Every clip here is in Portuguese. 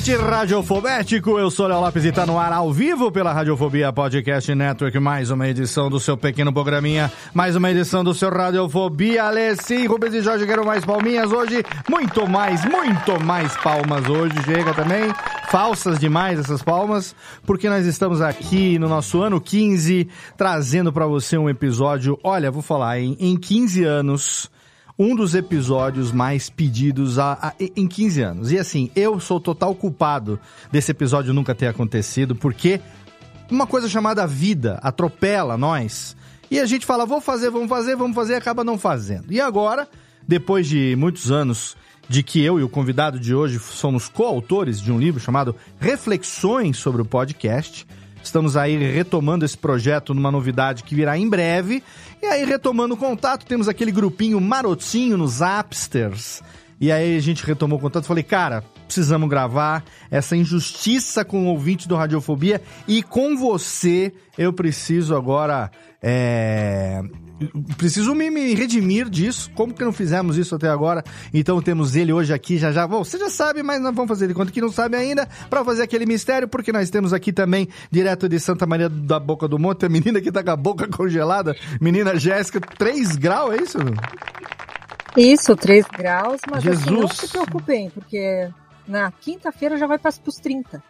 Ouvinte radiofobético. Eu sou Léo Lopes e tá no ar ao vivo pela Radiofobia Podcast Network. Mais uma edição do seu pequeno programinha. Mais uma edição do seu Radiofobia. Alessim, Rubens e Jorge quero mais palminhas hoje. Muito mais, muito mais palmas hoje. Chega também. Falsas demais essas palmas, porque nós estamos aqui no nosso ano 15, trazendo pra você um episódio. Olha, vou falar, em, em 15 anos um dos episódios mais pedidos a- a- em 15 anos. E assim, eu sou total culpado desse episódio nunca ter acontecido, porque uma coisa chamada vida atropela nós. E a gente fala, vou fazer, vamos fazer, vamos fazer, e acaba não fazendo. E agora, depois de muitos anos de que eu e o convidado de hoje somos coautores de um livro chamado Reflexões sobre o Podcast, Estamos aí retomando esse projeto numa novidade que virá em breve. E aí, retomando o contato, temos aquele grupinho marotinho nos Appsters. E aí a gente retomou o contato e falei, cara, precisamos gravar essa injustiça com o ouvinte do Radiofobia. E com você, eu preciso agora. É... Preciso me, me redimir disso. Como que não fizemos isso até agora? Então temos ele hoje aqui já já. Bom, você já sabe, mas nós vamos fazer de conta que não sabe ainda para fazer aquele mistério, porque nós temos aqui também, direto de Santa Maria da Boca do Monte, a menina que tá com a boca congelada, menina Jéssica, 3 graus, é isso? Isso, 3 graus, mas assim, não Jesus. se preocupem, porque na quinta-feira já vai para os 30.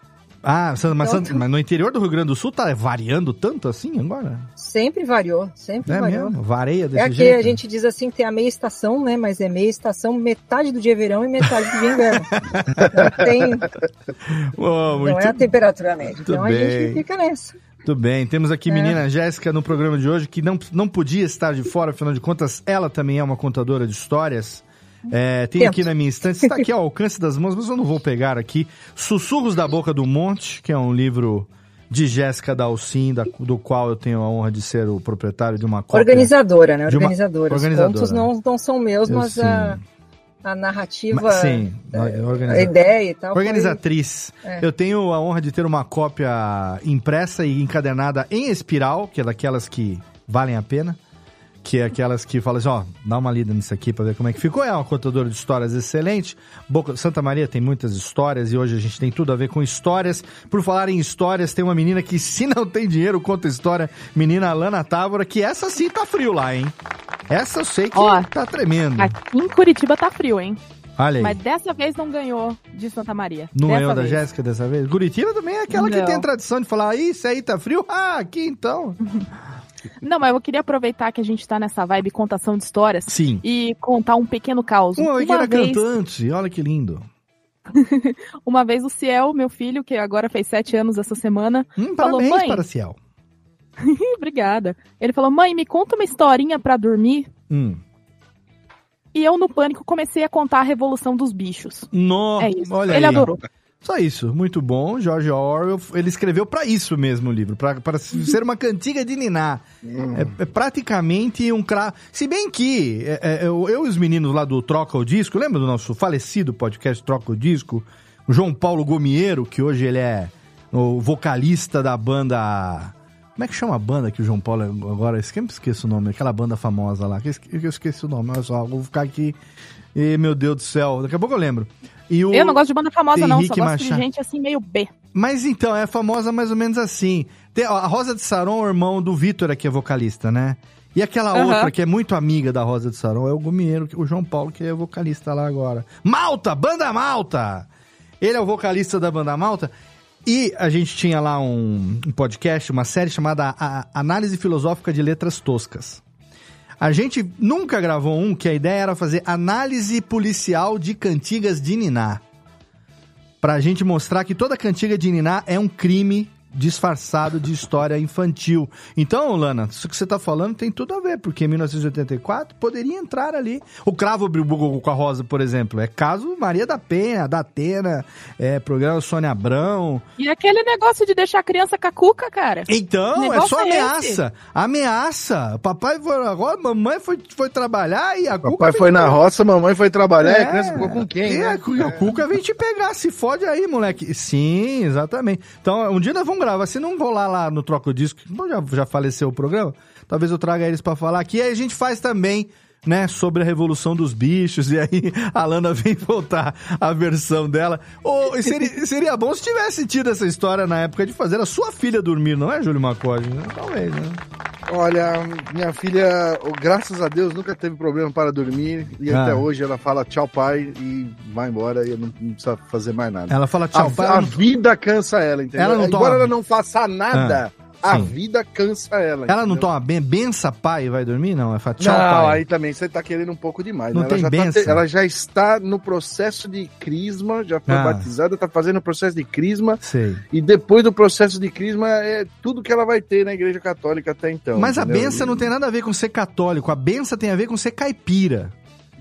Ah, mas, Então- mas no interior do Rio Grande do Sul tá variando tanto assim agora? Sempre variou, sempre É variou. mesmo? Vareia desse É que jeito? a gente diz assim que tem a meia estação, né? Mas é meia estação, metade do dia é verão e metade do dia é inverno. Não tem, Oh, muito não é a temperatura média. muito Então a bem. gente fica nessa. Muito bem, temos aqui É. menina Jéssica no programa de hoje, que não, não podia estar de fora, afinal de contas, ela também é uma contadora de histórias. É, tem aqui na minha estante, está aqui ao alcance das mãos, mas eu não vou pegar aqui. Sussurros da Boca do Monte, que é um livro de Jéssica Dalcin, da- do qual eu tenho a honra de ser o proprietário de uma cópia. Organizadora, né? de uma- Organizadora. organizadora. Os contos não, não são meus, Eu mas sim. a, a narrativa, Mas, sim, é a organiza- ideia e tal. foi- Organizatriz. É. Eu tenho a honra de ter uma cópia impressa e encadenada em espiral, que é daquelas que valem a pena. Que é aquelas que falam assim, ó, dá uma lida nisso aqui pra ver como é que ficou. É uma contadora de histórias excelente. Boca, Santa Maria tem muitas histórias e hoje a gente tem tudo a ver com histórias. Por falar em histórias, tem uma menina que se não tem dinheiro, conta história. Menina Alana Távora, que essa sim tá frio lá, hein? Essa eu sei que Ó, tá tremendo. Aqui em Curitiba tá frio, hein? Olha aí. Mas dessa vez não ganhou de Santa Maria. Não dessa ganhou da vez. Jéssica dessa vez? Curitiba também é aquela que Não. tem a tradição de falar, "Ih, isso aí tá frio? Ah, aqui então. Não, mas eu queria aproveitar que a gente tá nessa vibe contação de histórias Sim. e contar um pequeno caos. Um que uma, era vez, cantante, olha que lindo. uma vez o Ciel, meu filho, que agora fez sete anos essa semana, Hum, Falou, mãe. para Ciel. obrigada. Ele falou: mãe, me conta uma historinha pra dormir. Hum. E eu, no pânico, comecei a contar a Revolução dos Bichos. Nossa, É isso. olha Ele aí. adorou. Só isso, muito bom. George Orwell, ele escreveu pra isso mesmo o livro, pra ser uma cantiga de niná. É, é praticamente um cra... Se bem que é, é, eu, eu e os meninos lá do Troca o Disco, lembra do nosso falecido podcast Troca o Disco? O João Paulo Gomiero, que hoje ele é o vocalista da banda Como é que chama a banda que o João Paulo agora? Eu sempre esqueço o nome, aquela banda famosa lá. eu esqueci o nome, olha só, vou ficar aqui. E, meu Deus do céu, daqui a pouco eu lembro. E o... Eu não gosto de banda famosa, não. Só gosto Machado. de gente assim, meio B. Mas então, é famosa mais ou menos assim. Tem, ó, a Rosa de Saron é o irmão do Vitor aqui, é vocalista, né? E aquela Aham. outra que é muito amiga da Rosa de Saron é o Gumieiro, o João Paulo, que é vocalista lá agora. Malta! Banda Malta! Ele é o vocalista da Banda Malta. E a gente tinha lá um, um podcast, uma série chamada A- Análise Filosófica de Letras Toscas. A gente nunca gravou um que a ideia era fazer análise policial de cantigas de Niná. Pra gente mostrar que toda cantiga de Niná é um crime disfarçado de história infantil. Então, Lana, isso que você tá falando tem tudo a ver, porque em 1984 poderia entrar ali. O Cravo Bribugo com a Rosa, por exemplo, é caso Maria da Penha, da Atena, é programa Sônia Abrão. E aquele negócio de deixar a criança com a cuca, cara. Então, é só é ameaça. Ameaça. Papai foi agora, mamãe foi, foi trabalhar e a Papai Cuca foi na roça, mamãe foi trabalhar, É. e a criança ficou com quem, E né? a, Cu- a Cuca vem te pegar, se fode aí, moleque. Sim, exatamente. Então, um dia nós vamos gravar. Se não rolar lá no Troca o Disco, já, já faleceu o programa, talvez eu traga eles pra falar aqui. E aí a gente faz também, né, sobre a Revolução dos Bichos. E aí a Lana vem voltar a versão dela. Ou, seria, seria bom se tivesse tido essa história na época de fazer a sua filha dormir, não é, Júlio Macode? Né? Talvez, né? Olha, minha filha, oh, graças a Deus, nunca teve problema para dormir. E Ah. até hoje ela fala tchau, pai, e vai embora e não, não precisa fazer mais nada. Ela fala tchau, a, pai. a não- vida cansa ela, entendeu? Ela não Embora toma- ela não faça nada, a sim. vida cansa ela. Ela não entendeu? toma ben, bença pai e vai dormir? Não, é tchau, não, pai. aí também você tá querendo um pouco demais. Não né? tem ela, já tá benção. te- ela já está no processo de crisma, já foi Ah. batizada, tá fazendo o processo de crisma. Sei. E depois do processo de crisma é tudo que ela vai ter na igreja católica até então. Mas a entendeu? benção não tem nada a ver com ser católico. A benção tem a ver com ser caipira.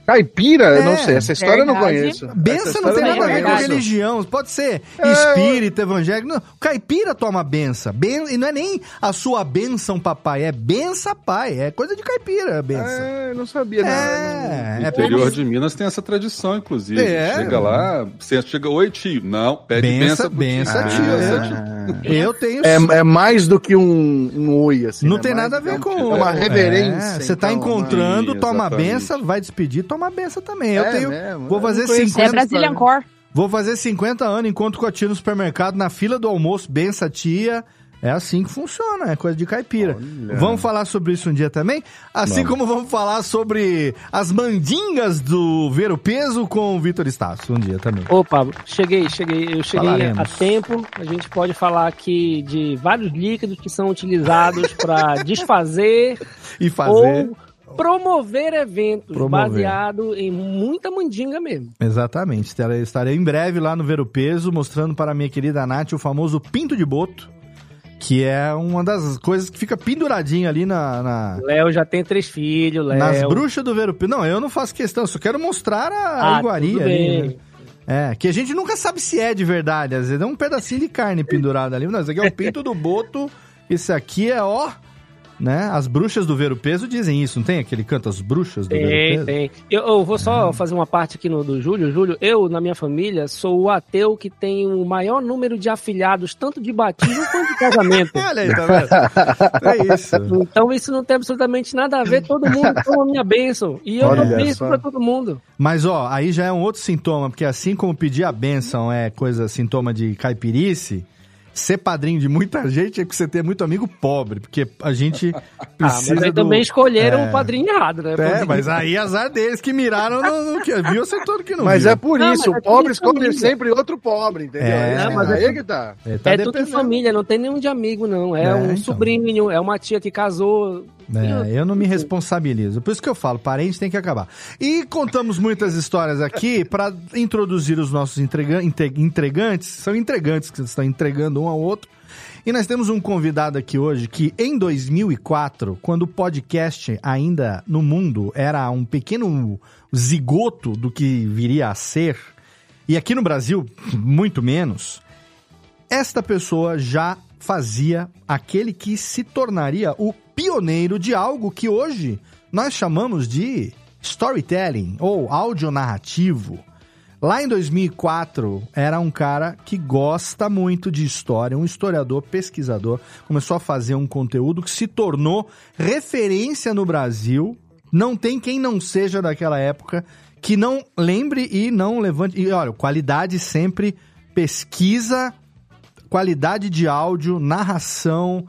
Caipira? Eu não É. sei, essa história eu não conheço. Benção não tem nada a ver com religião. Pode ser É. espírita, evangélico. Não. Caipira toma benção. Ben... E não é nem a sua benção, papai. É benção, pai. É coisa de caipira, a benção. É, eu não sabia. É, No é interior benção. de Minas tem essa tradição, inclusive. É. Chega lá, você chega, oi tio. Não, pede Bença, benção. bença, tio. tio, Bença, é. Eu tenho. É, é mais do que um, um oi, assim. Não né? tem Mais- nada a ver é um- com. É uma reverência. É, Você tá então, encontrando, Sim, toma benção, vai despedir, toma a benção também. Eu É tenho. mesmo? Vou Eu fazer não conheço 50. É Brazilian Core. Vou fazer 50 anos enquanto com a tia no supermercado, na fila do almoço, bença tia. É assim que funciona, é coisa de caipira. Vamos falar sobre isso um dia também? Assim como vamos falar sobre as mandingas do Ver o Peso com o Vitor Estácio um dia também. Opa, cheguei, cheguei. Eu cheguei Falaremos. a tempo. A gente pode falar aqui de vários líquidos que são utilizados para desfazer E fazer. ou promover eventos Promover. baseado em muita mandinga mesmo. Exatamente. Estarei, em breve lá no Ver o Peso, mostrando para a minha querida Nath o famoso pinto de boto, que é uma das coisas que fica penduradinho ali na, na- Léo já tem três filhos, Léo. nas bruxas do Ver o Peso. Não, eu não faço questão, só quero mostrar a Ah, iguaria ali. né? É, que a gente nunca sabe se é de verdade. Às vezes é um pedacinho de carne pendurado ali. Não, esse aqui é o pinto do boto. Esse aqui é, ó. Né? As bruxas do Ver o Peso dizem isso, não tem aquele canto As Bruxas do Ver o Tem, Peso? tem. Eu, eu vou só fazer uma parte aqui no, do Júlio. Júlio, eu, na minha família, sou o ateu que tem o maior número de afilhados, tanto de batismo quanto de casamento. Olha aí, tá vendo? É isso. Então isso não tem absolutamente nada a ver, todo mundo toma a minha bênção. E eu Olha dou bênção pra todo mundo. Mas, ó, aí já é um outro sintoma, porque assim como pedir a bênção é coisa, sintoma de caipirice, ser padrinho de muita gente é que você tem muito amigo pobre, porque a gente Ah, precisa mas aí do... também escolheram É. o padrinho errado, né? É, mas aí azar deles que miraram no, no que viu, acertou no que não Mas viu. é por Não, isso, mas o é pobre escolhe família. sempre outro pobre, entendeu? É, Esse- mas é aí tudo- que tá. É, tá é tudo dependendo. família, não tem nenhum de amigo, não. É, É, um então. sobrinho, é uma tia que casou. É, eu não me responsabilizo. Por isso que eu falo, parente tem que acabar. E contamos muitas histórias aqui para introduzir os nossos entrega- entregantes. São entregantes que estão entregando um ao outro. E nós temos um convidado aqui hoje que em 2004, quando o podcast ainda no mundo era um pequeno zigoto do que viria a ser, e aqui no Brasil, muito menos, esta pessoa já fazia aquele que se tornaria o pioneiro de algo que hoje nós chamamos de storytelling ou áudio narrativo. Lá em 2004, era um cara que gosta muito de história, um historiador, pesquisador, começou a fazer um conteúdo que se tornou referência no Brasil. Não tem quem não seja daquela época que não lembre e não levante. E olha, qualidade sempre, pesquisa, qualidade de áudio, narração,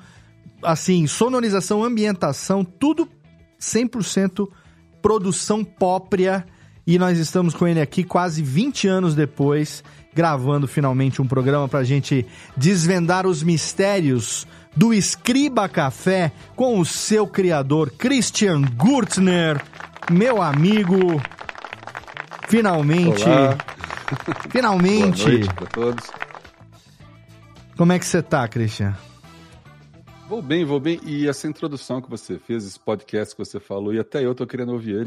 assim, sonorização, ambientação, tudo 100% produção própria. E nós estamos com ele aqui quase 20 anos depois, gravando finalmente um programa para a gente desvendar os mistérios do Escriba Café com o seu criador, Christian Gurtner, meu amigo. Finalmente. Olá. Finalmente. Boa noite pra todos. Como é que você tá, Christian? Vou bem, vou bem. E essa introdução que você fez, esse podcast que você falou, e até eu tô querendo ouvir ele.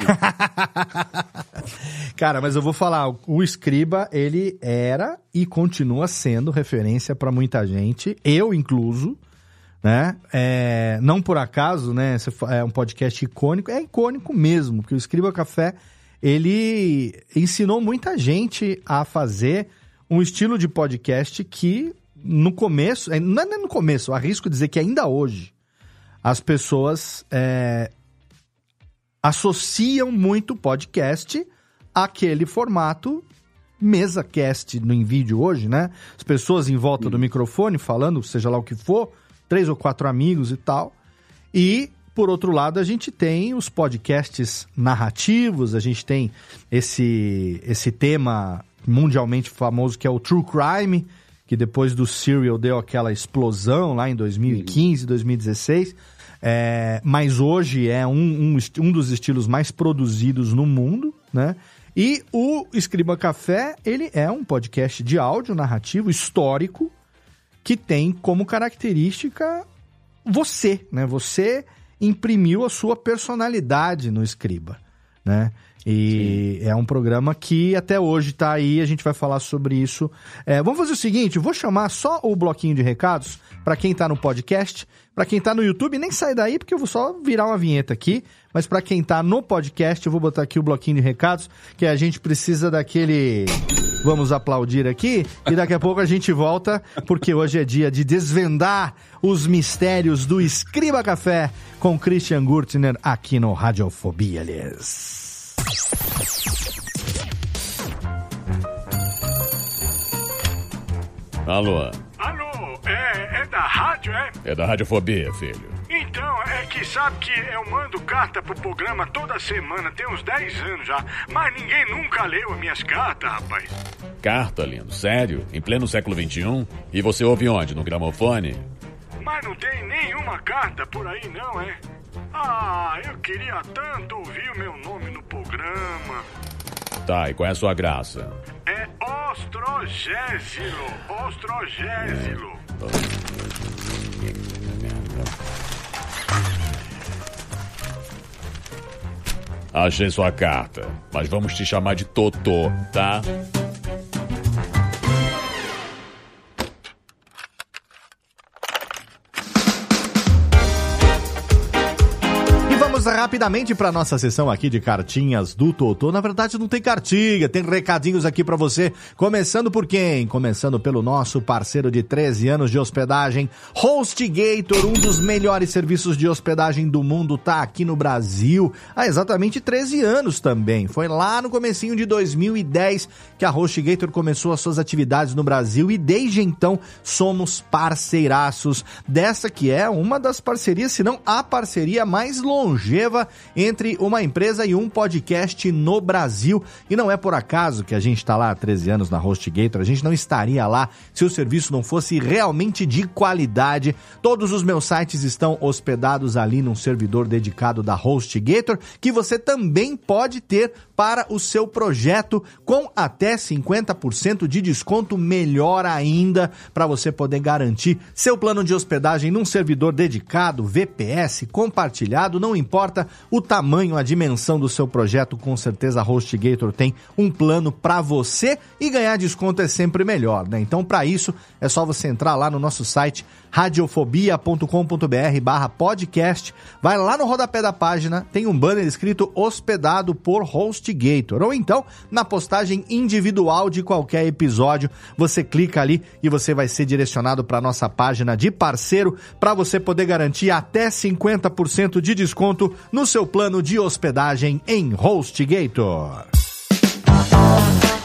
Cara, mas eu vou falar, o Escriba, ele era e continua sendo referência para muita gente, eu incluso, né? É, não por acaso, né? É um podcast icônico, é icônico mesmo, porque o Escriba Café, ele ensinou muita gente a fazer um estilo de podcast que no começo, é, não é nem no começo, arrisco dizer que ainda hoje as pessoas é, associam muito podcast àquele formato mesa cast no em vídeo hoje, né? As pessoas em volta do microfone falando, seja lá o que for, três ou quatro amigos e tal. E por outro lado, a gente tem os podcasts narrativos, a gente tem esse esse tema mundialmente famoso que é o true crime, que depois do Serial deu aquela explosão lá em 2015, 2016. É, mas hoje é um, um, um dos estilos mais produzidos no mundo, né? E o Escriba Café, ele é um podcast de áudio narrativo histórico que tem como característica você, né? Você imprimiu a sua personalidade no Escriba, né? E é um programa que até hoje tá aí, a gente vai falar sobre isso. É, vamos fazer o seguinte, eu vou chamar só o bloquinho de recados para quem tá no podcast, para quem tá no YouTube, nem sai daí porque eu vou só virar uma vinheta aqui, mas para quem tá no podcast, eu vou botar aqui o bloquinho de recados, que a gente precisa daquele vamos aplaudir aqui e daqui a pouco a gente volta, porque hoje é dia de desvendar os mistérios do Escriba Café com Christian Gurtner aqui no Radiofobia, aliás. Alô, Alô, é, é da rádio, é? é da Radiofobia, filho. Então, é que sabe que eu mando carta pro programa toda semana, tem uns 10 anos já, mas ninguém nunca leu as minhas cartas, rapaz. Carta, lindo, sério? Em pleno século XXI? E você ouve onde? No gramofone? Mas não tem nenhuma carta por aí, não, é? Ah, eu queria tanto ouvir o meu nome no programa. Tá, e qual é a sua graça? É Ostrogésilo, Ostrogésilo. Achei sua carta, mas vamos te chamar de Totô, tá? Rapidamente para nossa sessão aqui de cartinhas do Totô. Na verdade, não tem cartinha, tem recadinhos aqui para você. Começando por quem? Começando pelo nosso parceiro de 13 anos de hospedagem, HostGator, um dos melhores serviços de hospedagem do mundo, tá aqui no Brasil há exatamente 13 anos também. Foi lá no comecinho de 2010 que a HostGator começou as suas atividades no Brasil e desde então somos parceiraços dessa que é uma das parcerias, se não a parceria mais longeva entre uma empresa e um podcast no Brasil. E não é por acaso que a gente está lá há 13 anos na HostGator, a gente não estaria lá se o serviço não fosse realmente de qualidade. Todos os meus sites estão hospedados ali num servidor dedicado da HostGator, que você também pode ter para o seu projeto com até 50% de desconto, melhor ainda, para você poder garantir seu plano de hospedagem num servidor dedicado, VPS, compartilhado, não importa o tamanho, a dimensão do seu projeto, com certeza a HostGator tem um plano para você e ganhar desconto é sempre melhor, né? Então, para isso, é só você entrar lá no nosso site radiofobia.com.br barra podcast, vai lá no rodapé da página, tem um banner escrito hospedado por HostGator, ou então na postagem individual de qualquer episódio, você clica ali e você vai ser direcionado para nossa página de parceiro para você poder garantir até 50% de desconto no seu plano de hospedagem em HostGator.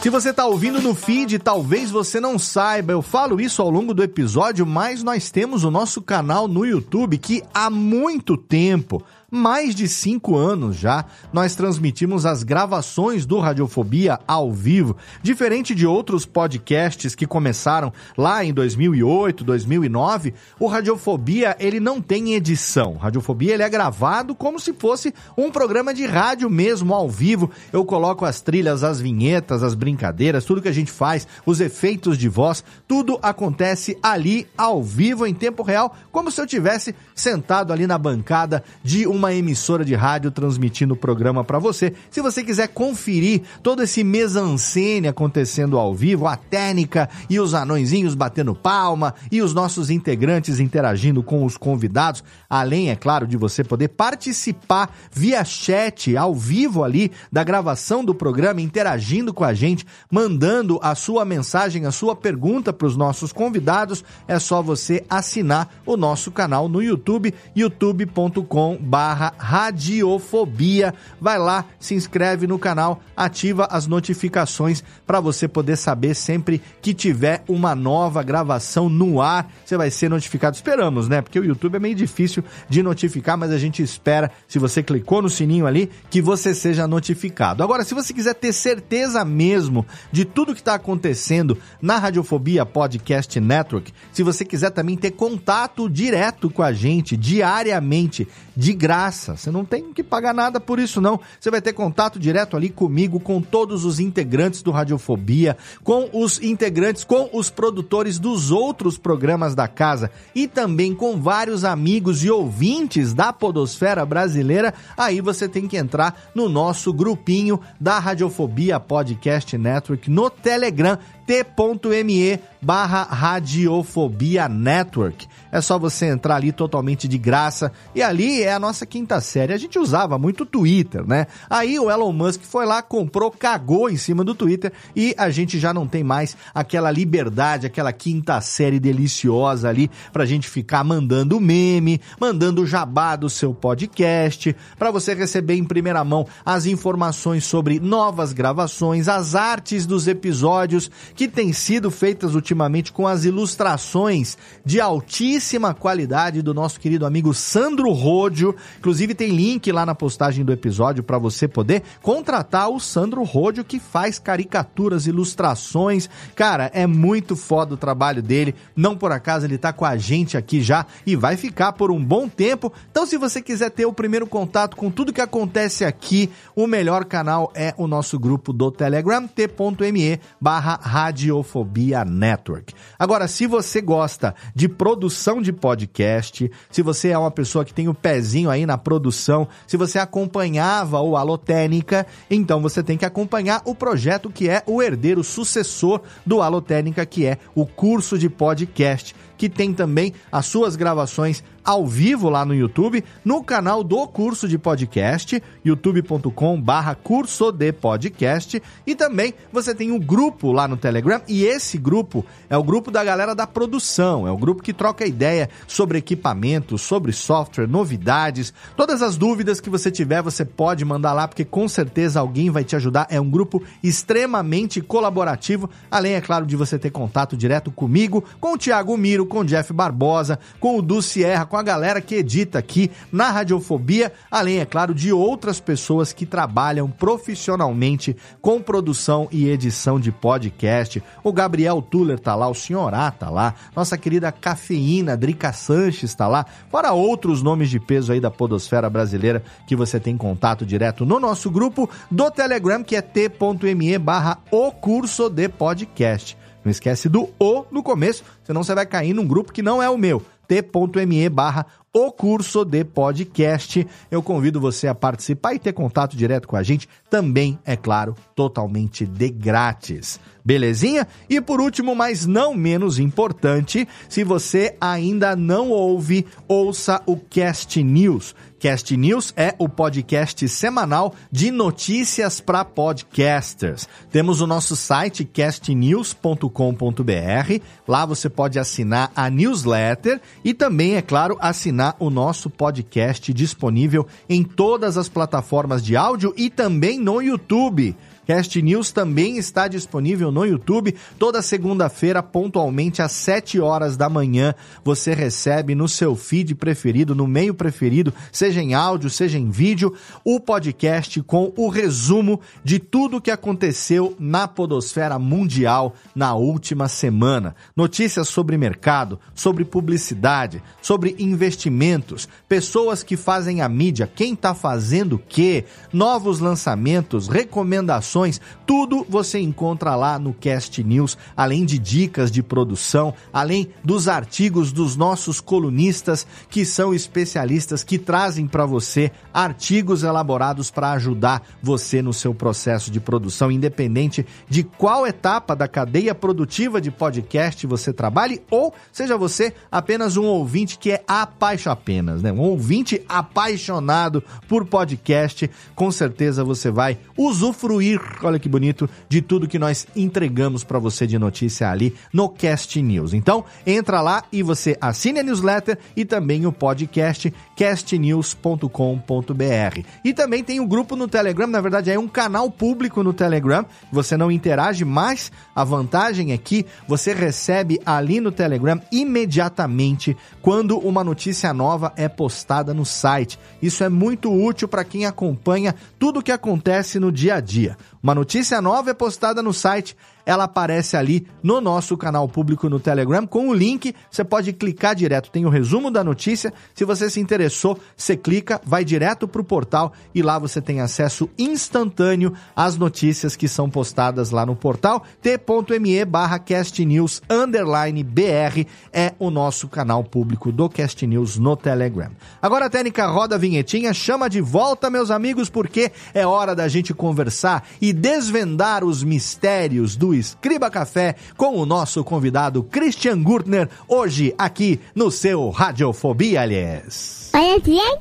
Se você está ouvindo no feed, talvez você não saiba, eu falo isso ao longo do episódio, mas nós temos o nosso canal no YouTube que há muito tempo mais de cinco anos já, nós transmitimos as gravações do Radiofobia ao vivo, diferente de outros podcasts que começaram lá em 2008, 2009. O Radiofobia ele não tem edição. Radiofobia ele é gravado como se fosse um programa de rádio mesmo ao vivo. Eu coloco as trilhas, as vinhetas, as brincadeiras, tudo que a gente faz, os efeitos de voz, tudo acontece ali ao vivo em tempo real, como se eu tivesse sentado ali na bancada de um uma emissora de rádio transmitindo o programa para você. Se você quiser conferir todo esse mesancene acontecendo ao vivo, a técnica e os anõezinhos batendo palma e os nossos integrantes interagindo com os convidados, além, é claro, de você poder participar via chat ao vivo ali da gravação do programa, interagindo com a gente, mandando a sua mensagem, a sua pergunta para os nossos convidados, é só você assinar o nosso canal no YouTube, youtube.com.br barra radiofobia. Vai lá, se inscreve no canal, ativa as notificações para você poder saber sempre que tiver uma nova gravação no ar. Você vai ser notificado. Esperamos, né? Porque o YouTube é meio difícil de notificar, mas a gente espera, se você clicou no sininho ali, que você seja notificado. Agora, se você quiser ter certeza mesmo de tudo que está acontecendo na Radiofobia Podcast Network, se você quiser também ter contato direto com a gente diariamente, de graça, graça. Você não tem que pagar nada por isso, não. Você vai ter contato direto ali comigo, com todos os integrantes do Radiofobia, com os integrantes, com os produtores dos outros programas da casa e também com vários amigos e ouvintes da Podosfera Brasileira. Aí você tem que entrar no nosso grupinho da Radiofobia Podcast Network no Telegram t.me barra Radiofobia Network. É só você entrar ali totalmente de graça. E ali é a nossa quinta série. A gente usava muito o Twitter, né? Aí o Elon Musk foi lá, comprou, cagou em cima do Twitter e a gente já não tem mais aquela liberdade, aquela quinta série deliciosa ali pra gente ficar mandando meme, mandando jabá do seu podcast, para você receber em primeira mão as informações sobre novas gravações, as artes dos episódios que têm sido feitas ultimamente com as ilustrações de altíssima qualidade do nosso querido amigo Sandro Rodio. Inclusive tem link lá na postagem do episódio para você poder contratar o Sandro Rodio que faz caricaturas, ilustrações. Cara, é muito foda o trabalho dele. Não por acaso ele tá com a gente aqui já e vai ficar por um bom tempo. Então se você quiser ter o primeiro contato com tudo que acontece aqui, o melhor canal é o nosso grupo do Telegram, t.me barra Radiofobia Network. Agora, se você gosta de produção de podcast, se você é uma pessoa que tem o pezinho aí na produção, se você acompanhava o Alotênica, então você tem que acompanhar o projeto que é o herdeiro sucessor do Alotênica, que é o curso de podcast, que tem também as suas gravações ao vivo lá no YouTube, no canal do curso de podcast, youtube.com barra curso de podcast, e também você tem um grupo lá no Telegram, e esse grupo é o grupo da galera da produção, é o grupo que troca ideia sobre equipamentos, sobre software, novidades, todas as dúvidas que você tiver, você pode mandar lá, porque com certeza alguém vai te ajudar, é um grupo extremamente colaborativo, além, é claro, de você ter contato direto comigo, com o Thiago Miro, com o Jeff Barbosa, com o Du Sierra, com a galera que edita aqui na Radiofobia, além, é claro, de outras pessoas que trabalham profissionalmente com produção e edição de podcast. O Gabriel Tuller tá lá, o Senhorá tá lá, nossa querida Cafeína, Drica Sanches tá lá, fora outros nomes de peso aí da podosfera brasileira que você tem contato direto no nosso grupo do Telegram, que é t.me barra o curso de podcast. Não esquece do O no começo, senão você vai cair num grupo que não é o meu t.me barra o curso de podcast. Eu convido você a participar e ter contato direto com a gente, também, é claro, totalmente de grátis. Belezinha? E por último, mas não menos importante, se você ainda não ouve, ouça o Cast News. Cast News é o podcast semanal de notícias para podcasters. Temos o nosso site castnews.com.br. Lá você pode assinar a newsletter e também, é claro, assinar o nosso podcast disponível em todas as plataformas de áudio e também no YouTube. Cast News também está disponível no YouTube. Toda segunda-feira, pontualmente às 7 horas da manhã, você recebe no seu feed preferido, no meio preferido, seja em áudio, seja em vídeo, o podcast com o resumo de tudo o que aconteceu na Podosfera Mundial na última semana. Notícias sobre mercado, sobre publicidade, sobre investimentos, pessoas que fazem a mídia, quem está fazendo o quê, novos lançamentos, recomendações tudo você encontra lá no Cast News, além de dicas de produção, além dos artigos dos nossos colunistas que são especialistas que trazem para você artigos elaborados para ajudar você no seu processo de produção, independente de qual etapa da cadeia produtiva de podcast você trabalhe ou seja você apenas um ouvinte que é apaixonado apenas, né? Um ouvinte apaixonado por podcast, com certeza você vai usufruir olha que bonito, de tudo que nós entregamos para você de notícia ali no Cast News. Então, entra lá e você assine a newsletter e também o podcast castnews.com.br. E também tem um grupo no Telegram, na verdade é um canal público no Telegram. Você não interage, mas a vantagem é que você recebe ali no Telegram imediatamente quando uma notícia nova é postada no site. Isso é muito útil para quem acompanha tudo o que acontece no dia a dia. Uma notícia nova é postada no site ela aparece ali no nosso canal público no Telegram com o link. Você pode clicar direto, tem o resumo da notícia. Se você se interessou, você clica, vai direto para o portal e lá você tem acesso instantâneo às notícias que são postadas lá no portal. t.me barra castnews underline br é o nosso canal público do Cast News no Telegram. Agora a técnica roda a vinhetinha, chama de volta, meus amigos, porque é hora da gente conversar e desvendar os mistérios do Escriba Café com o nosso convidado Christian Gurtner, hoje aqui no seu Radiofobia, aliás. Olha bem,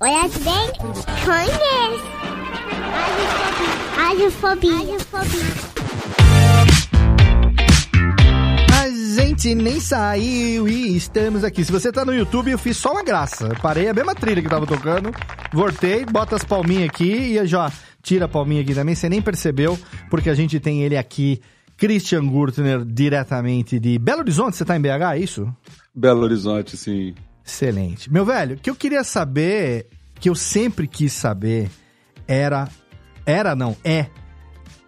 olha bem, conhece. Radiofobia. Radiofobia. A gente nem saiu e estamos aqui. Se você tá no YouTube, eu fiz só uma graça. Eu parei a mesma trilha que tava tocando, voltei, bota as palminhas aqui e já tira a palminha aqui também. Você nem percebeu, porque a gente tem ele aqui Christian Gurtner, diretamente de Belo Horizonte. Você tá em BH, é isso? Belo Horizonte, sim. Excelente. Meu velho, o que eu queria saber, que eu sempre quis saber, era. Era, não, é.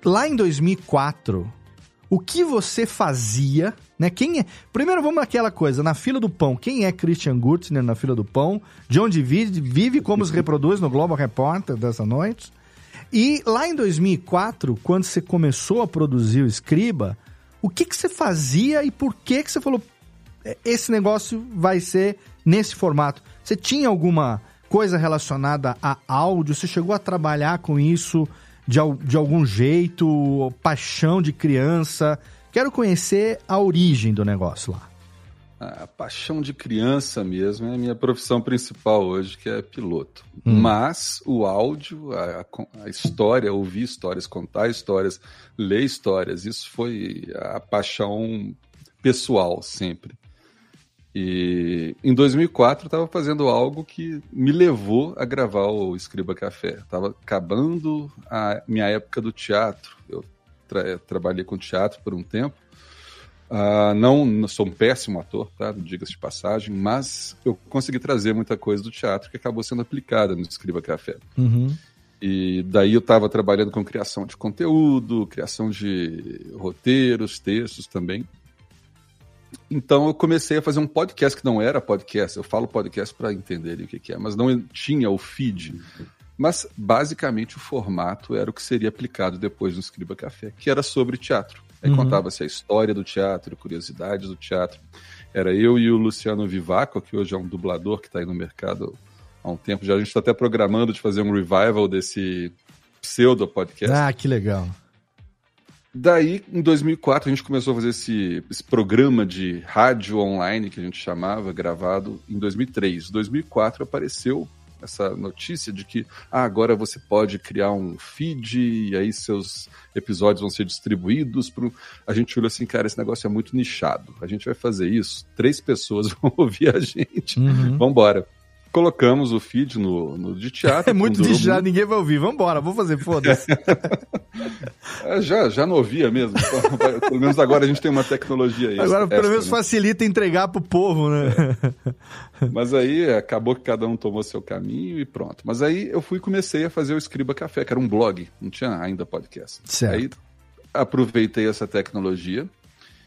Lá em 2004, o que você fazia, né? Quem é. Primeiro vamos naquela coisa, na fila do pão. Quem é Christian Gurtner na fila do pão? De onde vive, vive como se reproduz no Global Repórter dessa noite? E lá em 2004, quando você começou a produzir o Escriba, o que, que você fazia e por que, que você falou esse negócio vai ser nesse formato? Você tinha alguma coisa relacionada a áudio? Você chegou a trabalhar com isso de, de algum jeito? Paixão de criança? Quero conhecer a origem do negócio lá. A paixão de criança mesmo é a minha profissão principal hoje, que é piloto. Hum. Mas o áudio, a, a, história, ouvir histórias, contar histórias, ler histórias, isso foi a paixão pessoal sempre. E em 2004 eu estava fazendo algo que me levou a gravar o Escriba Café. Estava acabando a minha época do teatro. Eu tra trabalhei com teatro por um tempo Uh, não, sou um péssimo ator, tá? Diga-se de passagem, mas eu consegui trazer muita coisa do teatro que acabou sendo aplicada no Escriba Café. Uhum. E daí eu estava trabalhando com criação de conteúdo, criação de roteiros, textos também. Então eu comecei a fazer um podcast que não era podcast. Eu falo podcast para entender o que, que é, mas não tinha o feed. Mas basicamente o formato era o que seria aplicado depois no Escriba Café, que era sobre teatro. Aí uhum. contava-se a história do teatro, curiosidades do teatro. Era eu e o Luciano Vivaco, que hoje é um dublador que está aí no mercado há um tempo. Já a gente está até programando de fazer um revival desse pseudo podcast. Ah, que legal. Daí, em 2004, a gente começou a fazer esse, esse programa de rádio online, que a gente chamava, gravado em 2003. Em 2004 apareceu essa notícia de que ah, agora você pode criar um feed e aí seus episódios vão ser distribuídos. Pro... A gente olhou assim, cara, esse negócio é muito nichado. A gente vai fazer isso, três pessoas vão ouvir a gente. Uhum. Vambora colocamos o feed no, no de teatro. É muito de já, ninguém vai ouvir. Vambora, vou fazer, foda-se. É, já, já não ouvia mesmo. Então, vai- pelo menos agora a gente tem uma tecnologia extra, Agora, pelo extra, menos, né? facilita entregar pro povo, né? Mas aí acabou que cada um tomou seu caminho e pronto. Mas aí eu fui e comecei a fazer o Escriba Café, que era um blog, não tinha ainda podcast. Certo. Aí aproveitei essa tecnologia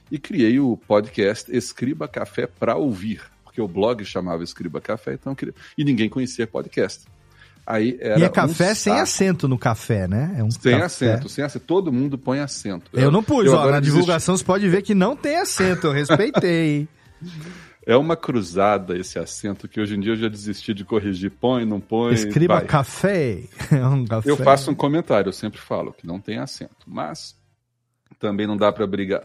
e criei o podcast Escriba Café para ouvir, porque o blog chamava Escriba Café, então eu queria... e ninguém conhecia podcast. Aí era e é um café sem saco. acento no café, né? É um Sem café. acento, sem acento. Todo mundo põe acento. Eu não pus, eu ó. Na divulgação você pode ver que não tem acento. Eu respeitei. É uma cruzada esse acento que hoje em dia eu já desisti de corrigir. Põe, não põe. Escriba vai. café. É um café. Eu faço um comentário, eu sempre falo que não tem acento, mas também não dá pra brigar.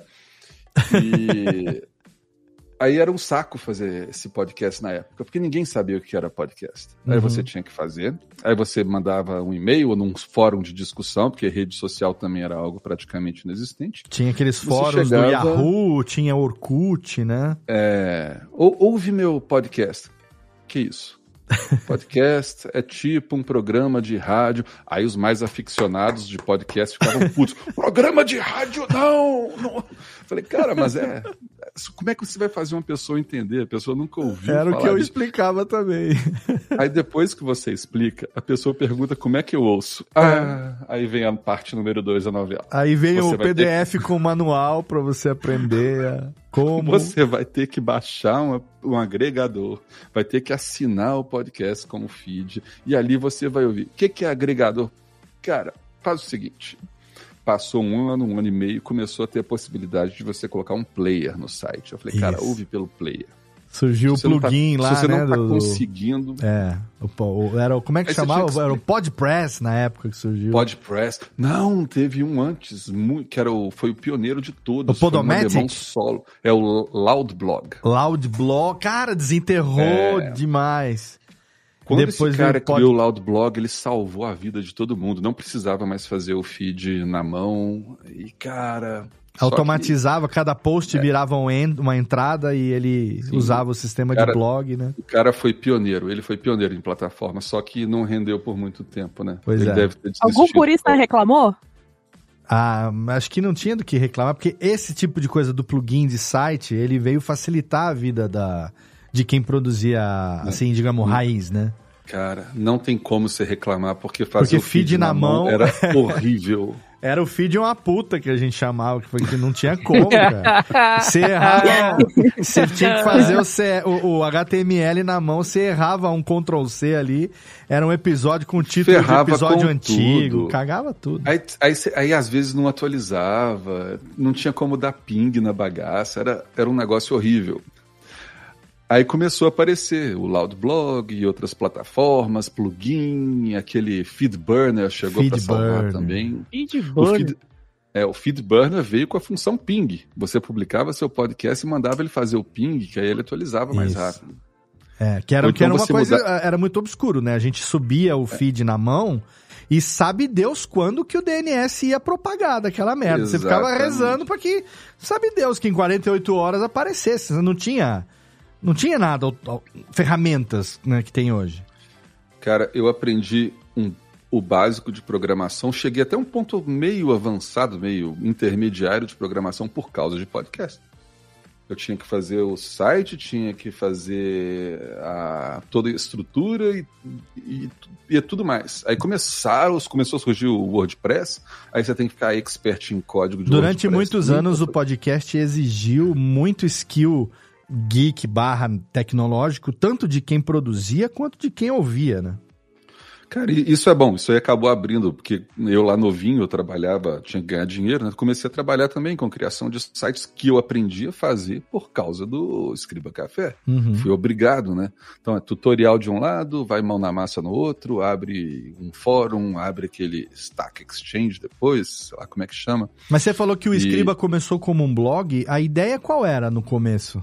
E aí era um saco fazer esse podcast na época, porque ninguém sabia o que era podcast. Aí Uhum. você tinha que fazer, aí você mandava um e-mail ou num fórum de discussão, porque rede social também era algo praticamente inexistente. Tinha aqueles Você fóruns do chegava- Yahoo, tinha Orkut, né? É, ou, ouve meu podcast. Que isso? Podcast é tipo um programa de rádio. Aí os mais aficionados de podcast ficavam putos. programa de rádio, não, não! Falei, cara, mas é. Como é que você vai fazer uma pessoa entender? A pessoa nunca ouviu. Era o que eu disso. explicava também. Aí depois que você explica, a pessoa pergunta como é que eu ouço. Ah, aí vem a parte número dois da novela. Aí vem Você o vai ter PDF com o manual pra você aprender a- como. Você vai ter que baixar uma- um agregador, vai ter que assinar o podcast como feed, e ali você vai ouvir. O que, que é agregador? Cara, faz o seguinte. Passou um ano, um ano e meio, começou a ter a possibilidade de você colocar um player no site. Eu falei, cara, Isso. ouve pelo player. Surgiu o tá- plugin lá, Se você né? não tá do- conseguindo, É. O, o- era, como é que Aí chamava? que Era o Podpress na época que surgiu. Podpress. Não, teve um antes, mu- que era o, foi o pioneiro de todos. O foi um Podomatic? solo. É o Loudblog. Loudblog. Cara, desenterrou É. demais. Quando Depois esse cara pod- criou o Loudblog, ele salvou a vida de todo mundo. Não precisava mais fazer o feed na mão. E, cara. Automatizava, cada post É. virava um en- uma entrada e ele usava o sistema Cara, de blog, né? que O cara foi pioneiro, ele foi pioneiro em plataforma, só que não rendeu por muito tempo, né? Pois ele é. deve ter Algum purista reclamou? Ah, acho que não tinha do que reclamar, porque esse tipo de coisa do plugin de site, ele veio facilitar a vida da, de quem produzia, assim, digamos, raiz, né? Cara, não tem como você reclamar, porque fazer Porque o feed, feed na mão- era horrível. Era o feed uma puta que a gente chamava, que, foi, que não tinha como, cara. Você errava, você tinha que fazer o, C- o- o HTML na mão, você errava um Ctrl C ali, era um episódio com título Ferrava de episódio antigo, tudo. cagava tudo. Aí, aí, aí, às vezes não atualizava, não tinha como dar ping na bagaça, era, era um negócio horrível. Aí começou a aparecer o Loudblog e outras plataformas, plugin, aquele Feedburner chegou para salvar Feedburner. também. O Feedburner. feed, é, o Feedburner veio com a função ping. Você publicava seu podcast e mandava ele fazer o ping, que aí ele atualizava mais Isso. rápido. É, que era, Ou que era então uma coisa, mudar- era muito obscuro, né? A gente subia o feed na mão e sabe Deus quando que o DNS ia propagar daquela merda. Você ficava Exatamente. rezando pra que, sabe Deus, que em 48 horas aparecesse. Você não tinha, não tinha nada, ferramentas né, que tem hoje. Cara, eu aprendi um- o básico de programação, cheguei até um ponto meio avançado, meio intermediário de programação por causa de podcast. Eu tinha que fazer o site, tinha que fazer a, toda a estrutura e, e, e tudo mais. Aí começaram, começou a surgir o WordPress, aí você tem que ficar expert em código de Durante WordPress. muitos anos o podcast exigiu muito skill geek barra tecnológico, tanto de quem produzia quanto de quem ouvia, né? Cara, e isso é bom, isso aí acabou abrindo, porque eu lá novinho, eu trabalhava, tinha que ganhar dinheiro, né? Comecei a trabalhar também com criação de sites que eu aprendi a fazer por causa do Escriba Café. Uhum. Fui obrigado, né? Então é tutorial de um lado, vai mão na massa no outro, abre um fórum, abre aquele Stack Exchange depois, sei lá como é que chama. Mas você falou que o E- Escriba começou como um blog. A ideia qual era no começo?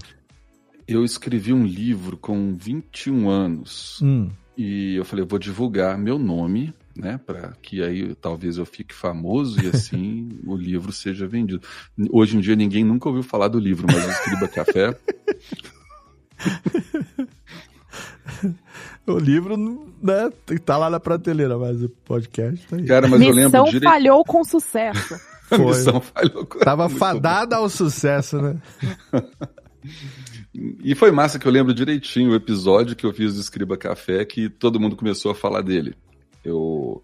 Eu escrevi um livro com 21 anos. Hum. E eu falei, eu vou divulgar meu nome, né, para que aí talvez eu fique famoso e assim o livro seja vendido. Hoje em dia ninguém nunca ouviu falar do livro, mas o Escriba Café, O livro, né, tá lá na prateleira, mas o podcast tá aí. cara, mas eu lembro Missão direito. falhou com sucesso. A Foi. missão falhou. Tava Muito fadada ao sucesso, né? E foi massa que eu lembro direitinho o episódio que eu fiz do Escriba Café que todo mundo começou a falar dele. Eu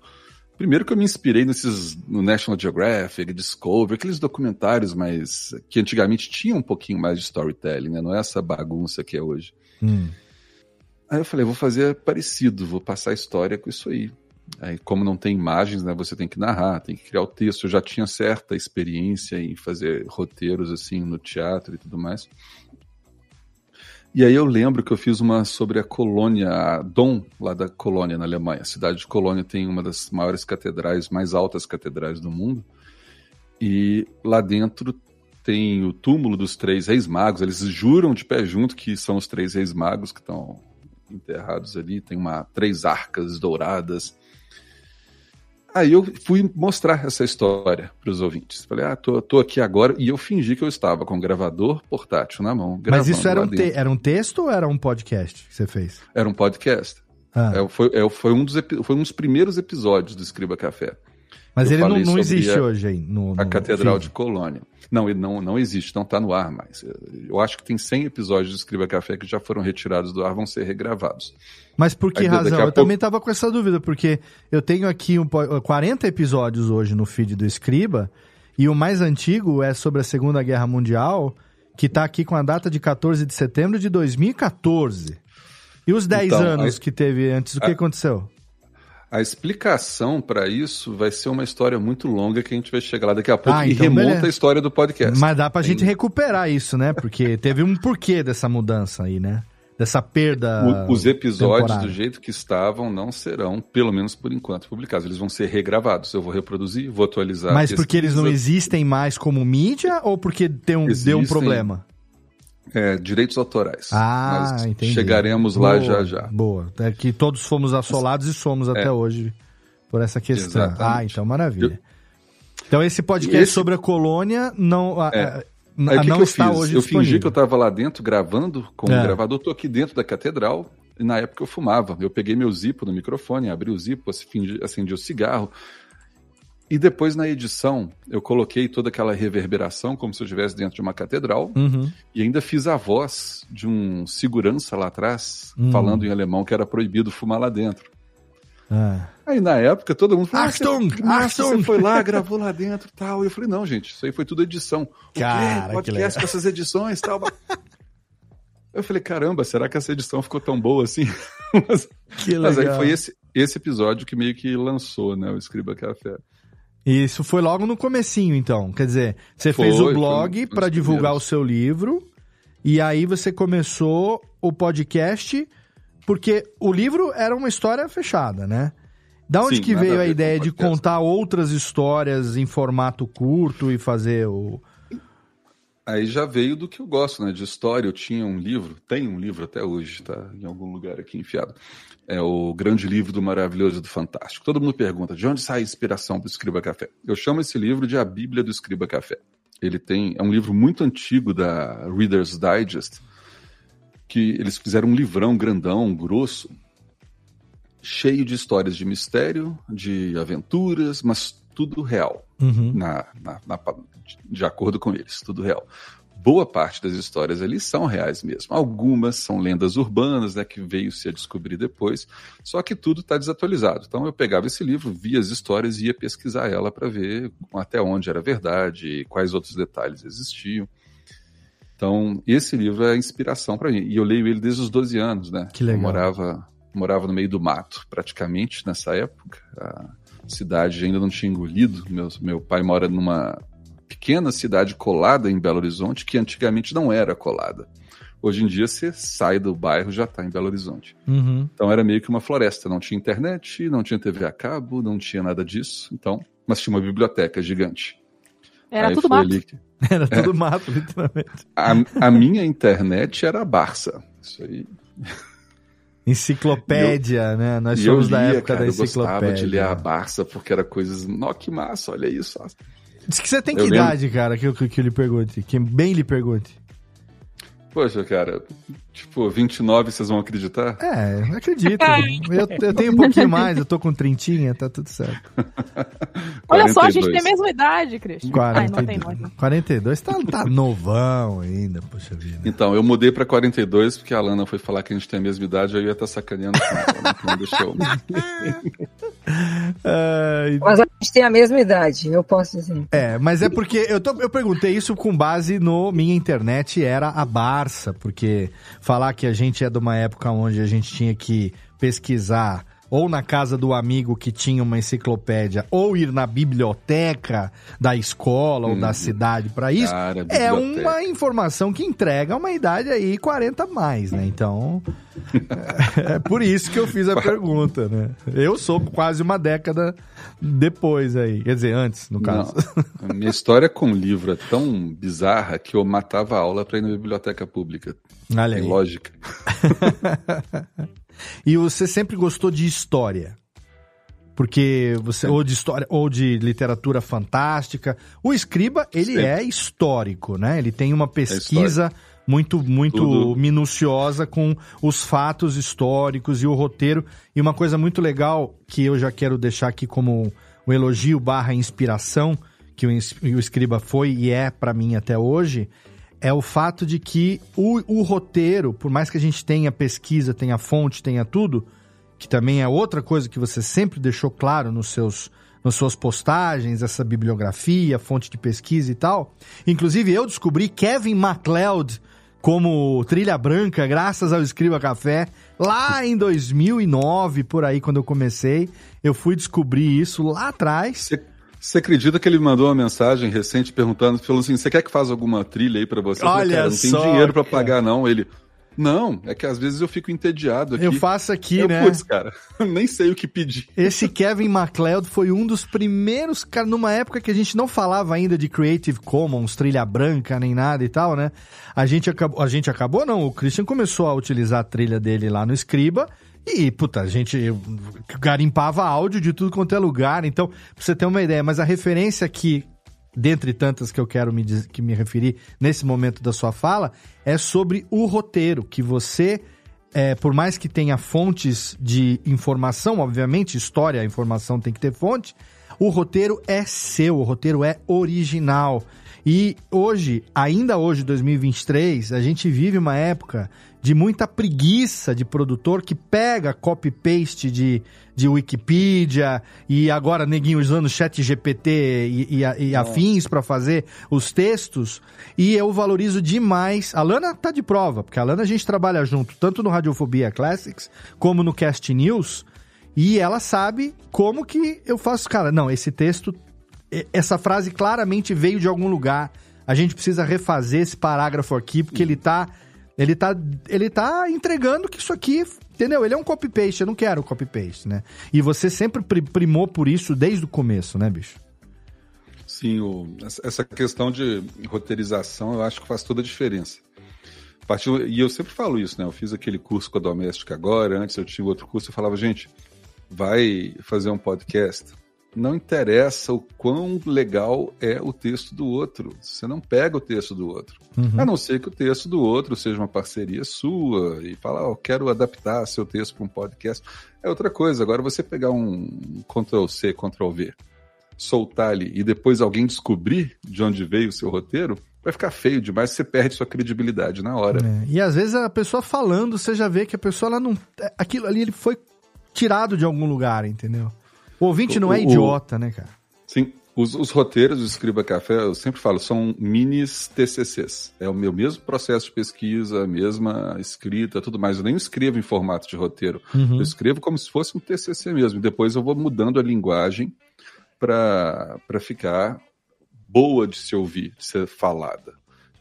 primeiro que eu me inspirei nesses no National Geographic, Discovery, aqueles documentários mais que antigamente tinham um pouquinho mais de storytelling, né? Não é essa bagunça que é hoje. Hum. Aí eu falei, vou fazer parecido, vou passar a história com isso aí. Aí, como não tem imagens, né, você tem que narrar, tem que criar o texto. Eu já tinha certa experiência em fazer roteiros assim no teatro e tudo mais. E aí eu lembro que eu fiz uma sobre a colônia, a Dom, lá da Colônia, na Alemanha. A cidade de Colônia tem uma das maiores catedrais, mais altas catedrais do mundo. E lá dentro tem o túmulo dos três reis magos. Eles juram de pé junto que são os três reis magos que estão enterrados ali. Tem uma três arcas douradas. Aí eu fui mostrar essa história para os ouvintes. Falei, ah, tô, tô aqui agora. E eu fingi que eu estava com o gravador portátil na mão. Mas isso era um, te- era um texto ou era um podcast que você fez? Era um podcast. Ah. É, foi, é, foi, um dos, foi um dos primeiros episódios do Escriba Café. Mas Eu ele não, não existe a- hoje aí. No, A no Catedral feed. de Colônia. Não, ele não, não existe, não está no ar mais. Eu acho que tem 100 episódios do Escriba Café que já foram retirados do ar, vão ser regravados. Mas por que Aí, razão? a Eu pouco- também tava com essa dúvida, porque eu tenho aqui um, po- 40 episódios hoje no feed do Escriba, e o mais antigo é sobre a Segunda Guerra Mundial, que tá aqui com a data de 14 de setembro de 2014. E os 10 Então, anos aí- que teve antes, o que a- aconteceu? A explicação para isso vai ser uma história muito longa que a gente vai chegar lá daqui a pouco Ah, e então remonta beleza. a história do podcast. Mas dá pra Tem- gente recuperar isso, né? Porque teve um porquê dessa mudança aí, né? Dessa perda. O- os episódios temporária. do jeito que estavam não serão, pelo menos por enquanto, publicados. Eles vão ser regravados. Eu vou reproduzir, vou atualizar. Mas porque eles não existem mais como mídia ou porque tem um, deu um problema? É, direitos autorais. Ah, Mas entendi. chegaremos lá Boa, já já. Boa. É que todos fomos assolados e somos até É. hoje por essa questão. Exatamente. Ah, então maravilha. Então esse podcast esse- sobre a colônia não, a- É. Aí o que não que eu está fiz? hoje eu disponível. fingi que eu estava lá dentro gravando com É. o gravador, tô aqui dentro da catedral, e na época eu fumava. Eu peguei meu zipo no microfone, abri o zipo, fingi- acendi o cigarro. E depois na edição, eu coloquei toda aquela reverberação como se eu estivesse dentro de uma catedral. Uhum. E ainda fiz a voz de um segurança lá atrás, Hum. falando em alemão que era proibido fumar lá dentro. Ah. Aí na época todo mundo falou: ah, Achtung, você, Achtung." você foi lá, gravou lá dentro e tal. E eu falei: não, gente, isso aí foi tudo edição. O Cara, quê? Podcast legal. com essas edições e tal. Eu falei: caramba, será que essa edição ficou tão boa assim? mas, Que mas aí legal. foi esse, esse episódio que meio que lançou, né, o Escriba Café. Isso foi logo no comecinho, então. Quer dizer, você Foi, fez o blog para divulgar primeiros. o seu livro e aí você começou o podcast porque o livro era uma história fechada, né? Da onde Sim, que veio a a ideia de contar outras histórias em formato curto e fazer o Aí já veio do que eu gosto, né? De história. Eu tinha um livro, tem um livro até hoje, tá? Em algum lugar aqui enfiado. É o grande livro do maravilhoso e do fantástico. Todo mundo pergunta de onde sai a inspiração para o Escriba Café. Eu chamo esse livro de A Bíblia do Escriba Café. Ele tem é um livro muito antigo da Reader's Digest, que eles fizeram um livrão grandão, grosso, cheio de histórias de mistério, de aventuras, mas tudo real Uhum. na, na- na- de acordo com eles, tudo real. Boa parte das histórias ali são reais mesmo. Algumas são lendas urbanas, né, que veio se a descobrir depois, só que tudo está desatualizado. Então eu pegava esse livro, via as histórias e ia pesquisar ela para ver até onde era verdade, quais outros detalhes existiam. Então, esse livro é inspiração para mim. E eu leio ele desde os 12 anos, né? Que legal. Eu morava, morava no meio do mato, praticamente, nessa época. A cidade ainda não tinha engolido. Meu, meu pai mora numa pequena cidade colada em Belo Horizonte, que antigamente não era colada. Hoje em dia você sai do bairro já está em Belo Horizonte. Uhum. Então era meio que uma floresta, não tinha internet, não tinha TV a cabo, não tinha nada disso. Então, mas tinha uma biblioteca gigante. Era Aí tudo mato. que- Era É. tudo mato, literalmente. A, a minha internet era a Barça. Isso aí. Enciclopédia, né? Nós eu somos da época cara, da eu gostava enciclopédia. de ler a Barça porque era coisas. Nó, que massa, olha isso. Diz que você tem Eu que lembro- idade, cara, que, eu- que eu lhe pergunte. Que bem lhe pergunte. Poxa, cara, tipo, 29 vocês vão acreditar? É, acredito. eu, eu tenho um pouquinho mais, eu tô com trintinha, tá tudo certo. Olha só, a gente 42. tem a mesma idade, Christian. Ai, não tem 42, nós. 42 tá, tá novão ainda, poxa vida. Então, eu mudei pra 42 porque a Lana foi falar que a gente tem a mesma idade, eu ia estar sacaneando com ela. Eu... Mas a gente tem a mesma idade, eu posso dizer. É, mas é porque eu, tô- eu perguntei isso com base no minha internet era a Barça, porque falar que a gente é de uma época onde a gente tinha que pesquisar ou na casa do amigo que tinha uma enciclopédia, ou ir na biblioteca da escola ou da cidade para isso, Cara, é uma informação que entrega uma idade aí 40 a mais, né? Então, é por isso que eu fiz a pergunta, né? Eu sou quase uma década depois aí, quer dizer, antes, no caso. Não, a minha história com livro é tão bizarra que eu matava a aula pra ir na biblioteca pública. Olha Tem aí. lógica. E você sempre gostou de história? Porque você, ou de história, ou de literatura fantástica. O Escriba, ele Sempre. é histórico, né? Ele tem uma pesquisa muito, muito Tudo. minuciosa com os fatos históricos e o roteiro. E uma coisa muito legal que eu já quero deixar aqui como um elogio barra inspiração, que o, Escriba foi e é pra mim até hoje, é o fato de que o, o roteiro, por mais que a gente tenha pesquisa, tenha fonte, tenha tudo, que também é outra coisa que você sempre deixou claro nos seus nas suas postagens, essa bibliografia, fonte de pesquisa e tal. Inclusive, eu descobri Kevin MacLeod como trilha branca, graças ao Escriba Café, lá em 2009, por aí, quando eu comecei. Eu fui descobrir isso lá atrás. Você acredita que ele me mandou uma mensagem recente perguntando, falou assim, você quer que faça alguma trilha aí pra você? Eu falei, Olha cara, não tem só, dinheiro pra cara. pagar não. Ele, não, é que às vezes eu fico entediado aqui. Eu faço aqui, eu, né? Putz, cara, nem sei o que pedir. Esse Kevin MacLeod foi um dos primeiros, cara, numa época que a gente não falava ainda de Creative Commons, trilha branca, nem nada e tal, né? A gente acabou, a gente acabou não, o Christian começou a utilizar a trilha dele lá no Escriba e, puta, a gente garimpava áudio de tudo quanto é lugar, então, pra você ter uma ideia, mas a referência aqui, dentre tantas que eu quero me, diz- que me referir nesse momento da sua fala, é sobre o roteiro, que você é, por mais que tenha fontes de informação, obviamente, história, informação tem que ter fonte, o roteiro é seu, o roteiro é original. E hoje, ainda hoje, 2023, a gente vive uma época de muita preguiça de produtor que pega copy-paste de, de Wikipedia e agora neguinho usando chat GPT e, e, e afins para fazer os textos. E eu valorizo demais. A Lana tá de prova, porque a Lana a gente trabalha junto, tanto no Radiofobia Classics como no Cast News. E ela sabe como que eu faço. Cara, não, esse texto, essa frase claramente veio de algum lugar. A gente precisa refazer esse parágrafo aqui, porque ele tá. Ele tá, ele tá entregando que isso aqui, entendeu? Ele é um copy-paste, eu não quero copy-paste, né? E você sempre pri- primou por isso desde o começo, né, bicho? Sim, o- essa- questão de roteirização eu acho que faz toda a diferença. Partiu, e eu sempre falo isso, né? Eu fiz aquele curso com a Doméstica agora, antes eu tinha outro curso, eu falava, gente, vai fazer um podcast. Não interessa o quão legal é o texto do outro. Você não pega o texto do outro. Uhum. A não ser que o texto do outro seja uma parceria sua e falar, oh, eu quero adaptar seu texto para um podcast. É outra coisa. Agora, você pegar um Ctrl-C, Ctrl-V, soltar ali e depois alguém descobrir de onde veio o seu roteiro, vai ficar feio demais, você perde sua credibilidade na hora. É, E às vezes a pessoa falando, você já vê que a pessoa ela não. Aquilo ali ele foi tirado de algum lugar, entendeu? O ouvinte não é O- o- idiota, né, cara? Sim. Os, os roteiros do Escriba Café, eu sempre falo, são minis TCCs. É o meu mesmo processo de pesquisa, a mesma escrita, tudo mais. Eu nem escrevo em formato de roteiro. Uhum. Eu escrevo como se fosse um TCC mesmo. Depois eu vou mudando a linguagem para ficar boa de se ouvir, de ser falada.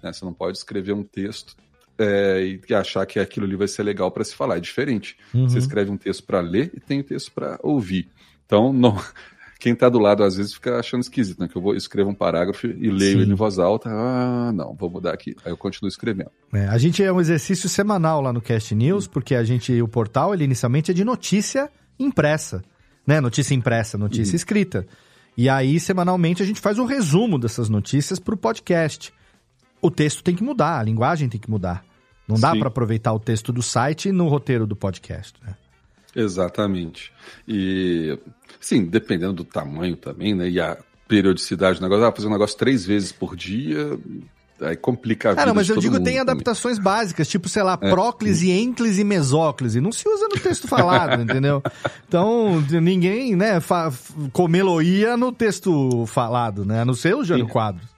Né? Você não pode escrever um texto é, e achar que aquilo ali vai ser legal para se falar. É diferente. Uhum. Você escreve um texto para ler e tem um texto para ouvir. Então, não, quem está do lado às vezes fica achando esquisito, né? Que eu vou escrevo um parágrafo e leio Sim. ele em voz alta. Ah, não, vou mudar aqui. Aí eu continuo escrevendo. É, a gente é um exercício semanal lá no Cast News, porque a gente, o portal, ele inicialmente é de notícia impressa, né? Notícia impressa, notícia Uhum. escrita. E aí, semanalmente, a gente faz um resumo dessas notícias para o podcast. O texto tem que mudar, a linguagem tem que mudar. Não dá para aproveitar o texto do site no roteiro do podcast, né? Exatamente. E, sim, dependendo do tamanho também, né? E a periodicidade do negócio, ah, fazer um negócio três vezes por dia, aí complica a vida Ah, não, mas eu digo, tem também. adaptações básicas, tipo, sei lá, É. próclise, ênclise e mesóclise. Não se usa no texto falado, entendeu? Então, ninguém, né, comeloia no texto falado, né? A não ser o Jânio Quadros.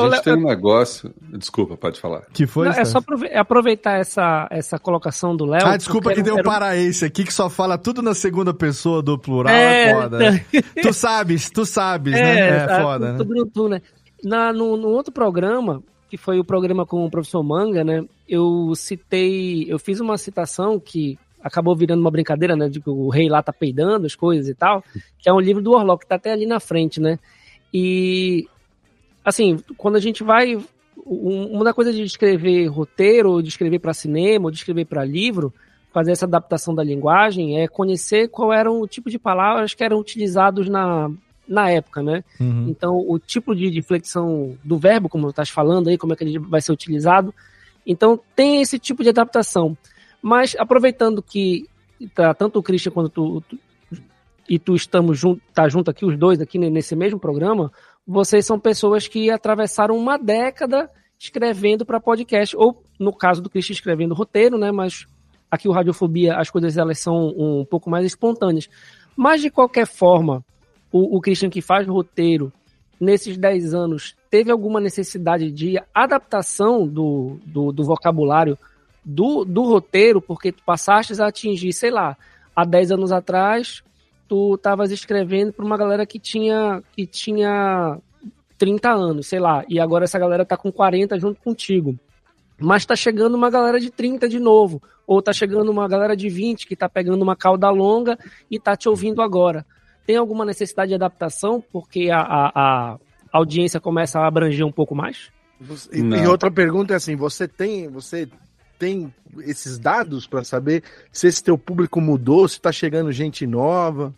A gente tem um negócio. Desculpa, pode falar. Que foi, Não, é só é aproveitar essa, essa colocação do Léo. Ah, desculpa que tem um era- paraense aqui que só fala tudo na segunda pessoa do plural, é, É, foda. né? tu sabes, tu sabes, né? É tá, foda, tudo, né? tudo no tu, né? Na, no, no outro programa, que foi o programa com o professor Manga, né? Eu citei, eu fiz uma citação que acabou virando uma brincadeira, né? De que o rei lá tá peidando as coisas e tal, que é um livro do Orlok, que tá até ali na frente, né? E, assim, quando a gente vai. um- Uma coisa de escrever roteiro, ou de escrever para cinema, ou de escrever para livro, fazer essa adaptação da linguagem, é conhecer qual era o tipo de palavras que eram utilizados na, na época, né? Uhum. Então, o tipo de, de flexão do verbo, como estás falando aí, como é que ele vai ser utilizado. Então, tem esse tipo de adaptação. Mas, aproveitando que tá, tanto o Christian quanto tu, tu- e tu estamos junto, tá junto aqui, os dois aqui ne- nesse mesmo programa, vocês são pessoas que atravessaram uma década escrevendo para podcast, ou no caso do Christian escrevendo roteiro, né? Mas aqui o Radiofobia, as coisas elas são um pouco mais espontâneas. Mas de qualquer forma, o, o Christian que faz roteiro nesses 10 anos teve alguma necessidade de adaptação do, do, do vocabulário do, do roteiro, porque tu passaste a atingir, sei lá, há 10 anos atrás, tu estavas escrevendo para uma galera que tinha, que tinha 30 anos, sei lá, e agora essa galera tá com 40 junto contigo. Mas tá chegando uma galera de 30 de novo, ou tá chegando uma galera de 20 que tá pegando uma cauda longa e tá te ouvindo agora. Tem alguma necessidade de adaptação porque a, a, a audiência começa a abranger um pouco mais? E, e outra pergunta é assim, você tem, você tem esses dados para saber se esse teu público mudou, se tá chegando gente nova?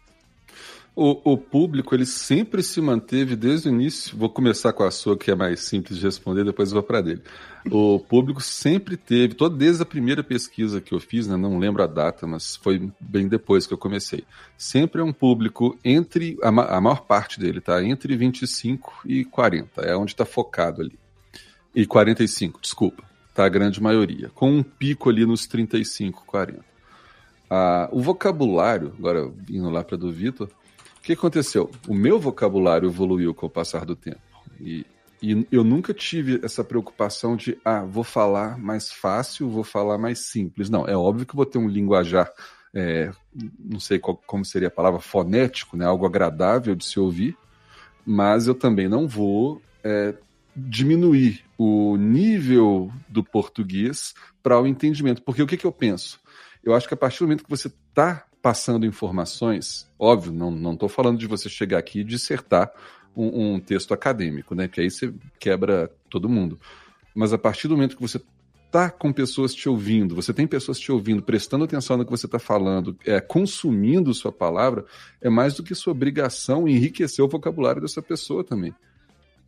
O, o público, ele sempre se manteve desde o início. Vou começar com a sua, que é mais simples de responder, depois vou para dele. O público sempre teve, todo, desde a primeira pesquisa que eu fiz, né, não lembro a data, mas foi bem depois que eu comecei. Sempre é um público entre, a, a maior parte dele, tá? Entre 25 e 40, é onde está focado ali. E 45, desculpa, tá? A grande maioria. Com um pico ali nos 35, 40. Ah, o vocabulário, agora indo lá para do Vitor, que aconteceu? O meu vocabulário evoluiu com o passar do tempo. E, e eu nunca tive essa preocupação de, ah, vou falar mais fácil, vou falar mais simples. Não, é óbvio que vou ter um linguajar, é, não sei qual- como seria a palavra, fonético, né? algo agradável de se ouvir, mas eu também não vou é, diminuir o nível do português para o entendimento. Porque o que, que eu penso? Eu acho que a partir do momento que você está passando informações, óbvio, não estou falando de você chegar aqui e dissertar um, um texto acadêmico, né? Que aí você quebra todo mundo. Mas a partir do momento que você está com pessoas te ouvindo, você tem pessoas te ouvindo, prestando atenção no que você está falando, é, consumindo sua palavra, é mais do que sua obrigação enriquecer o vocabulário dessa pessoa também.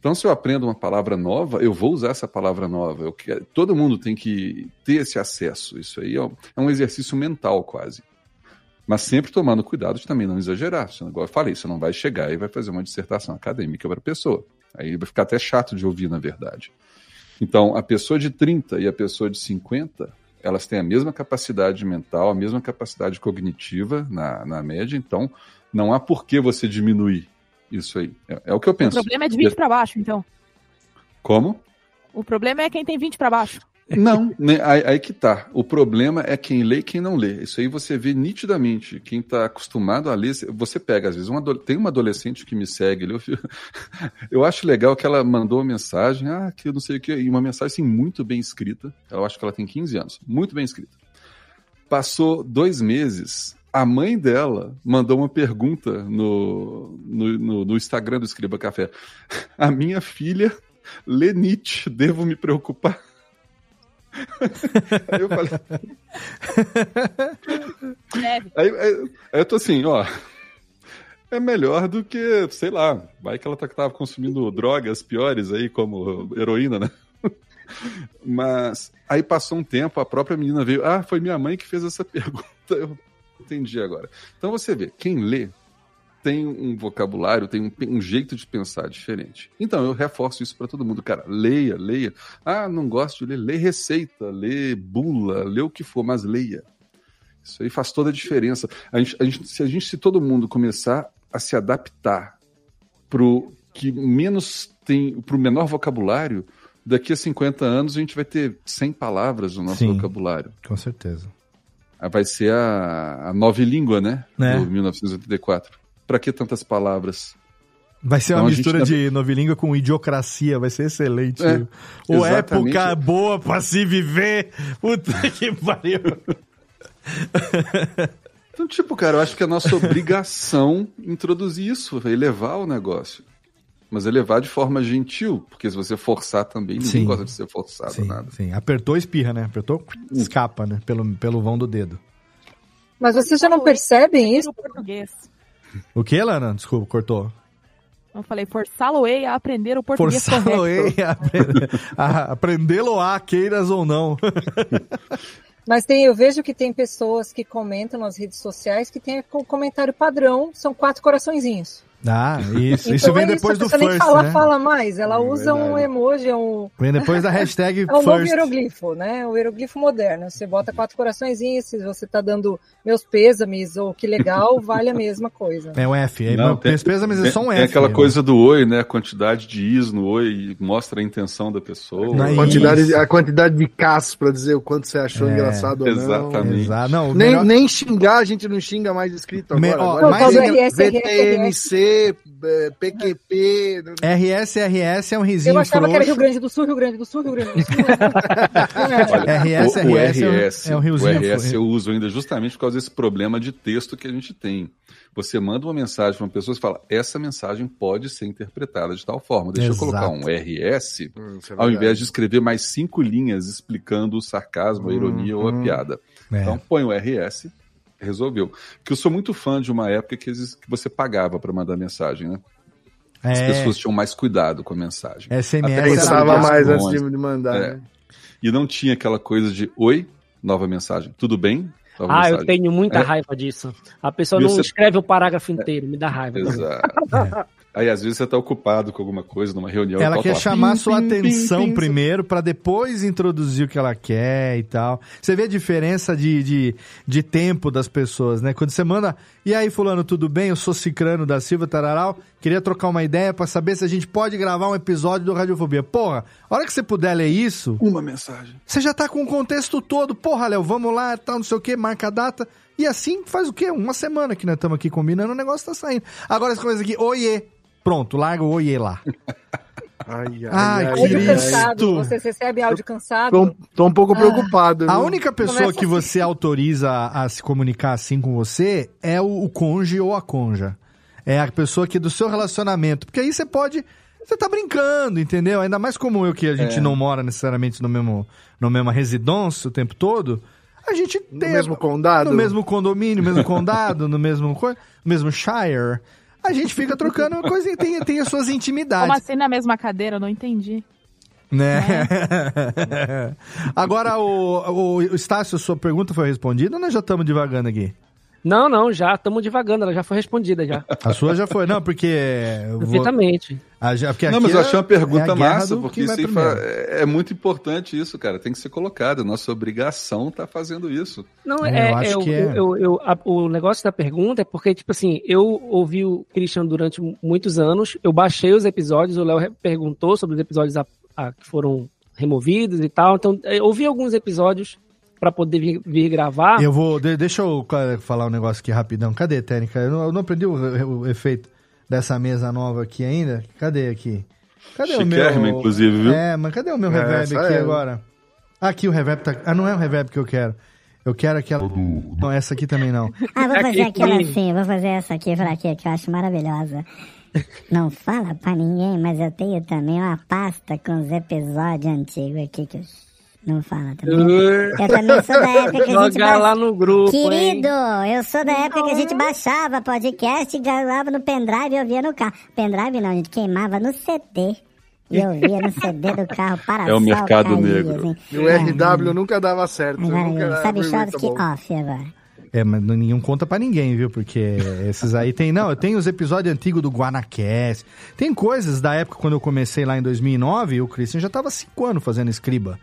Então, se eu aprendo uma palavra nova, eu vou usar essa palavra nova. Quero, todo mundo tem que ter esse acesso. Isso aí é um, é um exercício mental, quase. Mas sempre tomando cuidado de também não exagerar. Senão, igual eu falei, você não vai chegar e vai fazer uma dissertação acadêmica para a pessoa. Aí vai ficar até chato de ouvir, na verdade. Então, a pessoa de 30 e a pessoa de 50, elas têm a mesma capacidade mental, a mesma capacidade cognitiva na, na média. Então, não há por que você diminuir Isso aí. É, é o que eu O penso. problema é de 20 pra baixo, então. Como? O problema é quem tem 20 pra baixo. Não, né, aí, aí que tá. O problema é quem lê e quem não lê. Isso aí você vê nitidamente. Quem tá acostumado a ler, você pega, às vezes, um ado- tem uma adolescente que me segue, eu, eu acho legal que ela mandou uma mensagem, ah, que eu não sei o que, e uma mensagem assim, muito bem escrita. Eu acho que ela tem 15 anos, muito bem escrita. Passou dois meses, a mãe dela mandou uma pergunta no, no, no- no Instagram do Escriba Café. A minha filha Nietzsche, devo me preocupar? Aí eu falei. Aí, aí- aí eu tô assim, ó. É melhor do que, sei lá, vai que ela tá, tava consumindo drogas piores aí, como heroína, né? Mas aí passou um tempo, a própria menina veio, ah, foi minha mãe que fez essa pergunta. Eu entendi agora. Então você vê, quem lê tem um vocabulário, tem um, um jeito de pensar diferente. Então eu reforço isso para todo mundo, cara. Leia, leia. Ah, não gosto de ler, lê receita, lê bula, lê o que for, mas leia. Isso aí faz toda a diferença. A gente, a gente- se a gente, se todo mundo começar a se adaptar pro que menos tem, pro menor vocabulário, daqui a 50 anos a gente vai ter 100 palavras no nosso Sim. vocabulário. Com certeza. Ah, Vai ser a, a nova língua, né? É. Do 1984. Pra que tantas palavras? Vai ser uma Então, a gente mistura tá- de novilíngua com idiocracia, vai ser excelente. É, Ou exatamente. época boa pra se viver. Puta que pariu. Então, tipo, cara, eu acho que é nossa obrigação introduzir isso, elevar o negócio. Mas elevar de forma gentil, porque se você forçar também, ninguém Sim. gosta de ser forçado Sim, nada. sim. Apertou, espirra, né? Apertou, escapa, né? Pelo, pelo vão do dedo. Mas vocês já não percebem isso? No português. O que, Lana? Desculpa, cortou. Eu falei, forçá-lo-ei a aprender o português Forçá-lo-ei correto. a aprender- a aprendê-lo a queiras ou não. Mas tem, eu vejo que tem pessoas que comentam nas redes sociais que tem o comentário padrão, são quatro coraçõezinhos. Ah, isso. Então isso vem é depois a do pessoa nem first, fala, né? fala mais, ela usa um verdade. emoji, é um, Vem depois da hashtag é um novo first. hieroglifo, né? O hieroglifo moderno. Você bota quatro coraçõezinhos, se você tá dando meus pêsames ou que legal, vale a mesma coisa. É o F. É, Não, não, tem- Pêsames é tem- só um F. aquela né? coisa do oi, né? A quantidade de is no oi mostra a intenção da pessoa. Não é A quantidade, a quantidade de caços pra dizer o quanto você achou É, engraçado ou não. exatamente. Não, o Nem, melhor- nem xingar, a gente não xinga mais escrito Me- agora. ó, agora mais engra- VTNC, eh, PQP. RS, RS é um risinho Eu achava que era Rio frouxo. Grande do Sul, Rio Grande do Sul, Rio Grande do Sul. RS, o, o RS é um- é um o riozinho. RS eu uso ainda justamente por causa desse problema de texto que a gente tem. Você manda uma mensagem para uma pessoa e fala: essa mensagem pode ser interpretada de tal forma. Deixa Exato. eu colocar um RS, Hum, é ao invés de escrever mais cinco linhas explicando o sarcasmo, a ironia ou a Uhum. piada. É. Então põe o RS, resolveu. Que eu sou muito fã de uma época que, que você pagava para mandar mensagem, né? As É. pessoas tinham mais cuidado com a mensagem. SMS Até Pensava mais antes de mandar. É. né? E não tinha aquela coisa de oi, nova mensagem. Tudo bem? Nova Ah, eu mensagem. tenho muita É. raiva disso. A pessoa E não você- escreve o parágrafo inteiro, me dá raiva. Exato. Aí às vezes você tá ocupado com alguma coisa numa reunião. Ela e quer lá, chamar pim, sua pim, atenção pim, primeiro pra depois introduzir o que ela quer e tal. Você vê a diferença de, de, de tempo das pessoas, né? Quando você manda, e aí fulano, tudo bem? Eu sou Cicrano da Silva Tararal, queria trocar uma ideia pra saber se a gente pode gravar um episódio do Radiofobia. Porra, a hora que você puder ler isso, Uma mensagem. você já tá com o contexto todo. Porra, Léo, vamos lá, tal, não sei o que, marca a data. E assim faz o quê? Uma semana que nós estamos aqui combinando, o negócio tá saindo. Agora essa coisa aqui, oiê. Pronto, larga o oiê lá. Ai, ai, Ai, Cristo. cansado, vocês recebem áudio cansado? Tô, tô um pouco Ah. preocupado. A viu? única pessoa Começa que assim. você autoriza a se comunicar assim com você é o, o conge ou a conja. É a pessoa que é do seu relacionamento. Porque aí você pode. Você tá brincando, entendeu? Ainda mais como eu, que a gente É. não mora necessariamente no mesmo, no mesma residência o tempo todo. A gente No tem. mesmo condado? No mesmo condomínio, no mesmo condado, no mesmo, co- no mesmo Shire. A gente fica trocando coisa e tem, tem as suas intimidades. Como assim na mesma cadeira? Eu não entendi. Né? Agora, o, o, o Estácio, sua pergunta foi respondida ou nós já estamos devagando aqui? Não, não, já estamos divagando, ela já foi respondida já. A sua já foi, não, porque. eu vou- Perfeitamente. Já- porque Não, mas eu é- achei uma é a pergunta guerra massa, porque que é, é muito importante isso, cara. Tem que ser colocado. Nossa obrigação tá fazendo isso. Não, É, é, eu acho é, o- que é. eu- eu- a- o negócio da pergunta é porque, tipo assim, eu ouvi o Christian durante muitos anos, eu baixei os episódios, o Léo perguntou sobre os episódios a- a- que foram removidos e tal, então eu ouvi alguns episódios para poder vir, vir gravar. Eu vou. de- deixa eu falar um negócio aqui rapidão. Cadê, Técnica? Eu não, eu não aprendi o, o efeito dessa mesa nova aqui ainda. Cadê aqui? Cadê o meu? Inclusive, viu? É, mas cadê o meu É, reverb essa aqui é. agora? Aqui o reverb tá. Ah, não é o reverb que eu quero. Eu quero aquela. Não, essa aqui também não. Ah, vou fazer aquela assim, vou fazer essa aqui pra aqui, que eu acho maravilhosa. Não fala pra ninguém, mas eu tenho também uma pasta com os episódios antigos aqui que eu... Não fala também. Eu também sou da época que a gente... Jogar ba- lá no grupo, Querido, hein? eu sou da época que a gente baixava podcast gravava no pendrive e ouvia no carro. Pendrive não, a gente queimava no CD. E ouvia no CD do carro para É o mercado negro. E o RW nunca dava certo. Agora, sabe Chovsky bom. off agora. É, mas nenhum conta pra ninguém, viu? Porque esses aí tem. Não, eu tenho os episódios antigos do Guanacast. Tem coisas da época quando eu comecei lá em 2009, o Christian já tava cinco anos fazendo escriba.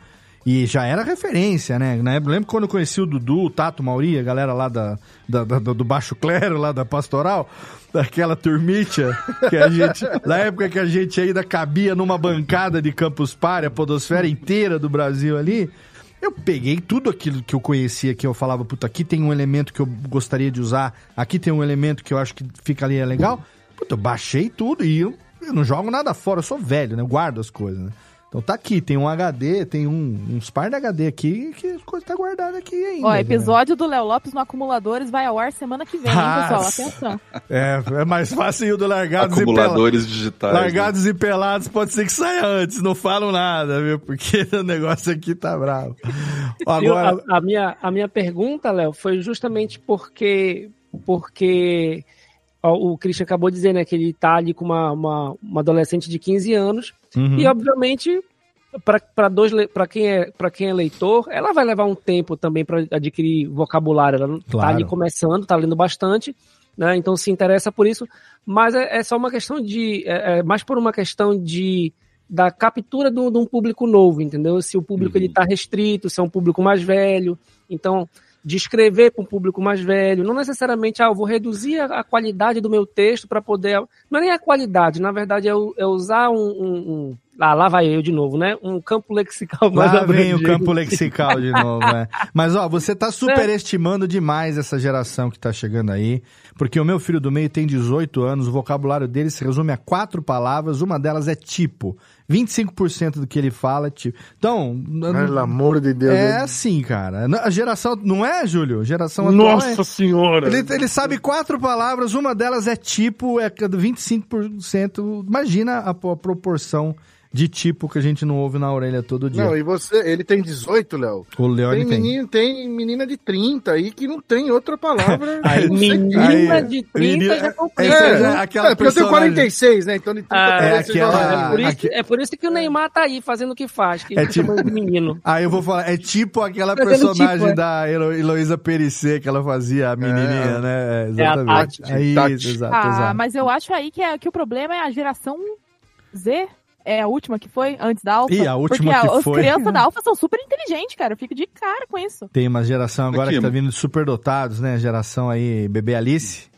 E já era referência, né? Na época, lembro quando eu conheci o Dudu, o Tato, Mauri, a galera lá da, da- da- do Baixo Clero, lá da Pastoral, daquela turmitia que a gente. Na época que a gente ainda cabia numa bancada de Campus Party, a podosfera inteira do Brasil ali. Eu peguei tudo aquilo que eu conhecia, que eu falava, puta, aqui tem um elemento que eu gostaria de usar, aqui tem um elemento que eu acho que fica ali é legal. Puta, eu baixei tudo e eu, eu não jogo nada fora, eu sou velho, né? Eu guardo as coisas, né? Então tá aqui, tem um HD, tem um, uns par de HD aqui que as coisas tá guardada aqui ainda. Ó, né? episódio do Léo Lopes no Acumuladores vai ao ar semana que vem, hein, pessoal? Nossa. Atenção. É, é mais fácil o do Largados Acumuladores e Pelados. digitais. né? Largados e Pelados pode ser que saia antes, não falam nada, viu? Porque o negócio aqui tá bravo. Viu? Agora, A, a minha, a minha pergunta, Léo, foi justamente porque, porque ó, o Christian acabou de dizer, né, que ele tá ali com uma, uma, uma adolescente de 15 anos Uhum. e, obviamente, para dois para quem é para quem é leitor, ela vai levar um tempo também para adquirir vocabulário. Ela tá Claro. ali começando, tá lendo bastante, né? Então se interessa por isso, mas é, é só uma questão de é, é mais por uma questão de da captura de um público novo, entendeu? Se o público ele tá restrito, se é um público mais velho, então de escrever para um público mais velho, não necessariamente, ah, eu vou reduzir a, a qualidade do meu texto para poder. Não é nem a qualidade, na verdade é, é usar um, um- um- Ah, lá vai eu de novo, né? Um campo lexical mais Lá vem o campo lexical de novo, né? Mas, ó, você tá superestimando demais essa geração que tá chegando aí, porque o meu filho do meio tem 18 anos, o vocabulário dele se resume a quatro palavras, uma delas é tipo. 25% do que ele fala é tipo. Então... Pelo amor de Deus. É assim, cara. A geração... Não é, Júlio? A Geração atual Nossa é... senhora! Ele, ele sabe quatro palavras, uma delas é tipo, é 25%. Imagina a, a proporção de tipo que a gente não ouve na orelha todo dia. Não, e você, ele tem 18, Léo. O Leone Tem, tem. menino, tem menina de 30 aí que não tem outra palavra. Aí, Menina Aí, de 30 menina- já É, complica. Essa viu? é aquela é, porque eu tenho personagem- 46, né? Então de 30 Ah, é aquela- É por, isso, aqui- é por isso que o Neymar tá aí fazendo o que faz, que É é tipo- de menino. Aí eu vou falar, é tipo aquela Fazendo personagem tipo, é. da Helo- Heloísa Perissé que ela fazia, a menininha, né? É, exatamente. Tati. É isso, Tati. exato, Ah, exato. mas eu acho aí que, é, que o problema é a geração Z. É a última que foi, antes da Alfa. Ih, a última Porque que as foi. crianças da Alfa são super inteligentes, cara. Eu fico de cara com isso. Tem uma geração agora Aqui, que tá vindo de superdotados, né? Geração aí, bebê Alice.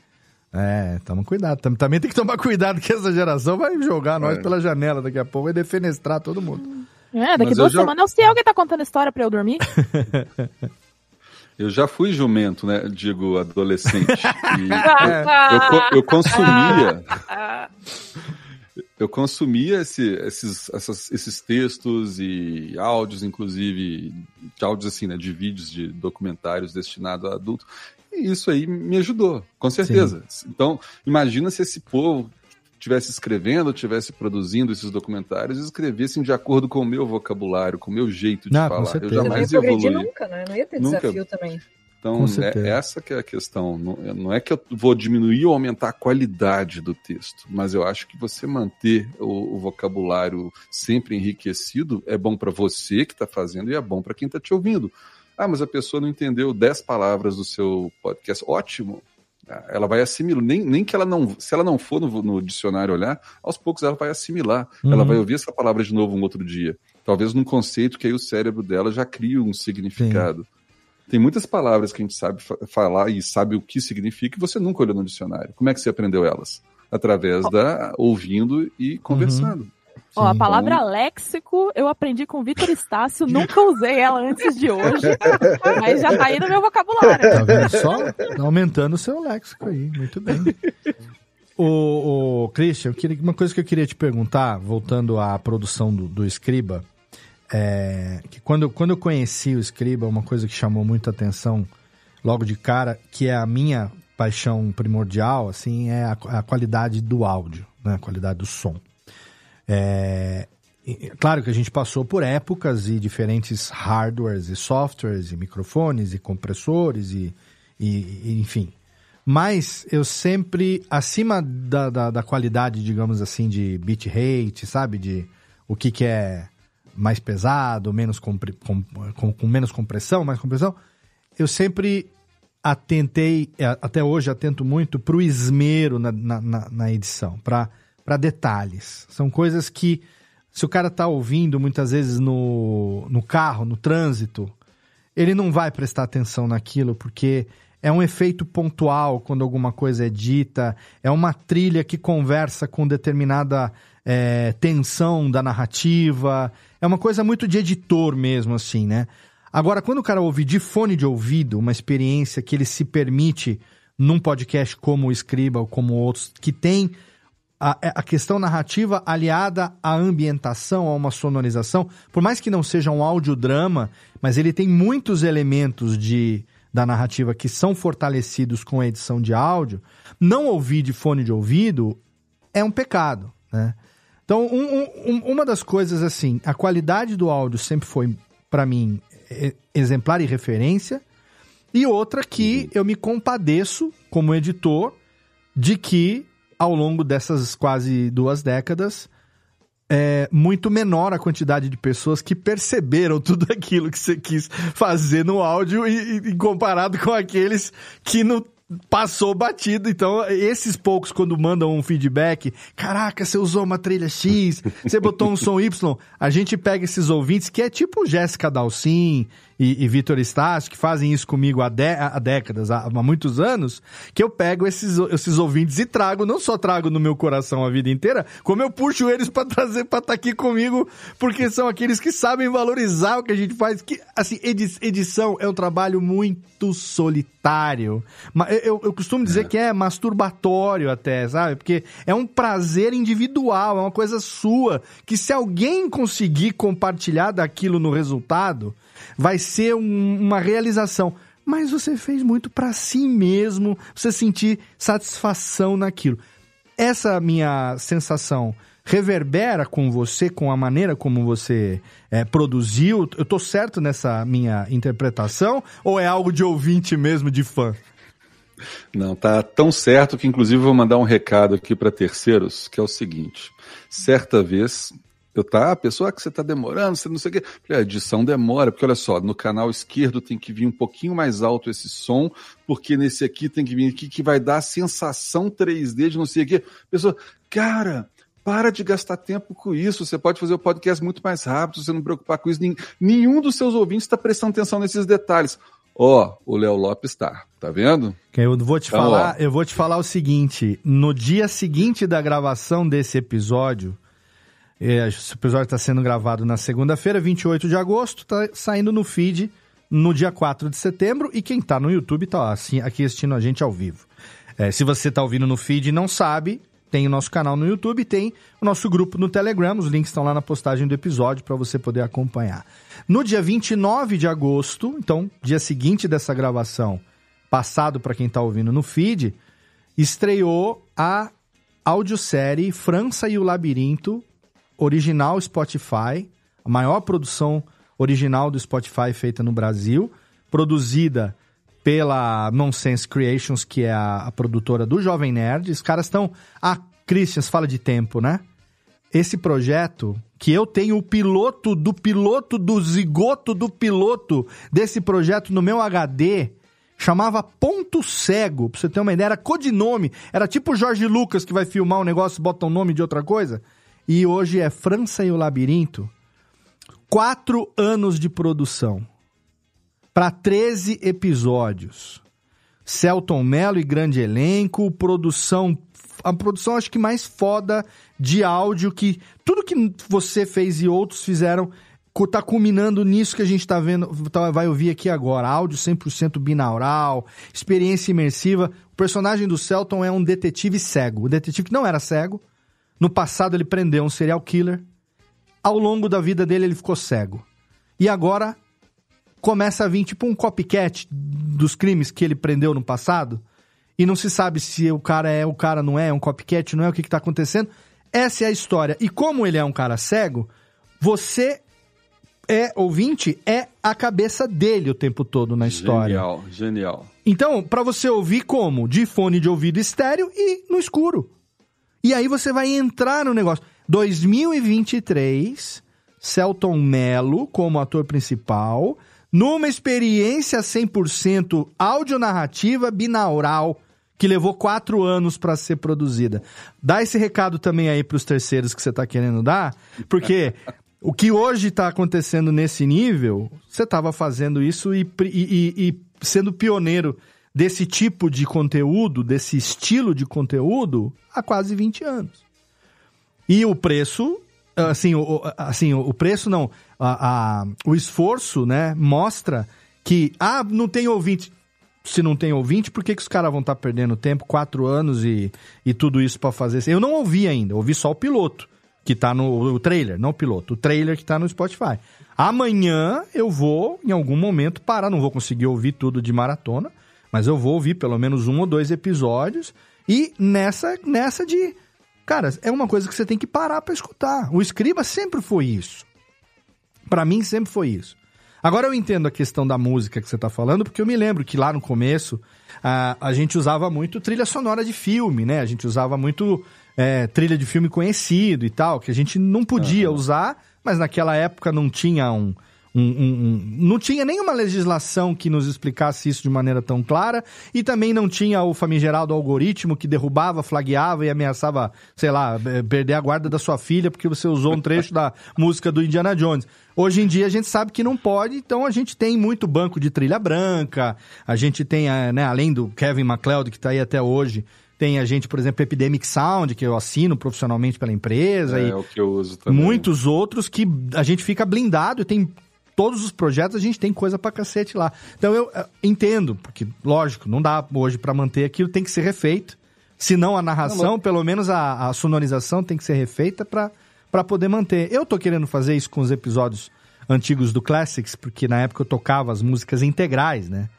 É, toma cuidado. Tam- Também tem que tomar cuidado que essa geração vai jogar nós É. pela janela daqui a pouco, vai defenestrar todo mundo. É, daqui Mas duas eu já- semanas é o Ciel que tá contando história pra eu dormir. Eu já fui jumento, né? Digo, adolescente. E eu, eu eu consumia. Eu consumia esse- esses, essas- esses textos e áudios, inclusive, de áudios assim, né? De vídeos de documentários destinados a adulto. E isso aí me ajudou, com certeza. Então, imagina se esse povo estivesse escrevendo, estivesse produzindo esses documentários e escrevessem de acordo com o meu vocabulário, com o meu jeito de Não, com falar. Eu certeza. Você não ia jamais progredir evoluí. nunca, né? Não ia ter Nunca. desafio também. Então, é, essa que é a questão. Não, não é que eu vou diminuir ou aumentar a qualidade do texto, mas eu acho que você manter o, o vocabulário sempre enriquecido é bom para você que está fazendo e é bom para quem está te ouvindo. Ah, mas a pessoa não entendeu 10 palavras do seu podcast. Ótimo. Ela vai assimilar, nem, nem que ela não, se ela não for no, no dicionário olhar, aos poucos ela vai assimilar. Uhum. Ela vai ouvir essa palavra de novo um outro dia. Talvez num conceito que aí o cérebro dela já cria um significado. Tem muitas palavras que a gente sabe fa- falar e sabe o que significa e você nunca olhou no dicionário. Como é que você aprendeu elas? Através da ouvindo e conversando. Ó, a palavra léxico eu aprendi com o Vitor Estácio, nunca usei ela antes de hoje, mas já tá aí no meu vocabulário. Tá vendo só? Tá aumentando o seu léxico aí, muito bem. O, o Christian, queria, uma coisa que eu queria te perguntar, voltando à produção do, do Scriba, é que quando, quando eu conheci o Scriba, uma coisa que chamou muita atenção logo de cara, que é a minha paixão primordial, assim, é a, a qualidade do áudio, né? A qualidade do som. É, claro que a gente passou por épocas e diferentes hardwares e softwares e microfones e compressores e, e- e, enfim. Mas eu sempre, acima da, da, da qualidade, digamos assim, de bitrate, sabe? De o que, que é mais pesado, menos com, com, com menos compressão, mais compressão, eu sempre atentei, é, até hoje atento muito pro esmero na, na, na- na edição, para detalhes. São coisas que, se o cara tá ouvindo muitas vezes no, no carro, no trânsito, ele não vai prestar atenção naquilo, porque é um efeito pontual quando alguma coisa é dita, é uma trilha que conversa com determinada é, tensão da narrativa, é uma coisa muito de editor mesmo, assim, né? Agora, quando o cara ouve de fone de ouvido, uma experiência que ele se permite num podcast como o Scriba ou como outros, que tem a, a questão narrativa aliada à ambientação, a uma sonorização, por mais que não seja um audiodrama, mas ele tem muitos elementos de, da narrativa que são fortalecidos com a edição de áudio, não ouvir de fone de ouvido é um pecado, né? Então, um- um- um- uma das coisas, assim, a qualidade do áudio sempre foi, para mim, exemplar e referência, e outra que eu me compadeço, como editor, de que ao longo dessas quase duas décadas é muito menor a quantidade de pessoas que perceberam tudo aquilo que você quis fazer no áudio e, e- comparado com aqueles que não passou batido. Então, esses poucos, quando mandam um feedback, caraca, você usou uma trilha X, você botou um som Y, a gente pega esses ouvintes, que é tipo Jéssica Dalcin e, e Vitor Estácio, que fazem isso comigo há, dé- há décadas, há, há muitos anos, que eu pego esses, esses ouvintes e trago, não só trago no meu coração a vida inteira, como eu puxo eles pra trazer pra estar aqui comigo, porque são aqueles que sabem valorizar o que a gente faz. Que, assim, edi- edição é um trabalho muito solitário. Eu, eu- eu costumo dizer que é masturbatório até, sabe? Porque é um prazer individual, é uma coisa sua, que se alguém conseguir compartilhar daquilo no resultado, vai ser um- uma realização. Mas você fez muito pra si mesmo, você sentir satisfação naquilo. Essa minha sensação reverbera com você, com a maneira como você é, produziu? Eu tô certo nessa minha interpretação? Ou é algo de ouvinte mesmo, de fã? Não, tá tão certo que inclusive vou mandar um recado aqui para terceiros, que é o seguinte: certa vez eu tá, a pessoa "Ah, que você tá demorando, você não sei o quê. A edição demora, porque olha só, no canal esquerdo tem que vir um pouquinho mais alto esse som, porque nesse aqui tem que vir aqui que vai dar a sensação 3D de não sei o quê. A pessoa, cara, para de gastar tempo com isso. Você pode fazer o podcast muito mais rápido, se você não preocupar com isso. Nen- Nenhum dos seus ouvintes está prestando atenção nesses detalhes. Ó, o Léo Lopes tá, tá vendo? Eu vou te Então, falar, ó. eu vou te falar o seguinte, no dia seguinte da gravação desse episódio, esse episódio está sendo gravado na segunda-feira, 28 de agosto, tá saindo no feed no dia 4 de setembro e quem tá no YouTube tá assim, aqui assistindo a gente ao vivo. É, se você tá ouvindo no feed e não sabe, tem o nosso canal no YouTube, tem o nosso grupo no Telegram, os links estão lá na postagem do episódio para você poder acompanhar. No dia 29 de agosto, então, dia seguinte dessa gravação, passado para quem tá ouvindo no feed, estreou a audiosérie França e o Labirinto, original Spotify, a maior produção original do Spotify feita no Brasil, produzida pela Nonsense Creations, que é a, a produtora do Jovem Nerd. Os caras estão. Ah, Christians, fala de tempo, né? Esse projeto, que eu tenho o piloto do piloto do zigoto do piloto desse projeto no meu HD. Chamava Ponto Cego, pra você ter uma ideia, era codinome. Era tipo Jorge Lucas que vai filmar um negócio e bota o um nome de outra coisa. E hoje é França e o Labirinto. Quatro anos de produção. Para 13 episódios. Celton Mello e grande elenco, produção. A produção acho que mais foda de áudio que. Tudo que você fez e outros fizeram tá culminando nisso que a gente tá vendo, tá, vai ouvir aqui agora. Áudio 100% binaural, experiência imersiva. O personagem do Celton é um detetive cego. O detetive que não era cego. No passado ele prendeu um serial killer. Ao longo da vida dele ele ficou cego. E agora começa a vir tipo um copycat dos crimes que ele prendeu no passado. E não se sabe se o cara é, o cara não é, é um copycat, não é, o que, que tá acontecendo. Essa é a história. E como ele é um cara cego, você é ouvinte, é a cabeça dele o tempo todo na história. Genial, genial. Então, para você ouvir como? De fone de ouvido estéreo e no escuro. E aí você vai entrar no negócio. 2023, Celton Mello como ator principal, numa experiência 100% audionarrativa binaural que levou quatro anos para ser produzida. Dá esse recado também aí para os terceiros que você está querendo dar, porque o que hoje está acontecendo nesse nível, você estava fazendo isso e, e, e, sendo pioneiro desse tipo de conteúdo, desse estilo de conteúdo, há quase 20 anos. E o preço, assim, o, assim, o preço não, a, a, o esforço, né, mostra que, ah, não tem ouvinte. Se não tem ouvinte, por que, que os caras vão estar tá perdendo tempo, quatro anos e, e tudo isso para fazer? Eu não ouvi ainda, ouvi só o piloto que tá no o trailer, não o piloto, o trailer que tá no Spotify. Amanhã eu vou, em algum momento, parar, não vou conseguir ouvir tudo de maratona, mas eu vou ouvir pelo menos um ou dois episódios e nessa, nessa de. Cara, é uma coisa que você tem que parar para escutar. O Escriba sempre foi isso. Para mim sempre foi isso. Agora eu entendo a questão da música que você tá falando, porque eu me lembro que lá no começo a, a gente usava muito trilha sonora de filme, né? A gente usava muito é, trilha de filme conhecido e tal, que a gente não podia uhum. usar, mas naquela época não tinha um, um, um, não tinha nenhuma legislação que nos explicasse isso de maneira tão clara e também não tinha o famigerado algoritmo que derrubava, flagueava e ameaçava, sei lá, perder a guarda da sua filha porque você usou um trecho da música do Indiana Jones. Hoje em dia a gente sabe que não pode, então a gente tem muito banco de trilha branca, a gente tem, né, além do Kevin MacLeod que está aí até hoje, tem a gente, por exemplo, Epidemic Sound, que eu assino profissionalmente pela empresa. É, e o que eu uso também. Muitos outros que a gente fica blindado e tem todos os projetos a gente tem coisa pra cacete lá. Então eu, eu entendo, porque, lógico, não dá hoje para manter aquilo, tem que ser refeito. Se não a narração, não, pelo menos a, a, sonorização tem que ser refeita para poder manter. Eu tô querendo fazer isso com os episódios antigos do Classics, porque na época eu tocava as músicas integrais, né?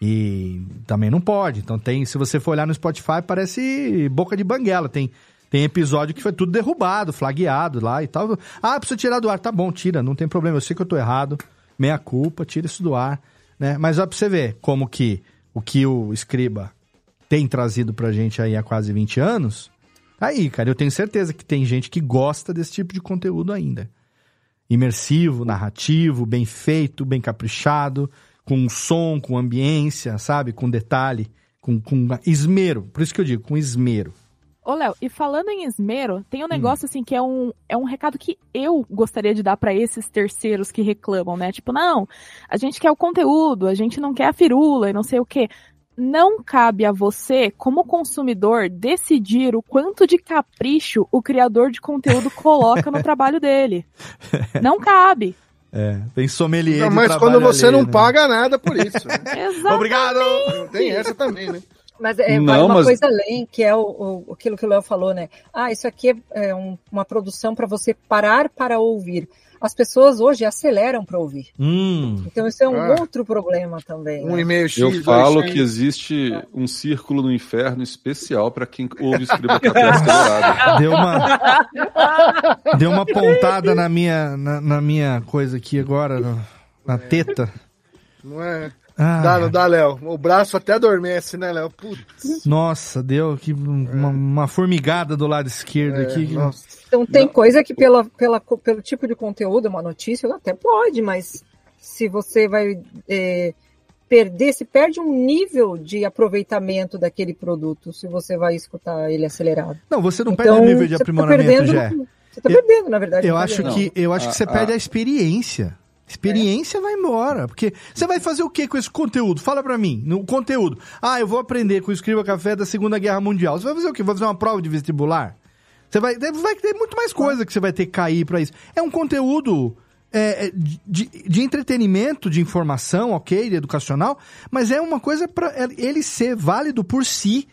E também não pode. Então tem, se você for olhar no Spotify, parece boca de banguela. Tem, tem episódio que foi tudo derrubado, flagueado lá e tal. Ah, precisa tirar do ar. Tá bom, tira, não tem problema. Eu sei que eu tô errado. Meia culpa, tira isso do ar. Né? Mas ó, pra você ver como que o que o Escriba tem trazido pra gente aí há quase 20 anos. Aí, cara, eu tenho certeza que tem gente que gosta desse tipo de conteúdo ainda. Imersivo, narrativo, bem feito, bem caprichado com som, com ambiência, sabe? Com detalhe, com, com esmero. Por isso que eu digo, com esmero. Ô, Léo, e falando em esmero, tem um hum. negócio hum. assim que é um, é um recado que eu gostaria de dar para esses terceiros que reclamam, né? Tipo, não, a gente quer o conteúdo, a gente não quer a firula e não sei o quê. Não cabe a você, como consumidor, decidir o quanto de capricho o criador de conteúdo coloca no trabalho dele. Não cabe. É, tem sommelier não, Mas quando você ali, não né? paga nada por isso. Né? Exatamente. Obrigado! Tem essa também, né? Mas é, não, vai uma mas... coisa além, que é o, o, aquilo que o Léo falou, né? Ah, isso aqui é, é um, uma produção para você parar para ouvir as pessoas hoje aceleram para ouvir. Hum. Então isso é um ah. outro problema também. Um né? e-mail X, Eu falo que existe é. um círculo no inferno especial para quem ouve escreva acelerado. Deu uma deu uma pontada na minha na, na minha coisa aqui agora na, na teta. Não é. Ah, Dá, não dá, Léo? O braço até adormece, né, Léo? Putz. Nossa, deu aqui uma, uma formigada do lado esquerdo É, aqui. nossa. Então tem coisa que pela, pela, pelo tipo de conteúdo, uma notícia, até pode, mas se você vai é, perder, se perde um nível de aproveitamento daquele produto, se você vai escutar ele acelerado. Não, você não Então, perde o nível de você tá aprimoramento, perdendo- Jé. Você tá Eu- perdendo, na verdade. Eu tá acho perdendo. que, eu acho que você Ah, perde ah. a experiência. Experiência vai embora. Porque você vai fazer o que com esse conteúdo? Fala pra mim, no conteúdo. Ah, eu vou aprender com o Escriba Café da Segunda Guerra Mundial. Você vai fazer o quê? Vai fazer uma prova de vestibular? Você vai, vai ter muito mais coisa que você vai ter que cair pra isso. É um conteúdo é, é, de, de entretenimento, de informação, ok, de educacional, mas é uma coisa pra ele ser válido por si.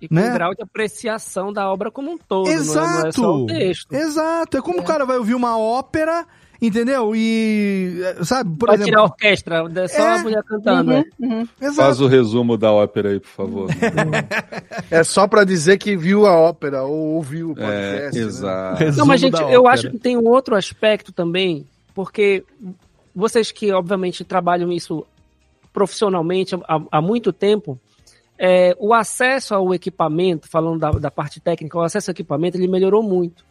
E com Né? um grau de apreciação da obra como um todo. Não é, não é Exato! texto. Exato. É como o cara vai ouvir uma ópera, entendeu? E, é, sabe, por Vai exemplo... tirar a orquestra, é só É. a mulher cantando. Uhum, é. uhum. Faz o resumo da ópera aí, por favor. É só pra dizer que viu a ópera ou ouviu o é, podcast. né? exato. Resumo Não, mas, gente, eu acho que tem um outro aspecto também, porque vocês que, obviamente, trabalham isso profissionalmente há, há muito tempo, é, o acesso ao equipamento, falando da, da parte técnica, o acesso ao equipamento, ele melhorou muito.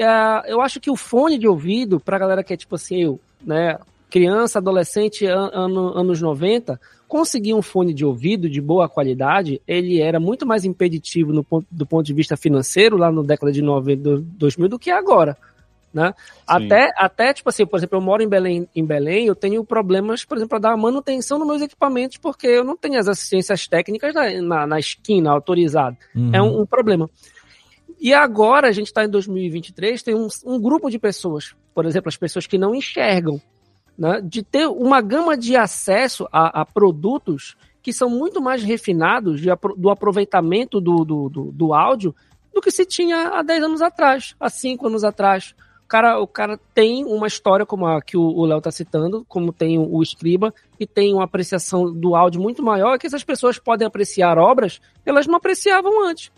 Ah, eu acho que o fone de ouvido, pra galera que é tipo assim, eu, né, criança, adolescente, an- ano- anos 90, conseguir um fone de ouvido de boa qualidade, ele era muito mais impeditivo no ponto, do ponto de vista financeiro, lá na década de 90, do- 2000, do que agora. Né? Até, até, tipo assim, por exemplo, eu moro em Belém, em Belém, eu tenho problemas, por exemplo, para dar manutenção nos meus equipamentos, porque eu não tenho as assistências técnicas na, na, na esquina autorizada. Uhum. É um, um problema. E agora a gente está em 2023, tem um, um grupo de pessoas, por exemplo, as pessoas que não enxergam, né, de ter uma gama de acesso a, a produtos que são muito mais refinados de do aproveitamento do, do, do, do áudio do que se tinha há 10 anos atrás, há 5 anos atrás. O cara, o cara tem uma história como a que o Léo está citando, como tem o, o Escriba, e tem uma apreciação do áudio muito maior, que essas pessoas podem apreciar obras que elas não apreciavam antes.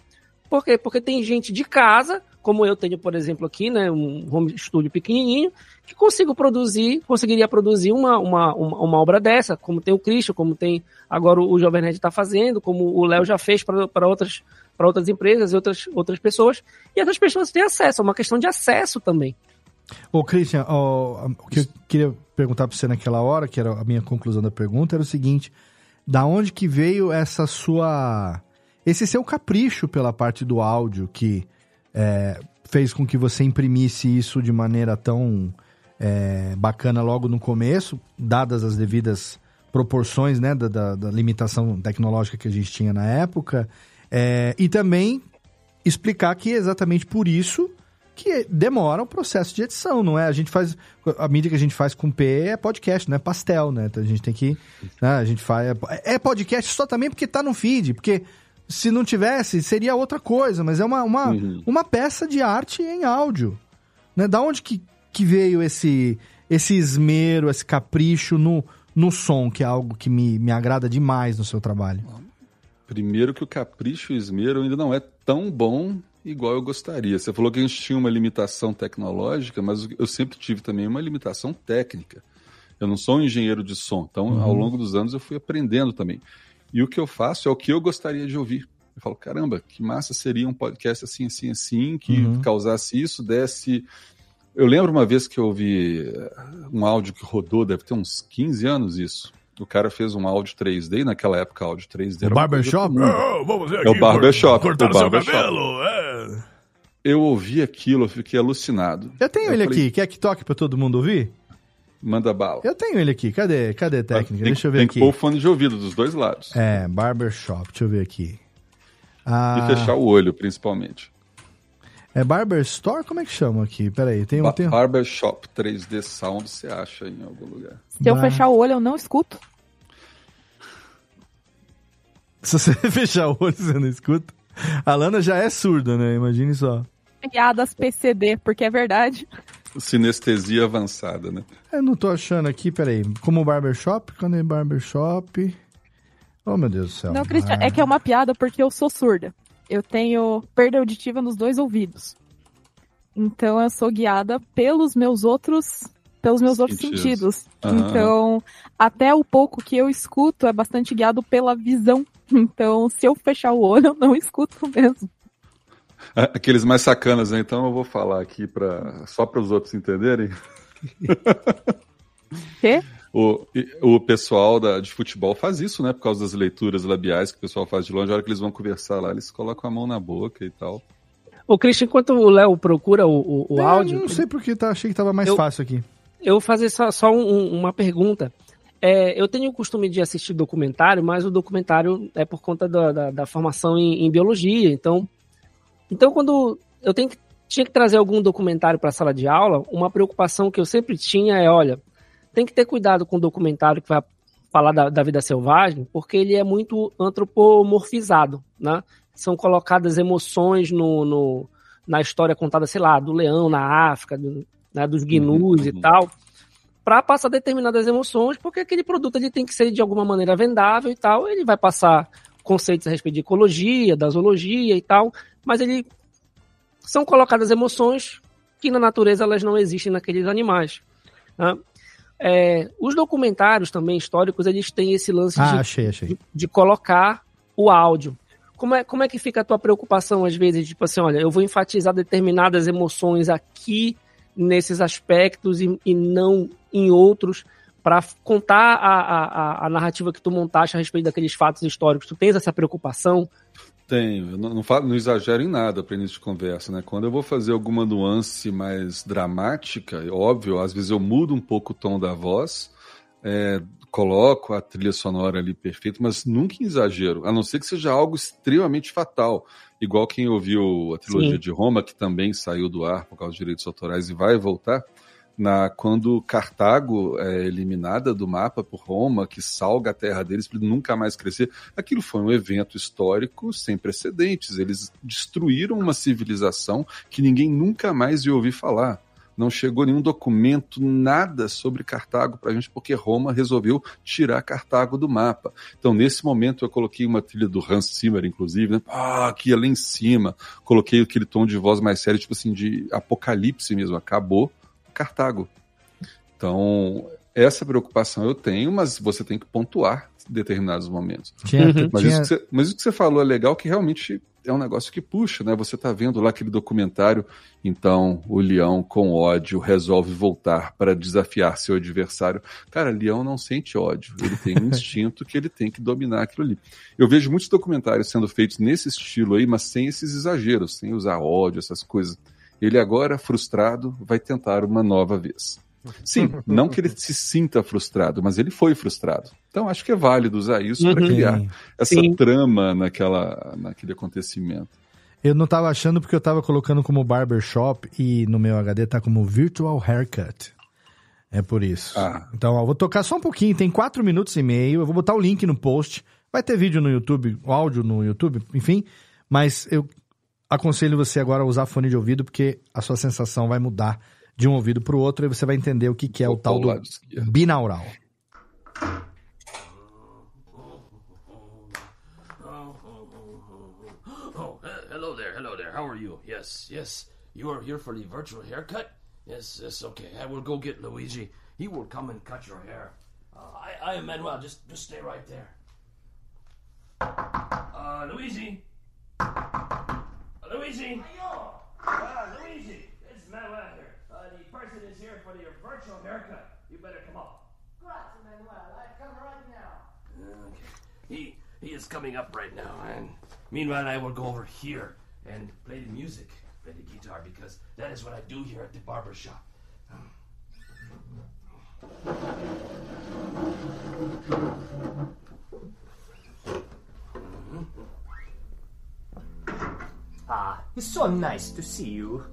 Por quê? Porque tem gente de casa, como eu tenho, por exemplo, aqui, né, um home studio pequenininho, que consigo produzir, conseguiria produzir uma, uma, uma, uma obra dessa, como tem o Christian, como tem agora o Jovem Nerd está fazendo, como o Léo já fez para outras, para outras empresas e outras, outras pessoas. E essas pessoas têm acesso, é uma questão de acesso também. Ô, Christian, ó, o que eu queria perguntar pra você naquela hora, que era a minha conclusão da pergunta, era o seguinte: da onde que veio essa sua. Esse seu capricho pela parte do áudio que é, fez com que você imprimisse isso de maneira tão é, bacana logo no começo, dadas as devidas proporções né, da, da- da limitação tecnológica que a gente tinha na época, é, e também explicar que é exatamente por isso que demora o processo de edição, não é? A gente faz. A mídia que a gente faz com P é podcast, não é pastel, né? Então a gente tem que. né, a gente faz. É podcast só também porque tá no feed, porque se não tivesse, seria outra coisa, mas é uma, uma, uma peça de arte em áudio. Né? Da onde que, que veio esse, esse esmero, esse capricho no, no som, que é algo que me, me agrada demais no seu trabalho? Primeiro que o capricho e o esmero ainda não é tão bom igual eu gostaria. Você falou que a gente tinha uma limitação tecnológica, mas eu sempre tive também uma limitação técnica. Eu não sou um engenheiro de som, então Uhum. ao longo dos anos eu fui aprendendo também. E o que eu faço é o que eu gostaria de ouvir. Eu falo, caramba, que massa seria um podcast assim, assim, assim, que Uhum. causasse isso, desse. Eu lembro uma vez que eu ouvi eh, um áudio que rodou, deve ter uns 15 anos isso. O cara fez um áudio 3D, e naquela época áudio 3D era Barbershop? Ah, vamos ver É o aqui, barbershop. cortar o o seu barbershop. cabelo, é. Eu ouvi aquilo, eu fiquei alucinado. Eu tenho ele falei, aqui, quer que toque pra todo mundo ouvir? Manda bala. Eu tenho ele aqui, cadê? Cadê a técnica? Tem, Deixa eu ver tem aqui. que pôr o fone de ouvido dos dois lados. É, barbershop, deixa eu ver aqui. Ah, E fechar o olho, principalmente. É Barber Store? Como é que chama aqui? Peraí, tem um... Ba Tem... Barbershop 3D Sound você acha em algum lugar. Se eu Bah. fechar o olho, eu não escuto. Se você fechar o olho, você não escuta. A Lana já é surda, né? Imagine só. Piadas PCD, porque é verdade. Sinestesia avançada, né? Eu não tô achando aqui, peraí. Como Barbershop? Cadê Barbershop? Oh, meu Deus do céu. Não, Cristian, é que é uma piada porque eu sou surda. Eu tenho perda auditiva nos dois ouvidos. Então eu sou guiada pelos meus outros pelos meus outros Sentidos. sentidos. Aham. Então, até o pouco que eu escuto é bastante guiado pela visão. Então, se eu fechar o olho, eu não escuto mesmo. Aqueles mais sacanas, né? Então eu vou falar aqui pra, só para os outros entenderem. Quê? O, o pessoal da, de futebol faz isso, né? Por causa das leituras labiais que o pessoal faz de longe. A hora que eles vão conversar lá, eles colocam a mão na boca e tal. Ô, Christian, enquanto o Léo procura o, o, o É, áudio. Não sei porque tá, achei que tava mais Eu- fácil aqui. Eu vou fazer só, só um- uma pergunta. É, eu tenho o costume de assistir documentário, mas o documentário é por conta da, da, da formação em, em biologia. Então, então quando eu tenho que- tinha que trazer algum documentário para a sala de aula, uma preocupação que eu sempre tinha é, olha, tem que ter cuidado com o documentário que vai falar da, da vida selvagem, porque ele é muito antropomorfizado, né? São colocadas emoções no, no- na história contada, sei lá, do leão na África, do- né, dos gnus e tal, para passar determinadas emoções, porque aquele produto ele tem que ser de alguma maneira vendável e tal, ele vai passar conceitos a respeito de ecologia, da zoologia e tal, mas ele são colocadas emoções que na natureza elas não existem naqueles animais. né? É, os documentários também históricos, eles têm esse lance Ah, de, achei, achei. de, de colocar o áudio. Como é, como é que fica a tua preocupação, às vezes, tipo assim, olha, eu vou enfatizar determinadas emoções aqui nesses aspectos e, e não em outros para contar a, a, a- narrativa que tu montaste a respeito daqueles fatos históricos. Tu tens essa preocupação? Tenho, eu não, não, falo, não exagero em nada para início de conversa, né? Quando eu vou fazer alguma nuance mais dramática, é óbvio, às vezes eu mudo um pouco o tom da voz, é, coloco a trilha sonora ali perfeita, mas nunca em exagero, a não ser que seja algo extremamente fatal, igual quem ouviu a trilogia Sim. de Roma, que também saiu do ar por causa dos direitos autorais e vai voltar. Na, quando Cartago é eliminada do mapa por Roma, que salga a terra deles para nunca mais crescer, aquilo foi um evento histórico sem precedentes. Eles destruíram uma civilização que ninguém nunca mais ia ouvir falar. Não chegou nenhum documento, nada sobre Cartago para a gente, porque Roma resolveu tirar Cartago do mapa. Então, nesse momento, eu coloquei uma trilha do Hans Zimmer, inclusive, né? ah, aqui lá em cima. Coloquei aquele tom de voz mais sério, tipo assim, de apocalipse mesmo. Acabou Cartago. Então, essa preocupação eu tenho, mas você tem que pontuar determinados momentos. Tinha- mas, tinha- isso que você, mas isso que você falou é legal, que realmente é um negócio que puxa, né? Você tá vendo lá aquele documentário, então o leão com ódio resolve voltar para desafiar seu adversário. Cara, leão não sente ódio, ele tem um instinto que ele tem que dominar aquilo ali. Eu vejo muitos documentários sendo feitos nesse estilo aí, mas sem esses exageros, sem usar ódio, essas coisas. Ele agora, frustrado, vai tentar uma nova vez. Sim, não que ele se sinta frustrado, mas ele foi frustrado. Então acho que é válido usar isso para Uhum. criar Sim. essa Sim. trama naquela, naquele acontecimento. Eu não tava achando porque eu tava colocando como barbershop e no meu HD tá como virtual haircut. É por isso. Então, ó, vou tocar só um pouquinho, tem quatro minutos e meio. Eu vou botar o link no post. Vai ter vídeo no YouTube, áudio no YouTube, enfim. Mas eu aconselho você agora a usar fone de ouvido, porque a sua sensação vai mudar de um ouvido pro outro e você vai entender o que, que é o tal do binaural. Hello there, hello there. How are you? Yes, yes. You are here for the virtual haircut? Yes, yes, okay. I will go get Luigi. He will come and cut your hair. Uh, I, I am Manuel. Just, just stay right there. Uh, Luigi. Luigi. Uh, Luigi. It's Manuel here. Uh, the person is here for your virtual haircut. You better come up. Grazie, Manuel. I come right now. Okay. He he is coming up right now, and meanwhile I will go over here and play the music, play the guitar, because that is what I do here at the barber shop. Ah, it's so nice to see you.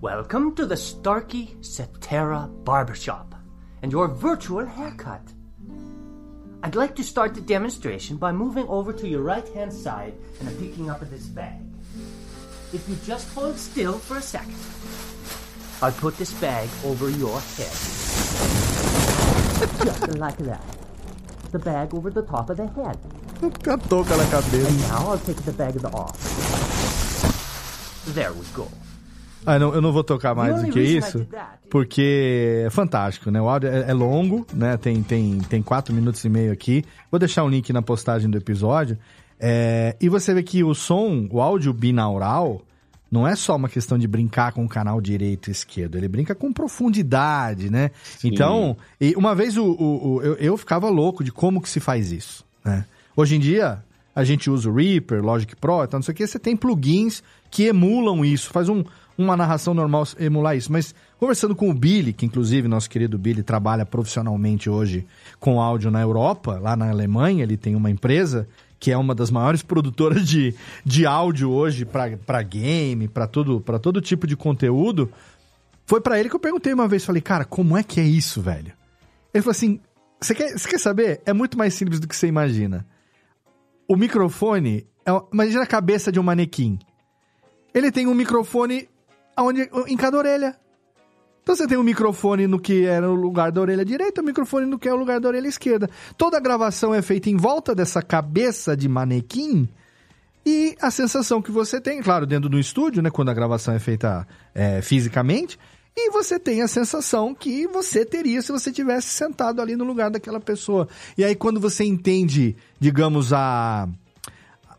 Welcome to the Starkey Cetera Barbershop and your virtual haircut. I'd like to start the demonstration by moving over to your right hand side and picking up this bag. If you just hold still for a second, I'll put this bag over your head. Just like that. The bag over the top of the head. Com a touca na cabeça. And now I'll take the bag off. There we go. Ah, não, eu não vou tocar mais do que isso, porque é fantástico, né? O áudio é, é longo, né? Tem, tem, tem quatro minutos e meio aqui. Vou deixar um link na postagem do episódio. É, e você vê que o som, o áudio binaural, não é só uma questão de brincar com o canal direito e esquerdo, ele brinca com profundidade, né? Então, e uma vez o, o- o- eu, eu ficava louco de como que se faz isso, né? Hoje em dia, a gente usa o Reaper, Logic Pro, então não sei o que, você tem plugins que emulam isso, faz um, uma narração normal emular isso, mas conversando com o Billy, que inclusive nosso querido Billy trabalha profissionalmente hoje com áudio na Europa, lá na Alemanha, ele tem uma empresa que é uma das maiores produtoras de, de áudio hoje para game, para todo, todo tipo de conteúdo. Foi para ele que eu perguntei uma vez, falei, cara, como é que é isso, velho? Ele falou assim, você quer, quer saber? É muito mais simples do que você imagina. O microfone, é, imagina a cabeça de um manequim. Ele tem um microfone aonde, em cada orelha. Então você tem um microfone no que é no lugar da orelha direita, um microfone no que é o lugar da orelha esquerda. Toda a gravação é feita em volta dessa cabeça de manequim e a sensação que você tem, claro, dentro do estúdio, né, quando a gravação é feita é, fisicamente, e você tem a sensação que você teria se você tivesse sentado ali no lugar daquela pessoa. E aí quando você entende, digamos, a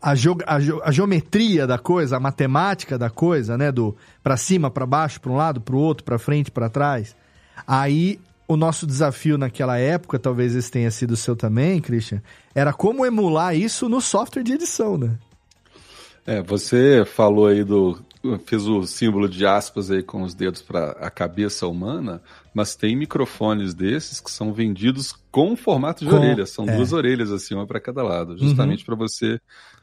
a, geo- a geo- a geometria da coisa, a matemática da coisa, né, do para cima, para baixo, para um lado, para o outro, para frente, para trás. Aí o nosso desafio naquela época, talvez esse tenha sido o seu também, Christian, era como emular isso no software de edição, né? É, você falou aí do. Fez o símbolo de aspas aí com os dedos para a cabeça humana, mas tem microfones desses que são vendidos com formato de Com- orelha. São é. duas orelhas assim, uma para cada lado, justamente para você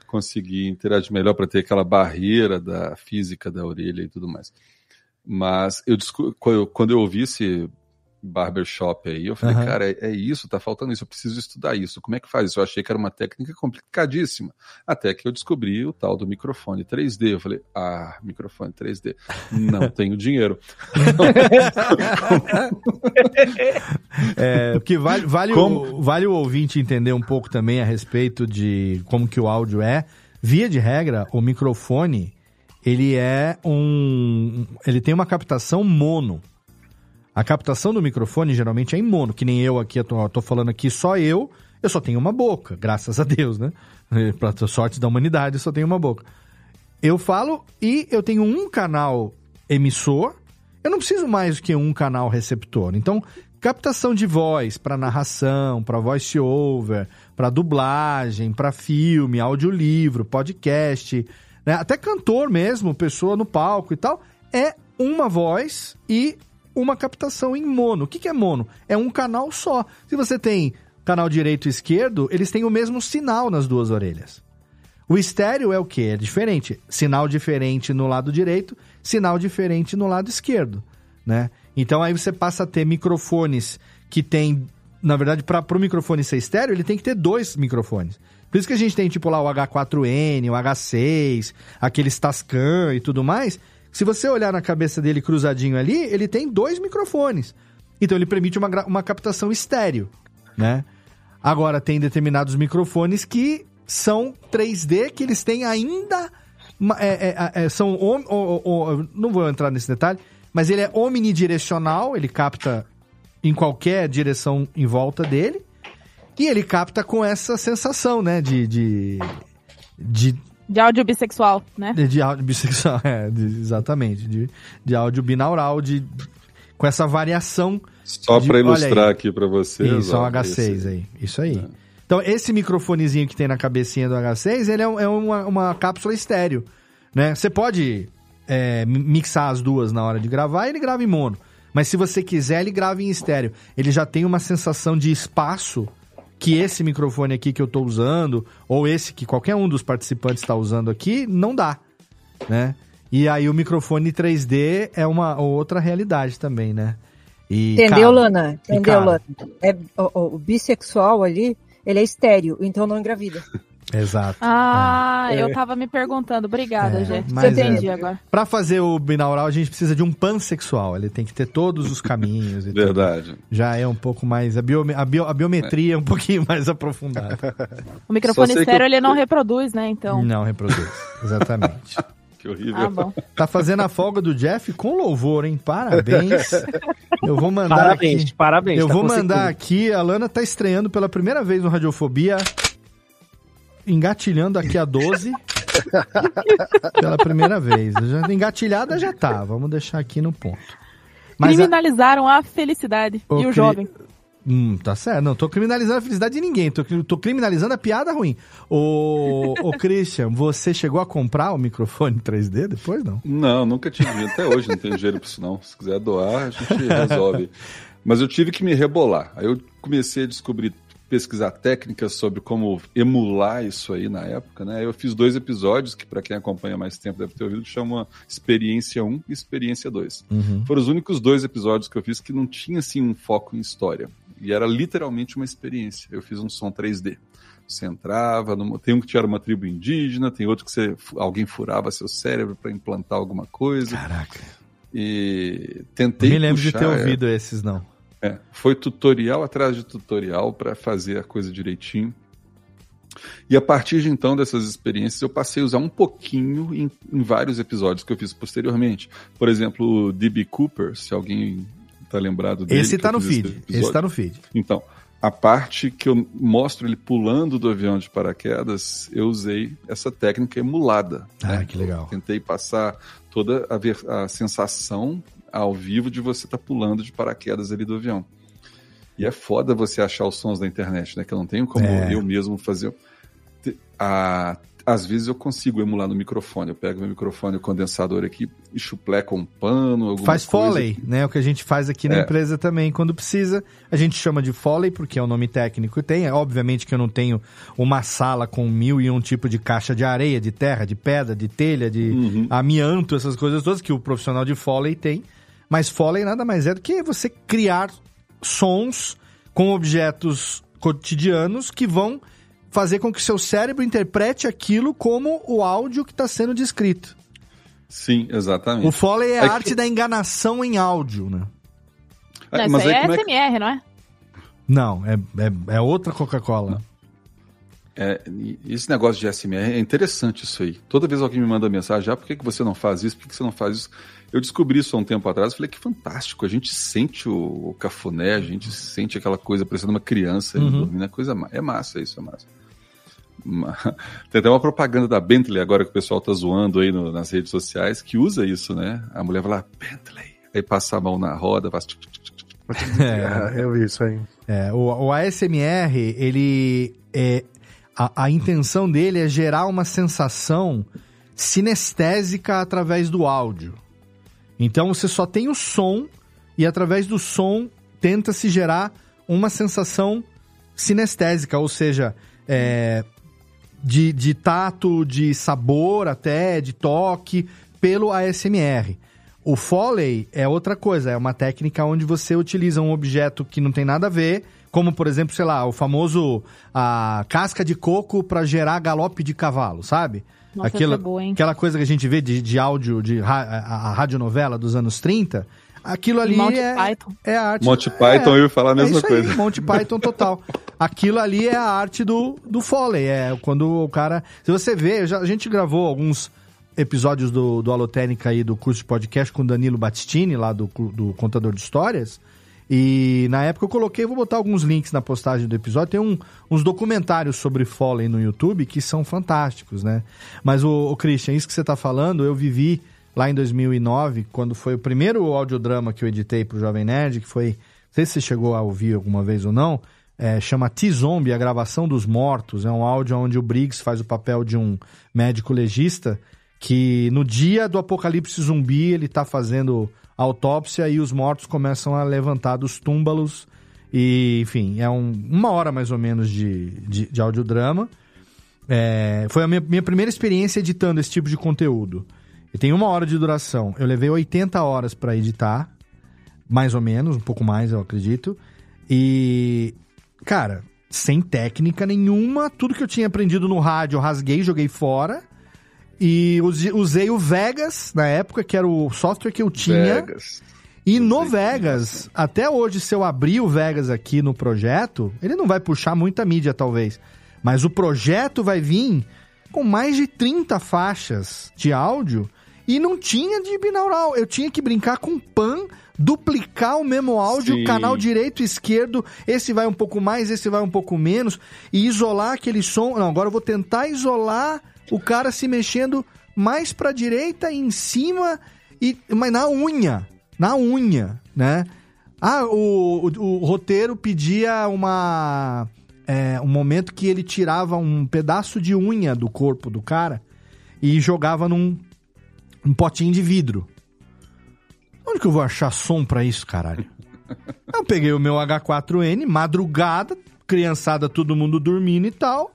conseguir interagir melhor, para ter aquela barreira da física da orelha e tudo mais. Mas eu- quando eu ouvi esse barbershop aí, eu falei, Aham. cara, é, é isso, tá faltando isso, eu preciso estudar isso. Como é que faz isso? Eu achei que era uma técnica complicadíssima. Até que eu descobri o tal do microfone 3D. Eu falei, ah, microfone 3D. Não tenho dinheiro. É, porque vale, vale, Como? o, vale o ouvinte entender um pouco também a respeito de como que o áudio é. Via de regra, o microfone, ele é um... Ele tem uma captação mono. A captação do microfone geralmente é em mono, que nem eu aqui, eu tô, eu tô falando aqui só eu, eu só tenho uma boca, graças a Deus, né? Pra sorte da humanidade, eu só tenho uma boca. Eu falo e eu tenho um canal emissor, eu não preciso mais do que um canal receptor. Então, captação de voz para narração, para voice over, para dublagem, para filme, audiolivro, podcast, né? até cantor mesmo, pessoa no palco e tal, é uma voz e uma captação em mono. O que, que é mono? É um canal só. Se você tem canal direito e esquerdo, eles têm o mesmo sinal nas duas orelhas. O estéreo é o que? É diferente. Sinal diferente no lado direito, sinal diferente no lado esquerdo, né? Então aí você passa a ter microfones que tem, na verdade, para o microfone ser estéreo, ele tem que ter dois microfones. Por isso que a gente tem tipo lá o H4N, o H6, aqueles Tascam e tudo mais. Se você olhar na cabeça dele cruzadinho ali, ele tem dois microfones. Então ele permite uma, uma captação estéreo, né? Agora tem determinados microfones que são 3D, que eles têm ainda. é, é, é, são. om- não vou entrar nesse detalhe, mas ele é omnidirecional, ele capta em qualquer direção em volta dele. E ele capta com essa sensação, né? De. de, de De áudio bissexual, né? de, de áudio bissexual, é, de- exatamente. De, de áudio binaural, de, com essa variação. Só para ilustrar aqui para vocês. Isso, é um ó, H6 esse- aí. Isso aí. Então, esse microfonezinho que tem na cabecinha do H6, ele é, é uma, uma cápsula estéreo, né? Você pode é, mi- mixar as duas na hora de gravar e ele grava em mono. Mas se você quiser, ele grava em estéreo. Ele já tem uma sensação de espaço que esse microfone aqui que eu tô usando, ou esse que qualquer um dos participantes está usando aqui, não dá, né? E aí o microfone 3D é uma outra realidade também, né? E, Entendeu, cara, Lana? Entendeu, Lana? É, o, o- o bissexual ali, ele é estéreo, então não engravida. Exato. Ah, É. eu tava me perguntando. Obrigada, É, Gê. mas Você é. entendi agora. Pra fazer o binaural, a gente precisa de um pansexual. Ele tem que ter todos os caminhos. e tudo. Verdade. Já é um pouco mais. A, bio- a bio- a biometria é um pouquinho mais aprofundada. O microfone estéreo eu- ele não reproduz, né? Então. Não reproduz. Exatamente. Que horrível. Ah, bom. Tá fazendo a folga do Jeff com louvor, hein? Parabéns. Eu vou mandar Parabéns, aqui. parabéns, Eu tá vou mandar aqui. A Lana tá estreando pela primeira vez no Radiofobia. Engatilhando aqui a 12. pela primeira vez. Já, engatilhada já tá. Vamos deixar aqui no ponto. Mas a- Criminalizaram a felicidade Ô, e o cri- jovem. Hum, tá certo. Não, tô criminalizando a felicidade de ninguém. Tô, tô criminalizando a piada ruim. Ô, ô Christian, você chegou a comprar o microfone 3D depois, não? Não, nunca tive. Até hoje não tenho dinheiro pra isso, não. Se quiser doar, a gente resolve. Mas eu tive que me rebolar. Aí eu comecei a descobrir, pesquisar técnicas sobre como emular isso aí na época, né? Eu fiz dois episódios, que para quem acompanha mais tempo deve ter ouvido, que chama Experiência 1 e Experiência 2. Uhum. Foram os únicos dois episódios que eu fiz que não tinha, assim, um foco em história. E era literalmente uma experiência. Eu fiz um som 3D. Você entrava, numa- tem um que tinha uma tribo indígena, tem outro que você, alguém furava seu cérebro para implantar alguma coisa. Caraca. E Não tentei me lembro de puxar, ter é, ouvido esses, não. É, foi tutorial atrás de tutorial para fazer a coisa direitinho. E a partir de então dessas experiências, eu passei a usar um pouquinho em, em vários episódios que eu fiz posteriormente. Por exemplo, o D.B. Cooper, se alguém tá lembrado dele. Esse tá eu no feed. episódio. Esse tá no feed. Então, a parte que eu mostro ele pulando do avião de paraquedas, eu usei essa técnica emulada. Ah, né? que legal. Tentei passar toda a, ver- a sensação ao vivo de você estar pulando de paraquedas ali do avião. E é foda você achar os sons da internet, né? Que eu não tenho como É. eu mesmo fazer. A, às vezes eu consigo emular no microfone. Eu pego meu microfone, o condensador aqui, e chupleco um pano, Faz. Foley, né? O que a gente faz aqui na É. empresa também. Quando precisa, a gente chama de Foley, porque é o nome técnico tem. É, Obviamente que eu não tenho uma sala com mil e um tipo de caixa de areia, de terra, de pedra, de telha, de Uhum. amianto, essas coisas todas que o profissional de Foley tem. Mas Foley nada mais é do que você criar sons com objetos cotidianos que vão fazer com que seu cérebro interprete aquilo como o áudio que está sendo descrito. Sim, exatamente. O Foley é a É que- arte da enganação em áudio, né? Não, mas isso aí aí é é que- SMR, não é? Não, é, é, é outra Coca-Cola. É, esse negócio de SMR é interessante isso aí. Toda vez alguém me manda mensagem, ah, por que, que você não faz isso? Por que, que você não faz isso? Eu descobri isso há um tempo atrás, falei que fantástico, a gente sente o, o cafuné, a gente sente aquela coisa parecendo uma criança Uhum. dormindo, é coisa é massa isso, é massa. Ma- Tem até uma propaganda da Bentley agora que o pessoal tá zoando aí no- nas redes sociais que usa isso, né? A mulher vai lá, Bentley, aí passa a mão na roda, faz... tch. Ah, eu vi isso aí. É, o, o ASMR, ele é. A, a intenção dele é gerar uma sensação sinestésica através do áudio. Então você só tem o som e através do som tenta se gerar uma sensação sinestésica, ou seja, é, de, de tato, de sabor até, de toque, pelo ASMR. O Foley é outra coisa, é uma técnica onde você utiliza um objeto que não tem nada a ver, como por exemplo, sei lá, o famoso a casca de coco para gerar galope de cavalo, sabe? Nossa, Aquela, essa é boa, hein? aquela coisa que a gente vê de, de áudio, de ra, a, a radionovela dos anos 30, aquilo ali Monty é, Python. é a arte. Monty Python, eu ia falar a mesma é isso coisa. Aí, Monty Python total. Aquilo ali é a arte do, do Foley. É quando o cara. Se você vê, já, a gente gravou alguns episódios do, do Alotênica aí do curso de podcast com o Danilo Battistini, lá do, do Contador de Histórias. E na época eu coloquei, vou botar alguns links na postagem do episódio. Tem um- uns documentários sobre Foley no YouTube que são fantásticos, né? Mas o, o Christian, isso que você tá falando, eu vivi lá em 2009, quando foi o primeiro audiodrama que eu editei pro Jovem Nerd, que foi, não sei se você chegou a ouvir alguma vez ou não, é, chama T-Zombie, a gravação dos mortos. É um áudio onde o Briggs faz o papel de um médico legista que no dia do apocalipse zumbi ele tá fazendo autópsia e os mortos começam a levantar dos túmbalos. E, enfim, é um- uma hora mais ou menos de, de, de audiodrama. É, foi a minha, minha primeira experiência editando esse tipo de conteúdo. E tem uma hora de duração. Eu levei 80 horas para editar, mais ou menos, um pouco mais, eu acredito. E, cara, sem técnica nenhuma, tudo que eu tinha aprendido no rádio eu rasguei, joguei fora. E use- usei o Vegas na época, que era o software que eu tinha. Vegas. E no Vegas, até hoje, se eu abrir o Vegas aqui no projeto, ele não vai puxar muita mídia, talvez. Mas o projeto vai vir com mais de 30 faixas de áudio e não tinha de binaural. Eu tinha que brincar com pan, duplicar o mesmo áudio, Sim. canal direito e esquerdo, esse vai um pouco mais, esse vai um pouco menos, e isolar aquele som. Não, agora eu vou tentar isolar o cara se mexendo mais pra direita e em cima, e, mas na unha. Na unha, né? Ah, o, o, o roteiro pedia uma. é, um momento que ele tirava um pedaço de unha do corpo do cara e jogava num um potinho de vidro. Onde que eu vou achar som pra isso, caralho? Eu peguei o meu H4N, madrugada, criançada, todo mundo dormindo e tal.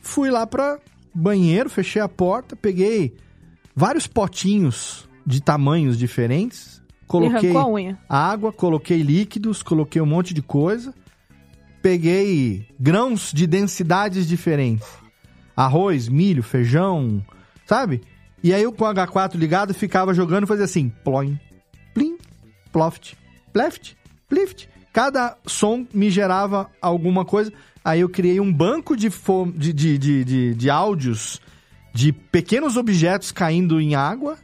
Fui lá pra banheiro, fechei a porta, peguei vários potinhos de tamanhos diferentes. Coloquei água, coloquei líquidos, coloquei um monte de coisa. Peguei grãos de densidades diferentes. Arroz, milho, feijão, sabe? E aí eu com o H4 ligado ficava jogando e fazia assim, ploim, plim, ploft, pleft, plift. Cada som me gerava alguma coisa. Aí eu criei um banco de, de, de, de, de, de áudios de pequenos objetos caindo em água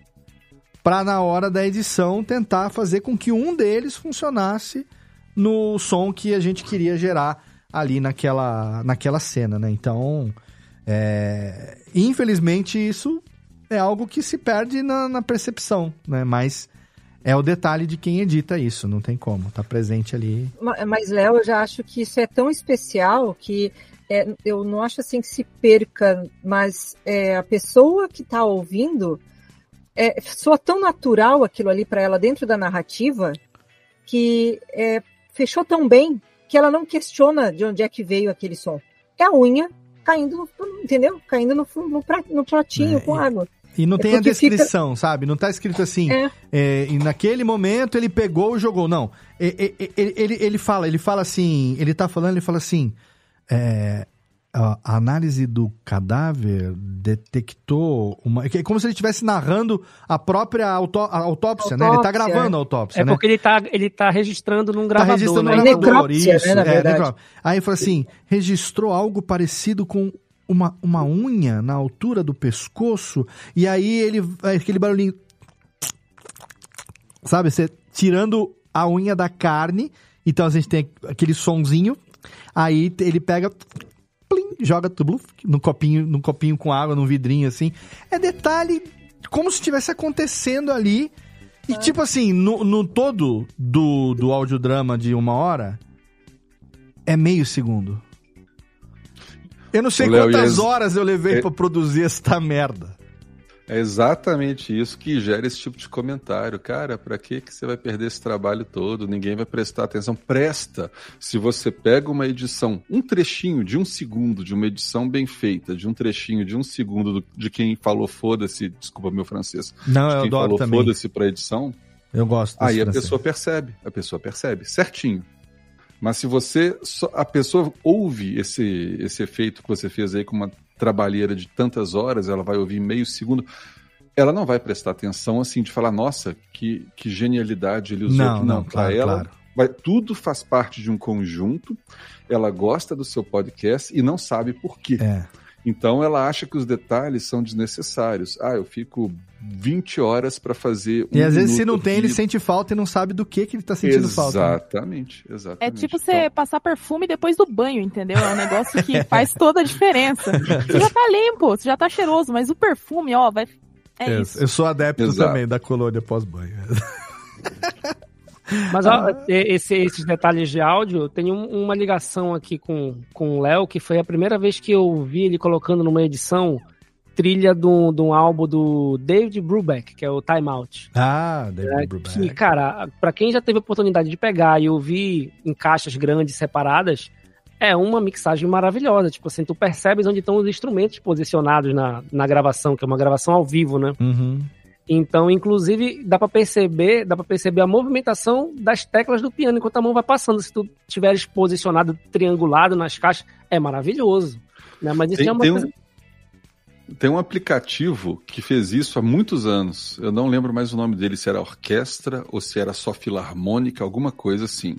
para na hora da edição tentar fazer com que um deles funcionasse no som que a gente queria gerar ali naquela, naquela cena, né? Então, é, infelizmente isso é algo que se perde na, na percepção, né? Mas é o detalhe de quem edita isso, não tem como, tá presente ali. Ma- Mas, Léo, eu já acho que isso é tão especial que é, eu não acho assim que se perca, mas é, a pessoa que está ouvindo é, soa tão natural aquilo ali para ela dentro da narrativa que é, fechou tão bem que ela não questiona de onde é que veio aquele som. É a unha caindo, no, entendeu? Caindo no, no, no pratinho É, com água. E não É tem a porque fica- descrição, sabe? Não tá escrito assim. é, e naquele momento ele pegou e jogou. Não. Ele, ele, ele fala, ele fala assim. Ele tá falando, ele fala assim. é, a análise do cadáver detectou uma. É como se ele estivesse narrando a própria auto- a autópsia, né? Ele tá Autópsia, gravando é. a autópsia, É né? porque ele tá, ele tá registrando num Tá gravador, registrando né? no gravador, isso. é, necrópsia. Aí falou assim, registrou algo parecido com uma, uma unha na altura do pescoço, e aí ele aquele barulhinho, sabe, você tirando a unha da carne, então a gente tem aquele sonzinho, aí ele pega plim, joga tudo no copinho, no copinho com água, num vidrinho assim. É detalhe como se estivesse acontecendo ali. E tipo assim, no, no todo do, do audiodrama de uma hora, é meio segundo. Eu não sei Léo, quantas as- horas eu levei é- pra produzir esta merda. É exatamente isso que gera esse tipo de comentário. Cara, pra que que você vai perder esse trabalho todo? Ninguém vai prestar atenção. Presta! Se você pega uma edição, um trechinho de um segundo de uma edição bem feita, de um trechinho de um segundo do- de quem falou foda-se, desculpa meu francês, Não, de eu quem adoro falou foda-se pra edição, Eu gosto Aí a francês. pessoa percebe, a pessoa percebe, certinho. Mas se você, só- a pessoa ouve esse, esse efeito que você fez aí com uma trabalheira de tantas horas, ela vai ouvir meio segundo, ela não vai prestar atenção assim de falar, nossa, que, que genialidade ele usou Não, aqui. não, Não, claro, ela, claro. vai, tudo faz parte de um conjunto, ela gosta do seu podcast e não sabe por quê. É. Então ela acha que os detalhes são desnecessários. Ah, eu fico 20 horas para fazer um E às vezes, se não tem, ele sente falta e não sabe do que, que ele tá sentindo falta. né? Exatamente, É exatamente. tipo você passar perfume depois do banho, entendeu? É um negócio que faz toda a diferença. Você já tá limpo, você já tá cheiroso, mas o perfume, ó, vai. É Eu- isso. Eu sou adepto Exato. também da colônia pós-banho. Mas ó, esse- esses detalhes de áudio, tem um- uma ligação aqui com, com o Léo, que foi a primeira vez que eu vi ele colocando numa edição trilha de um, de um álbum do David Brubeck, que é o Time Out. Ah, David É, Brubeck. que, cara, pra quem já teve a oportunidade de pegar e ouvir em caixas grandes separadas, é uma mixagem maravilhosa. Tipo assim, tu percebes onde estão os instrumentos posicionados na, na gravação, que é uma gravação ao vivo, né? Uhum. Então, inclusive, dá pra perceber, dá para perceber a movimentação das teclas do piano enquanto a mão vai passando. Se tu tiveres posicionado triangulado nas caixas, é maravilhoso. Né? Mas isso Tem, é uma tem coisa. um, tem um aplicativo que fez isso há muitos anos. Eu não lembro mais o nome dele, se era orquestra ou se era só filarmônica, alguma coisa assim.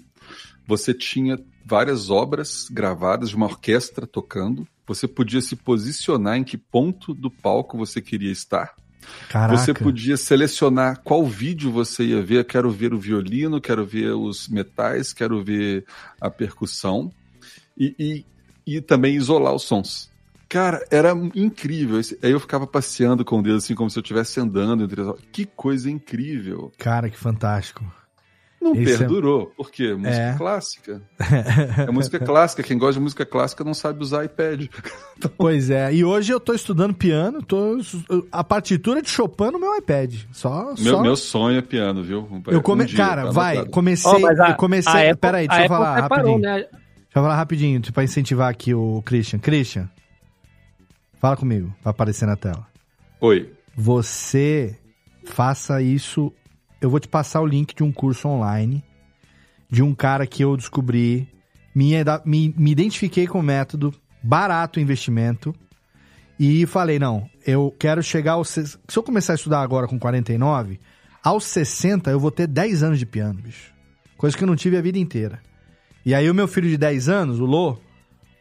Você tinha várias obras gravadas de uma orquestra tocando Você podia se posicionar em que ponto do palco você queria estar. Caraca. Você podia selecionar qual vídeo você ia ver. Quero ver o violino, quero ver os metais, quero ver a percussão. E, e, e também isolar os sons. Cara, era incrível. Aí eu ficava passeando com o dedo, assim, como se eu estivesse andando entre as... Que coisa incrível. Cara, que fantástico. Não Esse é- perdurou. Por quê? Música É. clássica. É música clássica. Quem gosta de música clássica não sabe usar iPad. Pois é, e hoje eu tô estudando piano, tô a partitura de Chopin no meu iPad. Só, Meu, só... meu sonho é piano, viu? Eu come... Um dia, Cara, tá vai, comecei, mas a- eu comecei, a Apple- peraí, deixa eu Apple falar separou, rapidinho. né? Deixa eu falar rapidinho, pra incentivar aqui o Christian. Christian, fala comigo, pra aparecer na tela. Oi. Você faça isso, eu vou te passar o link de um curso online de um cara que eu descobri, me, me, me identifiquei com o método, barato o investimento, e falei, não, eu quero chegar aos... Se eu começar a estudar agora com 49, aos 60 eu vou ter 10 anos de piano, bicho. Coisa que eu não tive a vida inteira. E aí o meu filho de 10 anos, o Lô,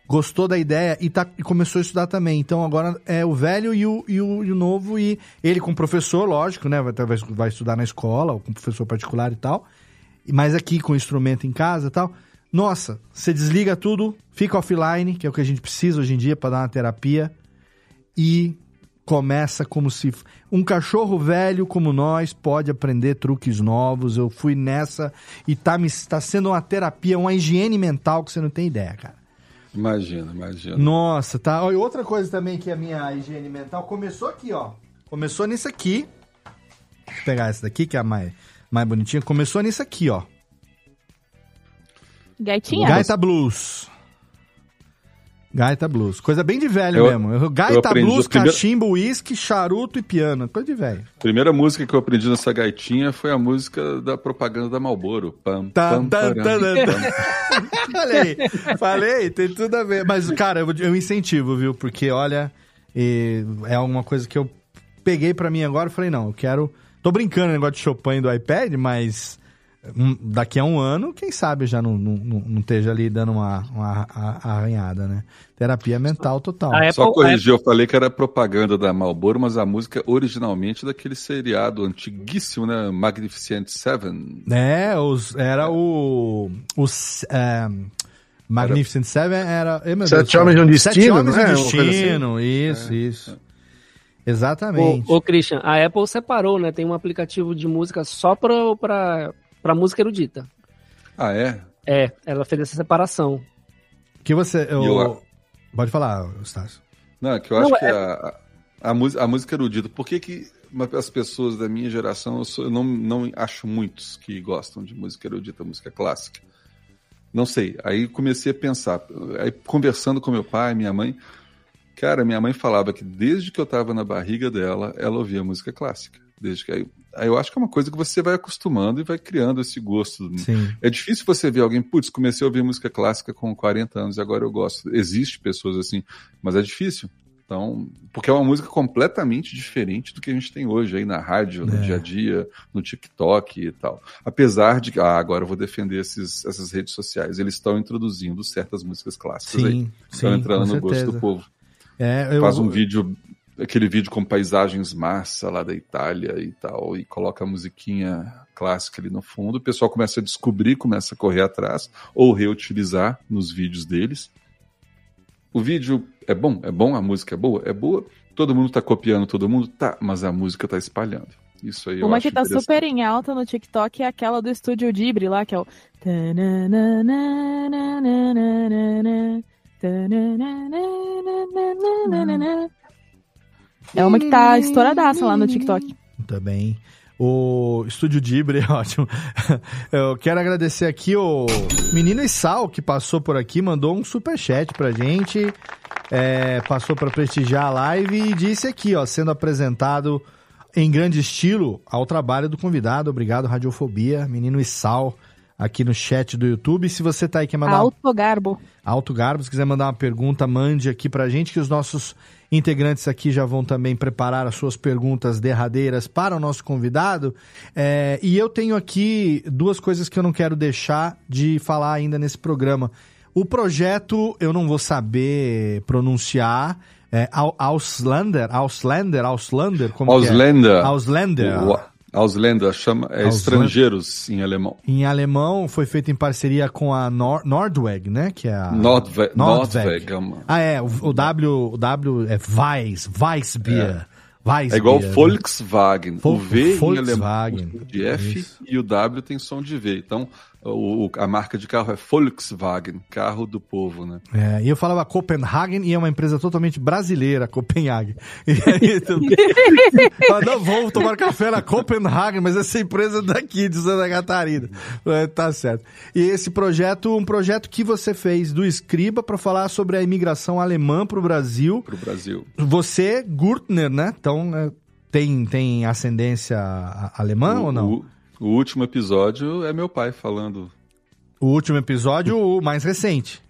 gostou da ideia e, tá, e começou a estudar também. Então agora é o velho e o, e o, e o novo, e ele com o professor, lógico, né? Vai, vai, vai estudar na escola, ou com professor particular e tal. Mas aqui com o instrumento em casa e tal. Nossa, você desliga tudo, fica offline, que é o que a gente precisa hoje em dia para dar uma terapia, e começa como se. Um cachorro velho como nós pode aprender truques novos. Eu fui nessa e tá, me, tá sendo uma terapia, uma higiene mental que você não tem ideia, cara. Imagina, imagina. Nossa, tá. Olha, outra coisa também que a minha higiene mental começou aqui, ó. Começou nisso aqui. Deixa eu pegar essa daqui, que é a mais, mais bonitinha. Começou nisso aqui, ó. Gaitinha? Gaita Blues. Gaita Blues. Coisa bem de velho Eu- mesmo. Gaita Blues, cachimbo, uísque, charuto e piano. Coisa de velho. Primeira música que eu aprendi nessa gaitinha foi a música da propaganda da Malboro. Pam, Tam, pam, param, tam. pam. Falei, falei, tem tudo a ver. Mas, cara, eu, eu incentivo, viu? Porque, olha, é uma coisa que eu peguei pra mim agora e falei, não, eu quero... Tô brincando no negócio de Chopin do iPad, mas daqui a um ano, quem sabe já não, não, não esteja ali dando uma, uma arranhada, né? Terapia mental total. Só corrigir, eu falei que era propaganda da Marlboro, mas a música originalmente daquele seriado antiguíssimo, né? Magnificent Seven. É, os, era o. Os. é, Magnificent Seven era. eh, meu Sete Deus, Homens de um Sete Destino, Homens não é? de um Uma coisa Destino, assim? isso, isso. Exatamente. Ô, ô, Christian, a Apple separou, né? Tem um aplicativo de música só pra, pra, pra música erudita. Ah, é? É, ela fez essa separação. Que você. Eu- Eu... Pode falar, Estácio. Não, é que eu acho Não, que é- a, a, música, a música erudita, por que, que as pessoas da minha geração, eu, sou- eu não, não acho muitos que gostam de música erudita, música clássica? Não sei. Aí comecei a pensar, aí conversando com meu pai, minha mãe, cara, minha mãe falava que desde que eu estava na barriga dela, ela ouvia música clássica. Desde que aí, aí eu acho que é uma coisa que você vai acostumando e vai criando esse gosto. Sim. É difícil você ver alguém, putz, comecei a ouvir música clássica com 40 anos e agora eu gosto. Existe pessoas assim, mas é difícil. Então, porque é uma música completamente diferente do que a gente tem hoje aí na rádio, no É. dia a dia, no TikTok e tal. Apesar de que, ah, agora eu vou defender esses, essas redes sociais, eles estão introduzindo certas músicas clássicas Sim, aí. Estão sim, entrando no gosto do povo. É, eu- Faz um vídeo, aquele vídeo com paisagens massa lá da Itália e tal, e coloca a musiquinha clássica ali no fundo, o pessoal começa a descobrir, começa a correr atrás, ou reutilizar nos vídeos deles. O vídeo é bom, é bom, a música é boa, é boa, todo mundo tá copiando todo mundo, tá, mas a música tá espalhando. Isso aí eu Uma que tá super em alta no TikTok é aquela do estúdio Ghibli lá, que é o. É uma que tá estouradaça lá no TikTok. Também. O Estúdio Dibre é ótimo. Eu quero agradecer aqui o Menino e Sal, que passou por aqui, mandou um superchat pra gente. é, passou para prestigiar a live e disse aqui, ó, sendo apresentado em grande estilo ao trabalho do convidado. Obrigado, Radiofobia, Menino e Sal, aqui no chat do YouTube. Se você tá aí quer mandar uma Autogarbo. Alto Garbo, se quiser mandar uma pergunta, mande aqui pra gente, que os nossos integrantes aqui já vão também preparar as suas perguntas derradeiras para o nosso convidado. É, e eu tenho aqui duas coisas que eu não quero deixar de falar ainda nesse programa. O projeto, eu não vou saber pronunciar. É Au- Auslander, Auslander, Auslander, como que Ausländer. é? Auslander. O- Ausländer chama é estrangeiros em alemão. Em alemão, foi feito em parceria com a Nor Nordweg, né? Que é a... Nordweg. Nordweg. Nordweg. é Ah, é. O, o W, o W é Weiss, Weissbier. Weissbier. É igual né? Volkswagen. Vol- o V Volkswagen. em alemão tem som de F e o W tem som de V. Então, o, o- a marca de carro é Volkswagen, carro do povo, né? É, e eu falava Copenhagen e é uma empresa totalmente brasileira, Copenhagen. E aí. Fala, não, vamos tomar café na Copenhagen, mas essa empresa é daqui, de Santa Catarina. É, tá certo. E esse projeto, um projeto que você fez do Escriba para falar sobre a imigração alemã para o Brasil. Pro Brasil. Você, Gurtner, né? Então, é, tem, tem ascendência alemã o, ou não? O, o último episódio é meu pai falando. O último episódio, o mais recente.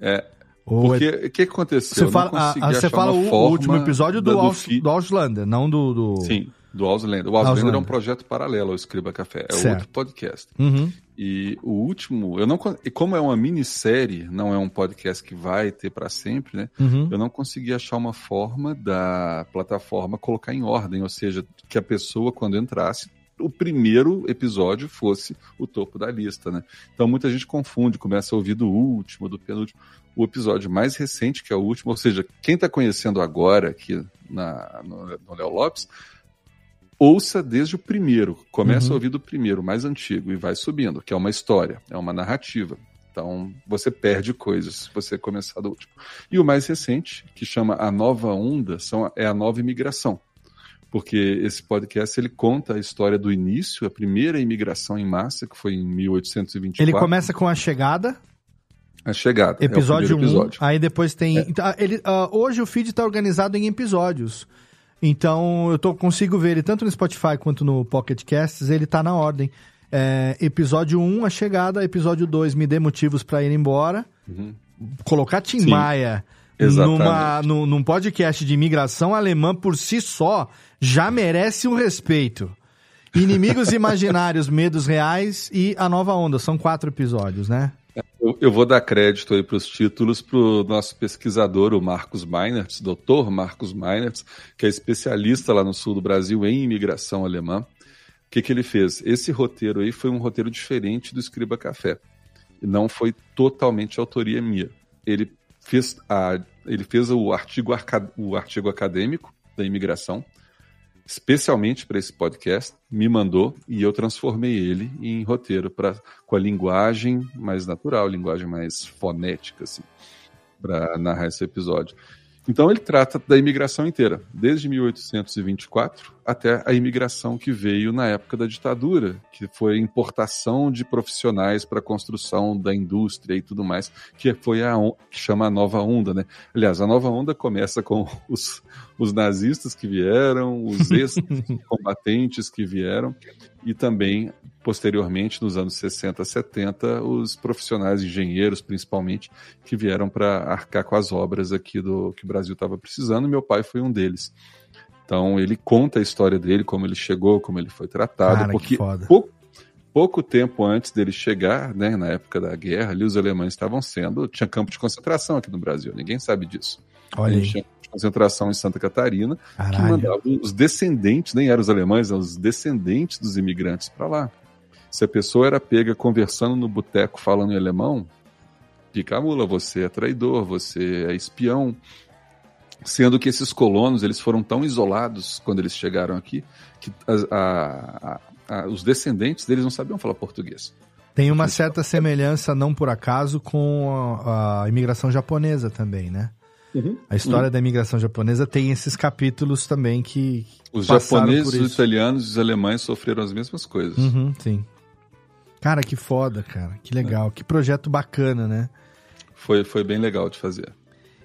É. O Porque o que aconteceu? Você fala, consegui ah, ah, você fala o, último episódio do, da- Aus, fi- do Auslander, não do. do... Sim, do Ausländer. O Ausländer Ausländer. é um projeto paralelo ao Escriba Café, é Certo. outro podcast. Uhum. E o último, eu não e como é uma minissérie, não é um podcast que vai ter para sempre, né? Uhum. Eu não consegui achar uma forma da plataforma colocar em ordem, ou seja, que a pessoa quando entrasse o primeiro episódio fosse o topo da lista, né? Então muita gente confunde, começa a ouvir do último, do penúltimo. O episódio mais recente, que é o último, ou seja, quem está conhecendo agora aqui na, no, no Léo Lopes, ouça desde o primeiro. Começa Uhum. a ouvir do primeiro, mais antigo, e vai subindo, que é uma história, é uma narrativa. Então, você perde coisas se você começar do último. E o mais recente, que chama A Nova Onda, são, é a nova imigração. Porque esse podcast ele conta a história do início, a primeira imigração em massa, que foi em 1824. Ele começa com a chegada, A chegada. é episódio 1, primeiro episódio. aí depois tem. É. Então, ele, ah, hoje o feed está organizado em episódios. Então eu tô, consigo ver ele tanto no Spotify quanto no Pocket Casts, ele tá na ordem. É, episódio 1, a chegada, episódio 2, me dê motivos para ir embora. Uhum. Colocar Tim Sim, Maia exatamente. numa, num, num podcast de imigração alemã por si só já merece um respeito. Inimigos imaginários, medos reais e a nova onda. São quatro episódios, né? Eu, eu vou dar crédito aí para os títulos para o nosso pesquisador, o Marcos Meinertz, doutor Marcos Meinertz, que é especialista lá no sul do Brasil em imigração alemã. O que, que ele fez? Esse roteiro aí foi um roteiro diferente do Escriba Café. Não foi totalmente autoria minha. Ele fez, a, ele fez o, artigo, arca- o artigo acadêmico da imigração, especialmente para esse podcast, me mandou e eu transformei ele em roteiro pra, com a linguagem mais natural, linguagem mais fonética, assim, para narrar esse episódio. Então ele trata da imigração inteira, desde 1824 até a imigração que veio na época da ditadura, que foi a importação de profissionais para a construção da indústria e tudo mais, que foi a que chama a nova onda, né? Aliás, a nova onda começa com os, os nazistas que vieram, os ex-combatentes que vieram e também posteriormente nos anos 60, 70, os profissionais engenheiros principalmente que vieram para arcar com as obras aqui do que o Brasil estava precisando, e meu pai foi um deles. Então ele conta a história dele, como ele chegou, como ele foi tratado, Cara, que porque foda. pouco, pouco tempo antes dele chegar, né, na época da guerra, ali os alemães estavam sendo, tinha campo de concentração aqui no Brasil, ninguém sabe disso. Olha aí. tinha campo de concentração em Santa Catarina, que Caralho. mandavam os descendentes, nem eram os alemães, eram os descendentes dos imigrantes para lá. Se a pessoa era pega conversando no boteco falando em alemão, pica a mula, você é traidor, você é espião. Sendo que esses colonos eles foram tão isolados quando eles chegaram aqui que a- a- a- os descendentes deles não sabiam falar português. Tem uma certa semelhança, não por acaso, com a, a imigração japonesa também, né? Uhum. A história Uhum. da imigração japonesa tem esses capítulos também que Os passaram japoneses, por os italianos e os alemães sofreram as mesmas coisas. Uhum, sim. Cara, que foda, cara. Que legal. Que projeto bacana, né? Foi, foi bem legal de fazer.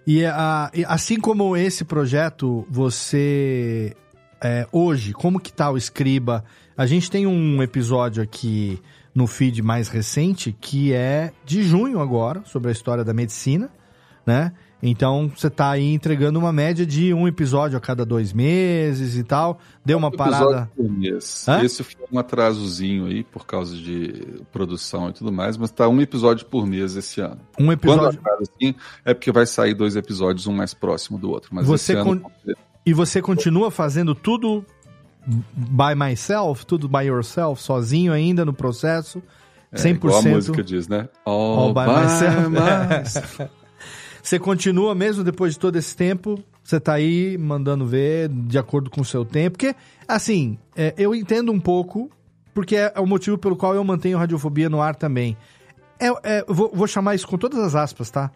E, a- e assim como esse projeto, você é, hoje, como que tá o Escriba? A gente tem um episódio aqui no feed mais recente que é de junho agora, sobre a história da medicina, né? Então você tá aí entregando uma média de um episódio a cada dois meses e tal. Deu uma parada. por mês. Hã? Esse foi um atrasozinho aí por causa de produção e tudo mais, mas tá um episódio por mês esse ano. Um episódio- Quando assim, é porque vai sair dois episódios, um mais próximo do outro. Mas Você esse ano, con- E você continua fazendo tudo by myself, tudo by yourself, sozinho ainda no processo? é, 100%. igual a música diz, né? All by by myself. Você continua mesmo depois de todo esse tempo? Você tá aí mandando ver de acordo com o seu tempo? Porque, assim, é, eu entendo um pouco, porque é, o motivo pelo qual eu mantenho Radiofobia no ar também. É, é, vou, vou chamar isso com todas as aspas, tá?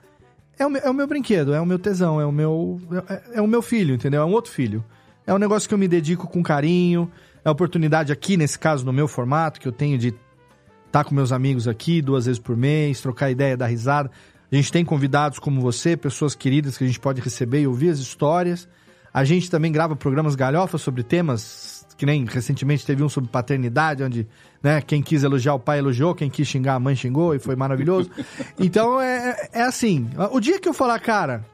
É o, meu, é o meu brinquedo, é o meu tesão, é o meu, é, é o meu filho, entendeu? É um outro filho. É um negócio que eu me dedico com carinho, é oportunidade aqui, nesse caso, no meu formato, que eu tenho de estar com meus amigos aqui duas vezes por mês, trocar ideia, dar risada. A gente tem convidados como você, pessoas queridas que a gente pode receber e ouvir as histórias. A gente também grava programas galhofas sobre temas, que nem recentemente teve um sobre paternidade, onde né, quem quis elogiar o pai elogiou, quem quis xingar a mãe xingou e foi maravilhoso. Então é, é assim, o dia que eu falar, cara,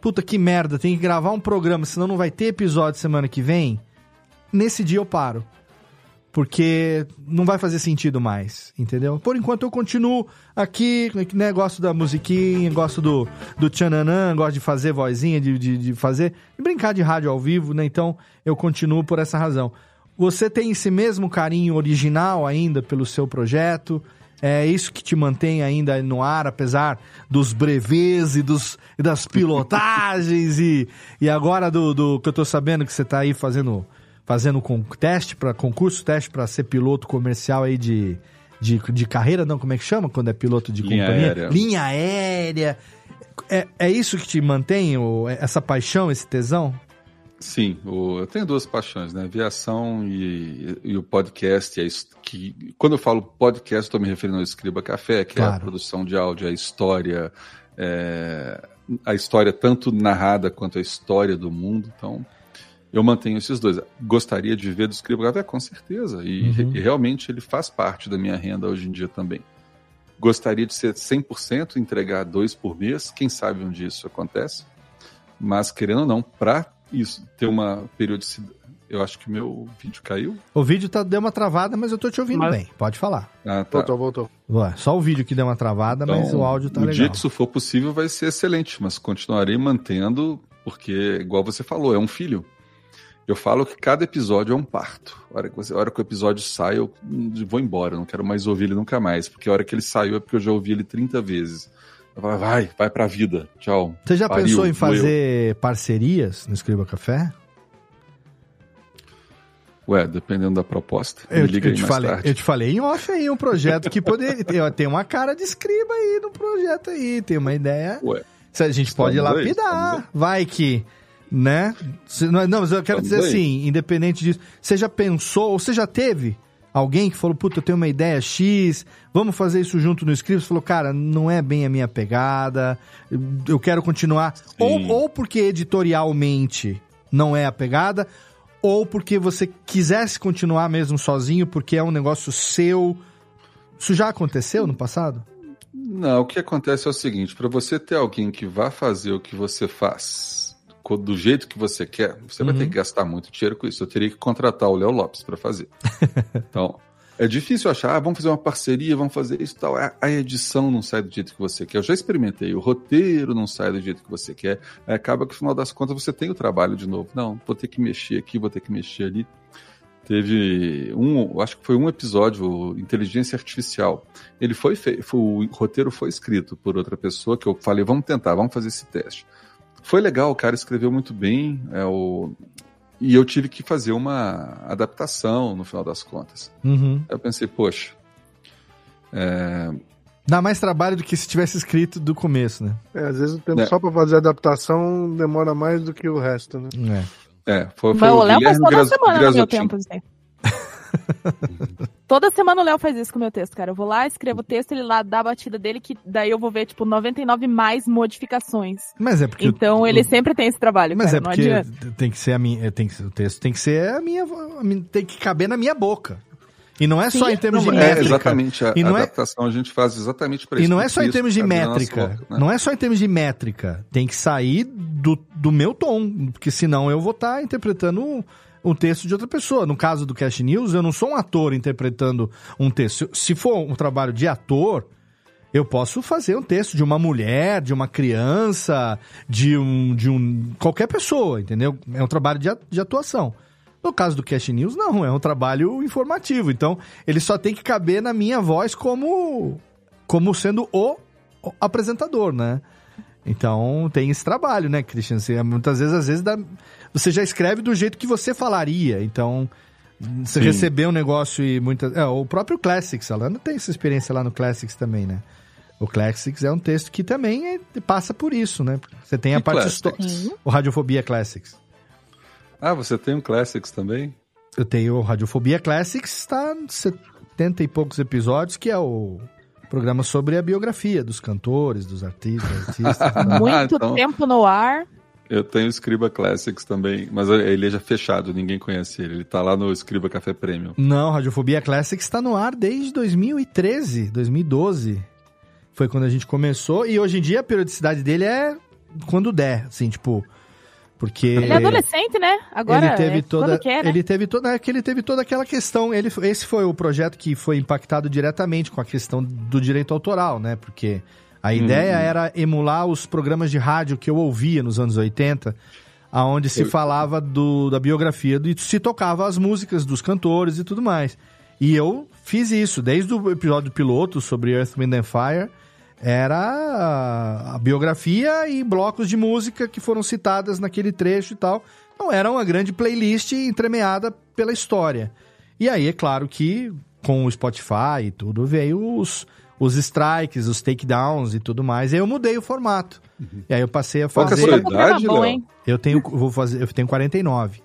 puta que merda, tem que gravar um programa, senão não vai ter episódio semana que vem, nesse dia eu paro. Porque não vai fazer sentido mais, entendeu? Por enquanto eu continuo aqui, né? Gosto da musiquinha, gosto do, do tchananã, gosto de fazer vozinha, de, de, de fazer. de brincar de rádio ao vivo, né? Então eu continuo por essa razão. Você tem esse mesmo carinho original ainda pelo seu projeto? É isso que te mantém ainda no ar, apesar dos brevês e dos, e das pilotagens e, e agora do, do que eu tô sabendo que você tá aí fazendo fazendo com teste para concurso, teste para ser piloto comercial aí de, de, de carreira, não, como é que chama quando é piloto de Linha companhia? aérea. Linha aérea. É, é isso que te mantém, o- essa paixão, esse tesão? Sim, eu tenho duas paixões, né? Aviação e, e o podcast. É isso que, quando eu falo podcast, estou me referindo ao Escriba Café, que é a Claro. produção de áudio, a história, é, a história tanto narrada quanto a história do mundo. Então, eu mantenho esses dois. Gostaria de ver do Escriba Café, com certeza. E, Uhum. e realmente ele faz parte da minha renda hoje em dia também. Gostaria de ser 100%, entregar dois por mês. Quem sabe onde isso acontece. Mas, querendo ou não, para isso ter uma periodicidade. Eu acho que o meu vídeo caiu. O vídeo tá, deu uma travada, mas eu tô te ouvindo Mas- bem. Pode falar. Ah, tá. Voltou, voltou. Ué, só o vídeo que deu uma travada, mas Então, o áudio tá o legal. dia que isso for possível vai ser excelente, mas continuarei mantendo, porque, igual você falou, é um filho. Eu falo que cada episódio é um parto. A hora que, você- a hora que o episódio sai, eu vou embora, eu não quero mais ouvir ele nunca mais. Porque a hora que ele saiu é porque eu já ouvi ele 30 vezes. Eu falo, vai, vai pra vida. Tchau. Você já Pariu, pensou em fazer parcerias no Escriba Café? Ué, dependendo da proposta. Eu, te- eu te falei, tarde. eu te falei em off aí um projeto que poderia. tem- tem uma cara de escriba aí no projeto aí, tem uma ideia. Ué, Se a gente pode estamos aí, lapidar. Vai que. Né? Não, mas eu quero dizer assim, independente disso, você já pensou, ou você já teve alguém que falou, puta, eu tenho uma ideia X, vamos fazer isso junto no script? Você falou, cara, não é bem a minha pegada, eu- quero continuar. Ou, ou porque editorialmente não é a pegada, ou porque você quisesse continuar mesmo sozinho, porque é um negócio seu. Isso já aconteceu no passado? Não, o que acontece é o seguinte: para você ter alguém que vá fazer o que você faz do jeito que você quer, você vai Uhum. ter que gastar muito dinheiro com isso. Eu teria que contratar o Léo Lopes para fazer. então, é difícil achar, ah, vamos fazer uma parceria, vamos fazer isso e tal. A- A edição não sai do jeito que você quer. Eu já experimentei, o roteiro não sai do jeito que você quer. Aí acaba que, no final das contas, você tem o trabalho de novo. Não, vou ter que mexer aqui, vou ter que mexer ali. Teve um, acho que foi um episódio, Inteligência Artificial. Ele foi feito, o roteiro foi escrito por outra pessoa que eu falei, vamos tentar, vamos fazer esse teste. Foi legal, o cara escreveu muito bem, é, o, e eu tive que fazer uma adaptação no final das contas. Uhum. Eu pensei, poxa, é, Dá mais trabalho do que se tivesse escrito do começo, né? É, às vezes o tempo É. só pra fazer adaptação demora mais do que o resto, né? É. é foi, foi Mas o Léo toda Gras- semana no meu tempo, assim. Toda semana o Léo faz isso com o meu texto, cara. Eu vou lá, escrevo o texto, ele lá dá a batida dele, que daí eu vou ver, tipo, 99 mais modificações. Mas é porque. Então o- ele sempre tem esse trabalho, Mas cara, é não porque adianta. tem que ser a minha. Tem que, o texto tem que ser a minha, Tem que caber na minha boca. E não é só Sim. em termos Não, de é, métrica. exatamente. A e não é, adaptação a gente faz exatamente para e isso. não é só em termos de métrica. boca, né? Não é só em termos de métrica. Tem que sair do, do meu tom, porque senão eu vou estar interpretando um texto de outra pessoa. No caso do Cash News, eu não sou um ator interpretando um texto. Se for um trabalho de ator, eu posso fazer um texto de uma mulher, de uma criança, de um. de um. qualquer pessoa, entendeu? É um trabalho de, de atuação. No caso do Cash News, não, é um trabalho informativo. Então, ele só tem que caber na minha voz como, como sendo o, o apresentador, né? Então, tem esse trabalho, né, Christian? Você, muitas vezes, às vezes, dá- você já escreve do jeito que você falaria. Então, você Sim. receber um negócio e muitas. É, o próprio Classics, a Lana tem essa experiência lá no Classics também, né? O Classics é um texto que também é- passa por isso, né? Você tem a Que parte histórica. O Radiofobia Classics. Ah, você tem um Classics também? Eu tenho o Radiofobia Classics, está em 70 e poucos episódios, que é o programa sobre a biografia dos cantores, dos artistas. artistas Muito então- tempo no ar. Eu tenho o Scriba Classics também, mas ele é já fechado, ninguém conhece ele. Ele tá lá no Scriba Café Premium. Não, Radiofobia Classics está no ar desde 2013, 2012. Foi quando a gente começou. E hoje em dia a periodicidade dele é quando der, assim, tipo. Porque. Ele é adolescente, né? Agora ele teve é toda, quando quer, né? ele teve toda, é que ele teve toda aquela questão. Ele, esse foi o projeto que foi impactado diretamente com a questão do direito autoral, né? Porque a ideia Uhum. era emular os programas de rádio que eu ouvia nos anos 80, aonde se Eu- falava do, da biografia e se tocava as músicas dos cantores e tudo mais. E eu fiz isso desde o episódio piloto sobre Earth, Wind and Fire. Era a- biografia e blocos de música que foram citadas naquele trecho e tal. Então era uma grande playlist entremeada pela história. E aí, é claro que com o Spotify e tudo, veio os, os strikes, os takedowns e tudo mais. E aí eu mudei o formato. E aí eu passei a Qual que é a fazer. sua idade, bom, hein? Eu tenho, vou fazer, eu tenho 49.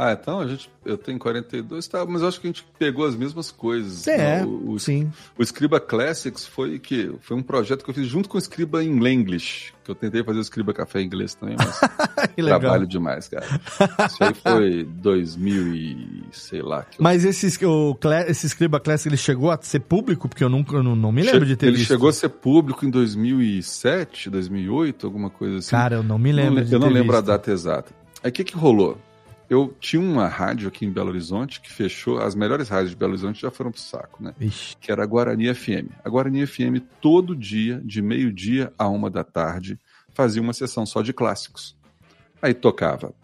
Ah, então a gente, eu tenho 42, tá, mas eu acho que a gente pegou as mesmas coisas. É, o, o, sim. o Scriba Classics foi que foi um projeto que eu fiz junto com o Scriba em English, que eu tentei fazer o Scriba Café em inglês também, mas trabalho demais, cara. Isso aí foi 2000 e sei lá. Eu- Mas esse, o, esse Scriba Classic ele chegou a ser público? Porque eu, nunca, eu não, não me lembro de ter Ele visto. chegou a ser público em 2007, 2008, alguma coisa assim. Cara, eu não me lembro Não, eu não ter lembro a visto. data exata. Aí o que que rolou? Eu tinha uma rádio aqui em Belo Horizonte que fechou, as melhores rádios de Belo Horizonte já foram pro saco, né? Ixi. Que era a Guarani FM. A Guarani FM, todo dia, de meio-dia a uma da tarde, fazia uma sessão só de clássicos. Aí tocava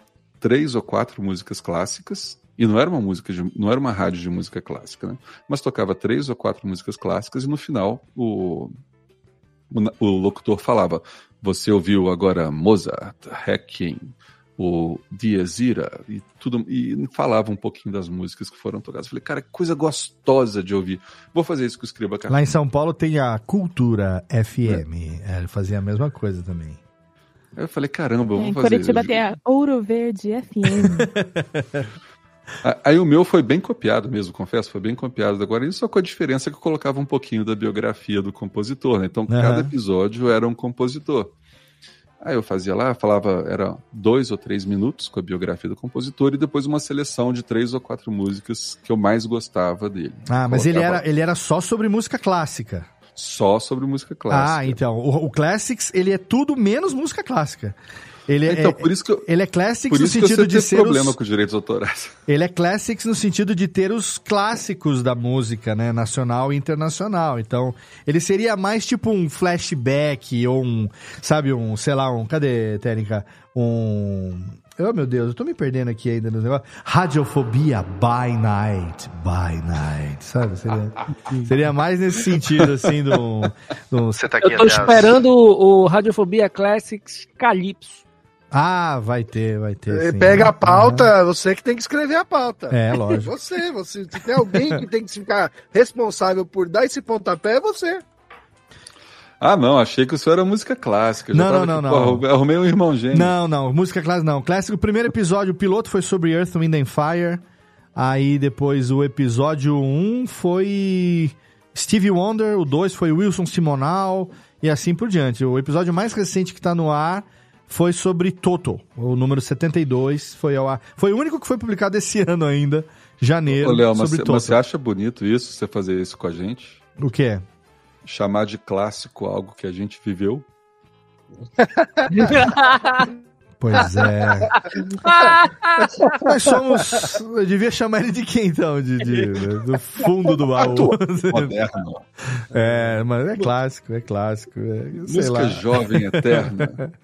três ou quatro músicas clássicas, e não era uma música de, não era uma rádio de música clássica, né? Mas tocava três ou quatro músicas clássicas e no final o, o, o locutor falava: "Você ouviu agora Mozart, Requiem, o Dies Ira e tudo e falava um pouquinho das músicas que foram tocadas. Falei, cara, que coisa gostosa de ouvir. Vou fazer isso com o Escriba Café. Lá em São Paulo tem a Cultura FM. É, ele fazia a mesma coisa também. Aí eu falei, caramba, eu vou em fazer. Curitiba tem a Ouro Verde FM. Aí o meu foi bem copiado mesmo, confesso, foi bem copiado Guarani, só com a diferença que eu colocava um pouquinho da biografia do compositor, né? Então, cada Aham. episódio era um compositor. Aí eu fazia lá, falava, era dois ou três minutos com a biografia do compositor e depois uma seleção de três ou quatro músicas que eu mais gostava dele. Ah, mas ele Colocava era, ele era só sobre música clássica. Só sobre música clássica. Ah, então. O, o Classics, ele é tudo menos música clássica. Ele é, Então, por isso que eu, ele é Classics no sentido de ser problema os... com os direitos autorais. Ele é classics no sentido de ter os clássicos da música, né? Nacional e internacional. Então, ele seria mais tipo um flashback ou um, sabe, um, sei lá, um. Cadê, Técnica? Um. Oh, meu Deus, eu tô me perdendo aqui ainda nos negócios. Radiofobia by night, by night, sabe? Seria, seria mais nesse sentido, assim, do. do... Você tá aqui Eu tô esperando o, o Radiofobia Classics Calypso. Ah, vai ter, vai ter. sim. Pega a pauta, você que tem que escrever a pauta. É, lógico. Você, você. Se tem alguém que tem que ficar responsável por dar esse pontapé, é você. Ah, não, achei que isso era música clássica. Já Não, tava não, aqui, não, pô, não. arrumei- Arrumei um irmão gêmeo. Não, não, música clássica não. Clássico, o primeiro episódio, o piloto foi sobre Earth, Wind and Fire. Aí depois o episódio 1 foi Stevie Wonder, o 2 foi Wilson Simonal e assim por diante. O episódio mais recente que tá no ar foi sobre Toto, o número 72, foi ao ar. Foi o único que foi publicado esse ano ainda, janeiro Ô, Léo, mas, sobre você- Toto. mas você acha bonito isso, você fazer isso com a gente? O quê? Chamar de clássico algo que a gente viveu? Pois é. Nós somos. Eu devia chamar ele de quem então? De, de- do fundo do baú. Moderno. É, mas é clássico, é clássico. É, sei Música lá. jovem, eterna.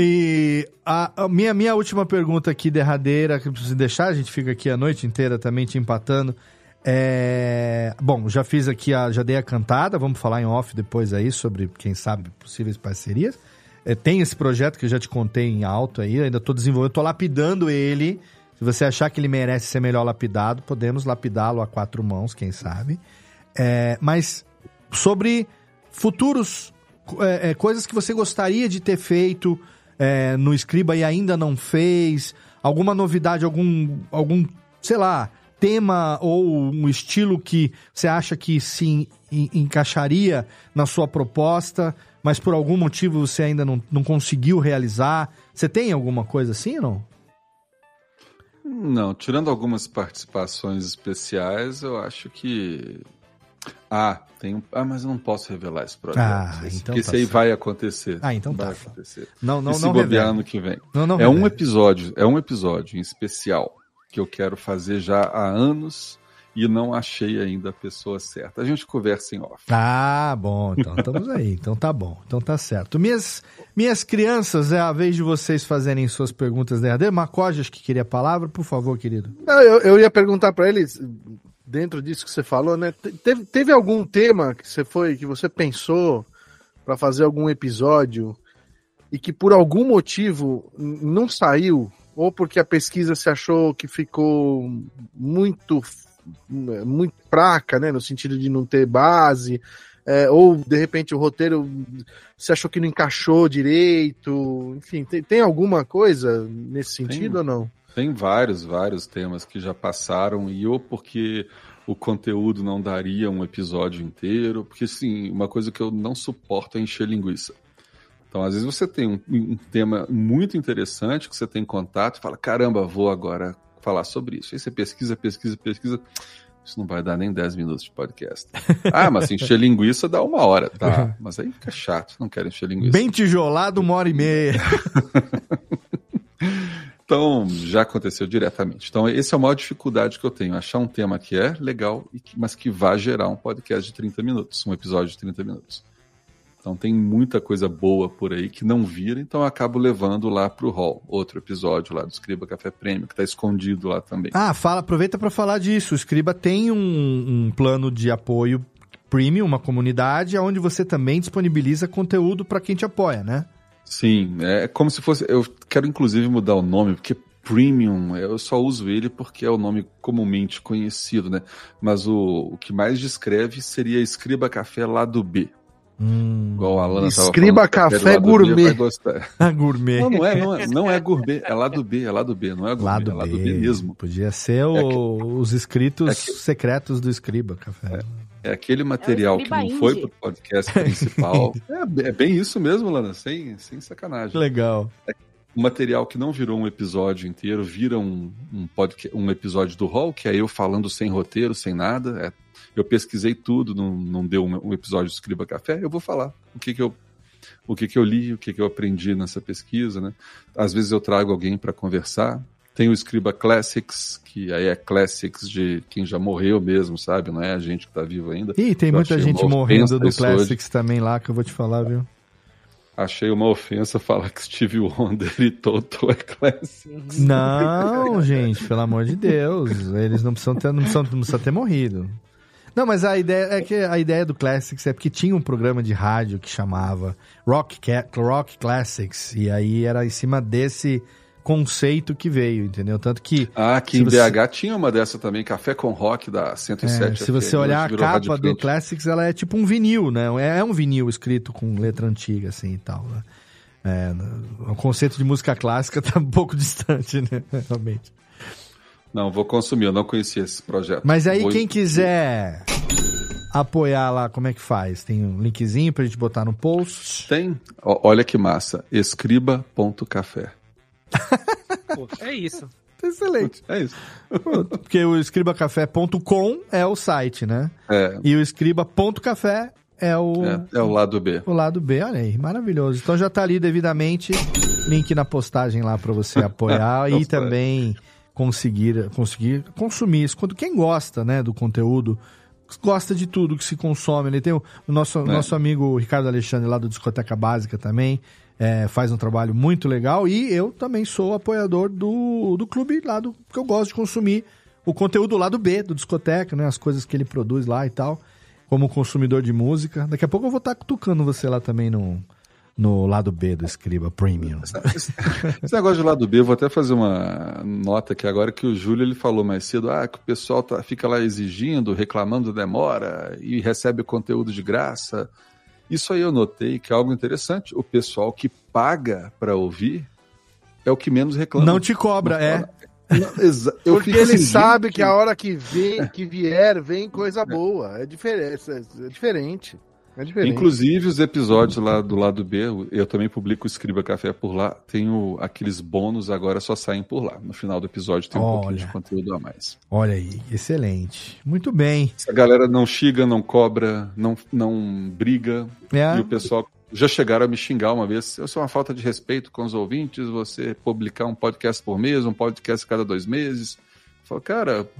E a, a minha, minha última pergunta aqui, derradeira, que eu preciso deixar, a gente fica aqui a noite inteira também te empatando. É... Bom, já fiz aqui, a, já dei a cantada, vamos falar em off depois aí sobre, quem sabe, possíveis parcerias. É, tem esse projeto que eu já te contei em alto aí, ainda estou desenvolvendo, estou lapidando ele. Se você achar que ele merece ser melhor lapidado, podemos lapidá-lo a quatro mãos, quem sabe. É, mas sobre futuros é, é, coisas que você gostaria de ter feito é, no Scriba e ainda não fez, alguma novidade, algum, algum, sei lá, tema ou um estilo que você acha que se en- en- encaixaria na sua proposta, mas por algum motivo você ainda não, não conseguiu realizar. Você tem alguma coisa assim ou não? Não, tirando algumas participações especiais, eu acho que. Ah, tem um. Ah, mas eu não posso revelar esse projeto. Ah, esse, então porque tá esse aí certo. vai acontecer. Ah, então vai tá. acontecer. Não, não, e se não bobear revela. ano que vem. Não, não é um revela. episódio, é um episódio em especial que eu quero fazer já há anos e não achei ainda a pessoa certa. A gente conversa em off. Ah, bom, então estamos aí. Então tá bom, então tá certo. Minhas, minhas crianças, é a vez de vocês fazerem suas perguntas derradeiras. Macoge, acho que queria a palavra, por favor, querido. Não, eu, eu ia perguntar pra eles, dentro disso que você falou, né? te- Teve, teve algum tema que você foi, que você pensou pra fazer algum episódio e que por algum motivo não saiu, ou porque a pesquisa se achou que ficou muito muito fraca, né, no sentido de não ter base, é, ou de repente o roteiro se achou que não encaixou direito, enfim, tem, tem alguma coisa nesse sentido ou não? Tem vários, vários temas que já passaram, e ou porque o conteúdo não daria um episódio inteiro, porque sim, uma coisa que eu não suporto é encher linguiça. Então, às vezes você tem um, um tema muito interessante que você tem contato e fala, caramba, vou agora falar sobre isso. Aí você pesquisa, pesquisa, pesquisa. Isso não vai dar nem 10 minutos de podcast. Ah, mas encher linguiça dá uma hora, tá? Mas aí fica chato, não quero encher linguiça. Bem tijolado, uma hora e meia. Então, já aconteceu diretamente. Então, essa é a maior dificuldade que eu tenho. Achar um tema que é legal, e mas que vá gerar um podcast de 30 minutos, um episódio de 30 minutos. Então, tem muita coisa boa por aí que não vira, então eu acabo levando lá pro hall. Outro episódio lá do Escriba Café Prêmio, que tá escondido lá também. Ah, fala, aproveita para falar disso. O Scriba tem um, um plano de apoio premium, uma comunidade, onde você também disponibiliza conteúdo para quem te apoia, né? Sim, é como se fosse. Eu quero inclusive mudar o nome, porque Premium, eu só uso ele porque é o nome comumente conhecido, né? Mas o, o que mais descreve seria Escriba Café Lado B. Igual a Alana tava Escriba é Café Gourmet. gourmet. Não, não é, não é, não é gourmet, é lado B, é lado B, não é gourmet, Lado é lado B. B, mesmo. Podia ser o- É que- os inscritos é que- secretos do Scriba Café. É aquele material que Escriba não foi Indie. pro podcast principal. é, é bem isso mesmo, Lana, sem, sem sacanagem. Legal. um material que não virou um episódio inteiro, vira um, um, podca- um episódio do Hall, que é eu falando sem roteiro, sem nada. É, eu pesquisei tudo, não, não deu um, um episódio do Escriba Café, eu vou falar o que, que eu o que, que eu li, o que, que eu aprendi nessa pesquisa, né? Às vezes eu trago alguém para conversar. Tem o Escriba Classics, que aí é Classics de quem já morreu mesmo, sabe? Não é a gente que tá vivo ainda. Ih, tem Eu muita gente morrendo do isso hoje. Classics também lá, que eu vou te falar, viu? Achei uma ofensa falar que Steve Wonder e Toto é Classics. Não, gente, pelo amor de Deus. Eles não precisam ter, não precisam, não precisam ter morrido. Não, mas a ideia é que a ideia do Classics é porque tinha um programa de rádio que chamava Rock, Rock Classics. E aí era em cima desse conceito que veio, entendeu? Tanto que. Ah, aqui se em você- BH tinha uma dessa também, Café com Rock da 107. É, se você FM, olhar a capa do Frente. Classics, ela é tipo um vinil, né? É, é um vinil escrito com letra antiga, assim e tal. Né? É, o conceito de música clássica tá um pouco distante, né? Realmente. Não, vou consumir, eu não conhecia esse projeto. Mas aí, Vou- quem quiser apoiar lá, como é que faz? Tem um linkzinho pra gente botar no post? Tem. Ó, Olha que massa. Escriba.café. É isso. Excelente. É isso. Porque o escribacafé.com é o site, né? É. E o escriba.café é o, É, é o lado B. o lado B. Olha aí, maravilhoso. Então já tá ali devidamente. Link na postagem lá para você apoiar e também conseguir, conseguir consumir isso. Quando quem gosta, né, do conteúdo, gosta de tudo que se consome. Ele tem o, o nosso, É. nosso amigo Ricardo Alexandre lá do Discoteca Básica também. é, faz um trabalho muito legal e eu também sou apoiador do, do clube lá do que eu gosto de consumir o conteúdo lá do B, do discoteca, né? As coisas que ele produz lá e tal, como consumidor de música. Daqui a pouco eu vou estar cutucando você lá também no, no lado B do Escriba Premium. Esse negócio de lado B, eu vou até fazer uma nota aqui agora que o Júlio ele falou mais cedo, ah, que o pessoal tá, fica lá exigindo, reclamando demora e recebe conteúdo de graça. Isso aí eu notei que é algo interessante. O pessoal que paga para ouvir é o que menos reclama. Não te cobra, é. Eu Porque fico ele assim, sabe gente, que a hora que, vem, que vier, vem coisa boa. É diferente. É diferente. É diferente. Inclusive os episódios lá do lado B, eu também publico o Escriba Café por lá. Tenho aqueles bônus agora só saem por lá. No final do episódio tem um pouquinho de Olha. conteúdo a mais. Olha aí, excelente. Muito bem. A galera não xiga, não cobra, não, não briga. É. E o pessoal já chegaram a me xingar uma vez. Isso é uma falta de respeito com os ouvintes, você publicar um podcast por mês, um podcast cada dois meses. Fala, cara,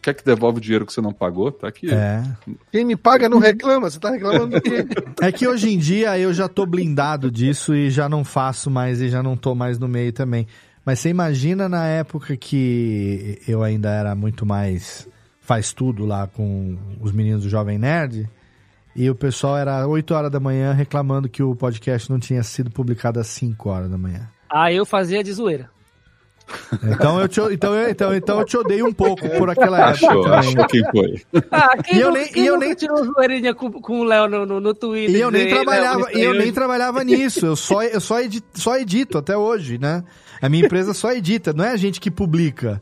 quer que devolve o dinheiro que você não pagou? Tá aqui. É. Quem me paga não reclama. Você tá reclamando do quê? É que hoje em dia eu já tô blindado disso e já não faço mais e já não tô mais no meio também. Mas você imagina na época que eu ainda era muito mais faz tudo lá com os meninos do Jovem Nerd e o pessoal era 8 horas da manhã reclamando que o podcast não tinha sido publicado às 5 horas da manhã. Aí eu fazia de zoeira. Então eu te, então, eu- então, então eu te odeio um pouco por aquela época. Achou, também. achou quem foi. Ah, quem E eu nem- e eu nem- tirou zoeirinha com, com o Léo no, no, no Twitter? E eu nem dizer, "Ei, Léo, trabalhava, e eu nem hoje." trabalhava nisso. Eu só, eu só, edito, só edito até hoje, né? A minha empresa só edita, não é a gente que publica.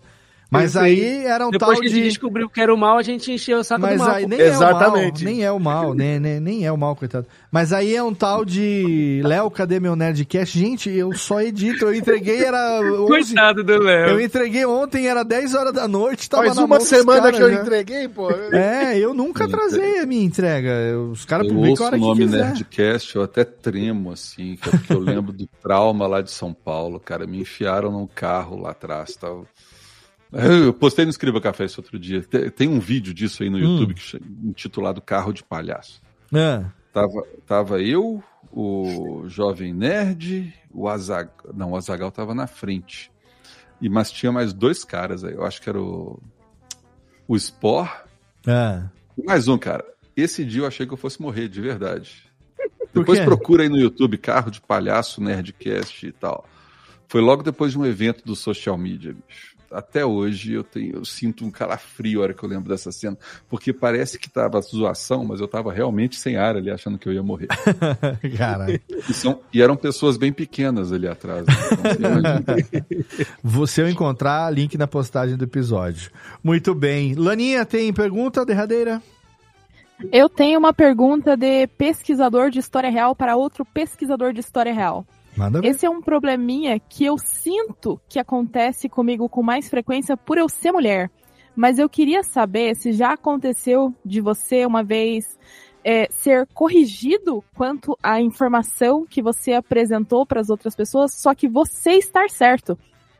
Mas aí era um Depois tal que a gente de. descobriu que era o mal, a gente encheu o saco Mas do mal. aí nem é o mal, nem é o mal, nem, nem, nem é o mal, coitado. Mas aí é um tal de Léo, cadê meu Nerdcast? Gente, eu só edito, eu entreguei era 11, Coitado do Léo. Eu entreguei ontem, era 10 horas da noite, tava Faz na uma semana caras que eu já. entreguei, pô. É, eu nunca atrasei a minha entrega. Eu- Os caras publicam a hora o que nome quiser. Nerdcast, eu até tremo, assim, que é porque eu lembro do trauma lá de São Paulo, cara. Me enfiaram num carro lá atrás. Tal. Eu postei no Escriba Café esse outro dia. Tem, um vídeo disso aí no Hum. YouTube intitulado Carro de Palhaço. Ah, Tava, tava eu, o Jovem Nerd, o Azagal. Não, o Azagal tava na frente. E, mas tinha mais dois caras aí. Eu acho que era o. O Spore e mais um, cara. Esse dia eu achei que eu fosse morrer, de verdade. Depois procura aí no YouTube Carro de Palhaço, Nerdcast e tal. Foi logo depois de um evento do social media, bicho. Até hoje eu tenho, eu sinto um calafrio a hora que eu lembro dessa cena, porque parece que tava zoação, mas eu tava realmente sem ar ali, achando que eu ia morrer. Caralho. E, são- e eram pessoas bem pequenas ali atrás. né? Então, você imagina. Você eu encontrar, link na postagem do episódio. Muito bem. Laninha, tem pergunta derradeira? Eu tenho uma pergunta de pesquisador de história real para outro pesquisador de história real. Esse é um probleminha que eu sinto que acontece comigo com mais frequência por eu ser mulher. Mas eu queria saber se já aconteceu de você uma vez é, ser corrigido quanto à informação que você apresentou para as outras pessoas, só que você estar certo.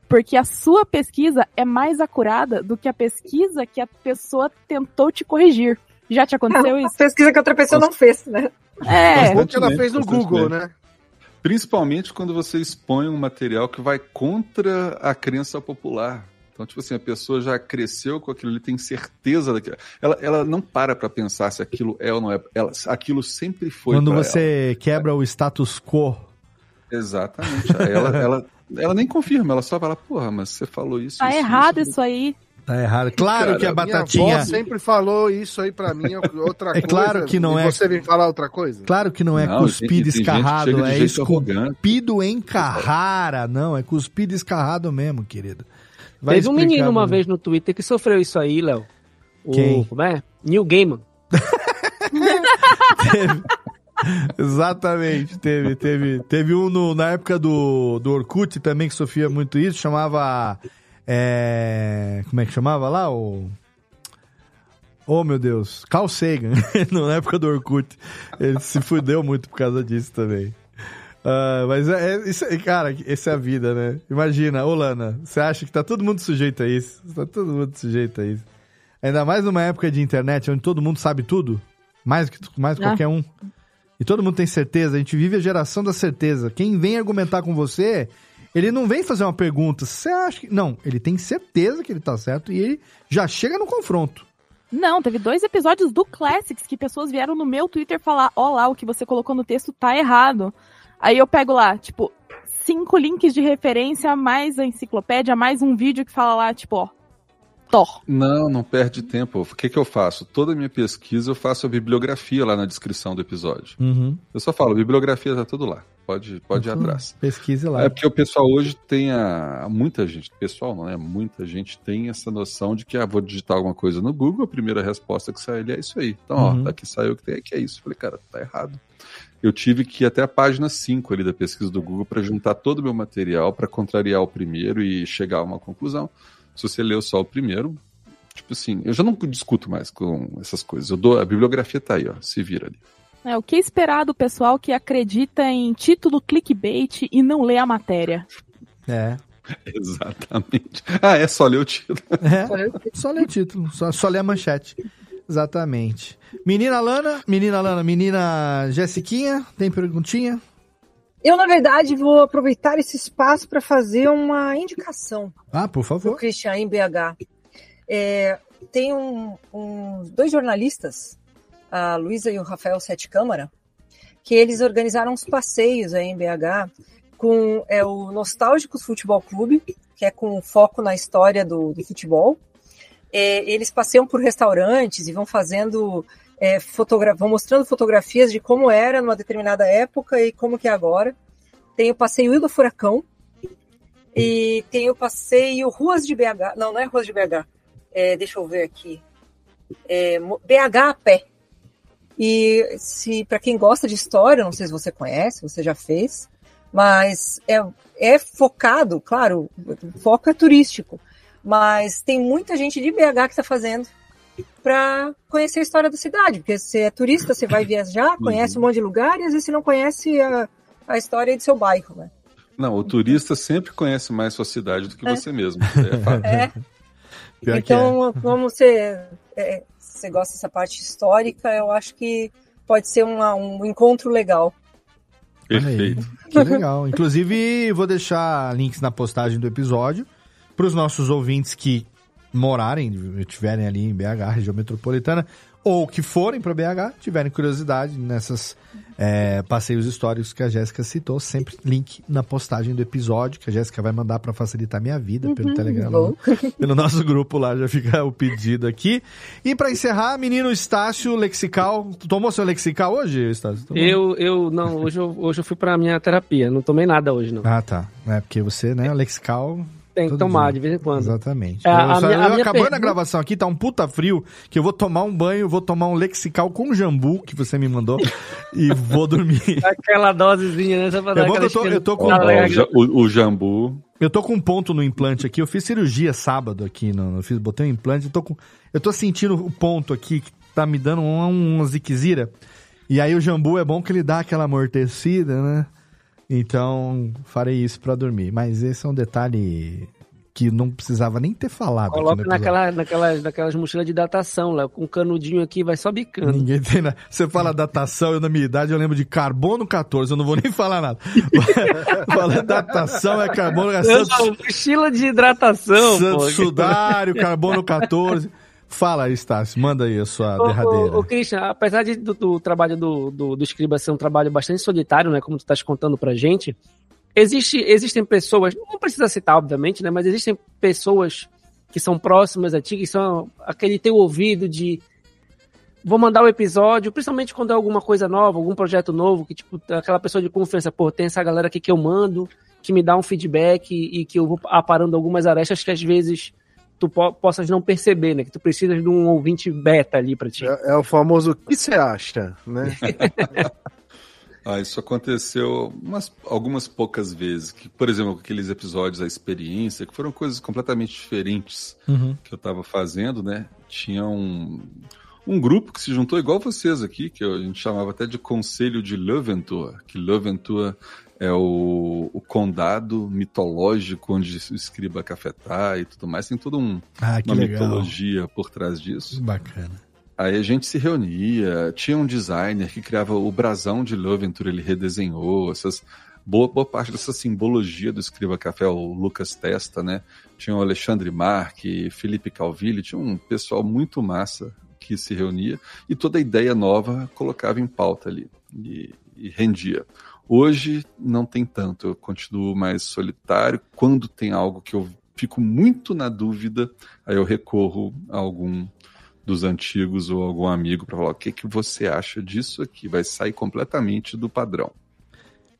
Porque a sua pesquisa é mais acurada do que a pesquisa que a pessoa tentou te corrigir. Já te aconteceu isso? Pesquisa que outra pessoa não fez, né? É. Bom que ela fez no. Google, né? Principalmente quando você expõe um material que vai contra a crença popular. Então, tipo assim, a pessoa já cresceu com aquilo ali, tem certeza daquilo. Ela, ela não para pra pensar se aquilo é ou não é. Ela, aquilo sempre foi Quando você quebra o status quo. ela. Exatamente. Ela, ela, ela nem confirma, ela só fala, porra, mas você falou isso. Tá isso, errado isso. isso aí. Tá errado. Claro Cara, que a minha Minha batatinha. avó sempre falou isso aí pra mim, outra É coisa. claro que não e é- você vem falar outra coisa? Claro que não é Não, cuspido gente escarrado, é esculpido em Carrara. Não, é cuspido escarrado mesmo, querido. Vai Teve um menino uma vez no Twitter que sofreu isso aí, Léo. O- Quem? Como é? Neil Gaiman. Exatamente, teve, teve, teve um no- na época do, do Orkut também que sofria muito isso, chamava É, como é que chamava lá? O. Oh, meu Deus. Carl Sagan, na época do Orkut. Ele se fudeu muito por causa disso também. Ah, mas é, é- isso, é- cara, essa é a vida, né? Imagina, ô Lana, você acha que tá todo mundo sujeito a isso? Tá todo mundo sujeito a isso. Ainda mais numa época de internet onde todo mundo sabe tudo, mais que mais Ah. qualquer um. E todo mundo tem certeza, a gente vive a geração da certeza. Quem vem argumentar com você, ele não vem fazer uma pergunta, você acha que. Não, ele tem certeza que ele tá certo e ele já chega no confronto. Não, teve dois episódios do Classics que pessoas vieram no meu Twitter falar: ó lá, o que você colocou no texto tá errado. Aí eu pego lá, tipo, cinco links de referência, mais a enciclopédia, mais um vídeo que fala lá, tipo, ó, Thor. Não, não perde tempo. O que, que eu faço? Toda a minha pesquisa eu faço a bibliografia lá na descrição do episódio. Uhum. Eu só falo, bibliografia tá tudo lá. Pode, pode ir atrás. Pesquise lá. É porque o pessoal hoje tem a. Muita gente, pessoal não é? Muita gente tem essa noção de que, ah, vou digitar alguma coisa no Google, a primeira resposta que sai ali é isso aí. Então, Uhum. ó, daqui saiu o que tem aqui, é isso. Falei, cara, tá errado. Eu tive que ir até a página 5 ali da pesquisa do Google para juntar todo o meu material, para contrariar o primeiro e chegar a uma conclusão. Se você leu só o primeiro, tipo assim, eu já não discuto mais com essas coisas. Eu dou, a bibliografia tá aí, ó, se vira ali. É, o que esperar do pessoal que acredita em título clickbait e não lê a matéria? É. Exatamente. Ah, é só ler o título. É, só ler o título, só, só ler a manchete. Exatamente. Menina Lana, menina Lana, menina Jessiquinha, tem perguntinha? Eu, na verdade, vou aproveitar esse espaço para fazer uma indicação Ah, por o favor. Christian em BH. É, tem um, um- dois jornalistas, a Luísa e o Rafael Sete Câmara, que eles organizaram uns passeios aí em BH com é, o Nostálgicos Futebol Clube, que é com foco na história do, do futebol. É, eles passeiam por restaurantes e vão fazendo, é, vão mostrando fotografias de como era numa determinada época e como que é agora. Tem o passeio Ilha do Furacão e tem o passeio Ruas de BH. Não, não é Ruas de BH. É, deixa eu ver aqui. É, BH a pé. E se para quem gosta de história, não sei se você conhece, você já fez, mas é, é focado, claro, o foco é turístico, mas tem muita gente de BH que está fazendo para conhecer a história da cidade, porque você é turista, você vai viajar, conhece um monte de lugar e às vezes você não conhece a, a história do seu bairro, né? Não, o turista sempre conhece mais sua cidade do que É. você mesmo. É fato. É. É. Então, como você, é, você gosta dessa parte histórica, eu acho que pode ser uma- um encontro legal. Perfeito. Que legal. Inclusive, vou deixar links na postagem do episódio para os nossos ouvintes que morarem, estiverem ali em BH, região metropolitana, ou que forem para BH, tiverem curiosidade nessas é, passeios históricos que a Jéssica citou. Sempre link na postagem do episódio, que a Jéssica vai mandar para facilitar minha vida pelo Uhum, Telegram. Pelo nosso grupo lá, já fica o pedido aqui. E para encerrar, menino Estácio Lexical. Tu tomou seu Lexical hoje, Estácio? Tomou? Eu, eu, não, hoje eu, hoje eu fui pra minha terapia, não tomei nada hoje, não. Ah, tá. É porque você, né, Lexical. Tem que tomar dia. de vez em quando. Exatamente. É, a eu, só- minha- a eu minha acabando a pergunta- gravação aqui, tá um puta frio, que eu vou tomar um banho, vou tomar um Lexical com jambu, que você me mandou, e vou dormir. Aquela dosezinha, né? Só pra É dar bom eu tô- eu tô com- o, o- jambu. Eu tô com um ponto no implante aqui, eu fiz cirurgia sábado aqui, no, eu fiz, botei um implante, eu tô com, eu tô sentindo o ponto aqui, que tá me dando uma, uma ziquezira, e aí o jambu é bom que ele dá aquela amortecida, né? Então, farei isso pra dormir. Mas esse é um detalhe que não precisava nem ter falado. Coloca naquela, naquelas, naquelas mochilas de datação, Léo, com um canudinho aqui, vai só bicando. Ninguém tem nada. Você fala datação, eu na minha idade eu lembro de carbono 14, eu não vou nem falar nada. fala datação, é carbono, é Santos, mochila de hidratação, Santos pô. Sudário, carbono 14. Fala aí, Estácio, manda aí a sua Ô, derradeira. ô, ô, Christian, apesar de- do, do trabalho do, do, do Escriba ser um trabalho bastante solitário, né, como tu estás contando pra gente, existe, existem pessoas, não precisa citar, obviamente, né, mas existem pessoas que são próximas a ti, que são aquele teu ouvido de vou mandar o episódio, principalmente quando é alguma coisa nova, algum projeto novo, que tipo, aquela pessoa de confiança, pô, tem essa galera aqui que eu mando, que me dá um feedback e, e que eu vou aparando algumas arestas que às vezes tu po possas não perceber, né? Que tu precisas de um ouvinte beta ali pra ti. É, é o famoso o que você acha, né? Ah, isso aconteceu umas, algumas poucas vezes. Que, por exemplo, aqueles episódios A Experiência, que foram coisas completamente diferentes Uhum. que eu estava fazendo, né? Tinha um, um grupo que se juntou igual vocês aqui, que a gente chamava até de Conselho de Leventur, que Leventur é o, o condado mitológico onde o escriba cafetá e tudo mais. Tem toda um, Ah, uma legal. mitologia por trás disso. Bacana. Aí a gente se reunia, tinha um designer que criava o brasão de Loventure, ele redesenhou essas boa, boa parte dessa simbologia do Escriba Café, o Lucas Testa, né? Tinha o Alexandre Marque, Felipe Calvilli, tinha um pessoal muito massa que se reunia e toda ideia nova colocava em pauta ali e, e rendia. Hoje não tem tanto, eu continuo mais solitário. Quando tem algo que eu fico muito na dúvida, aí eu recorro a algum dos antigos ou algum amigo para falar o que, que você acha disso aqui. Vai sair completamente do padrão.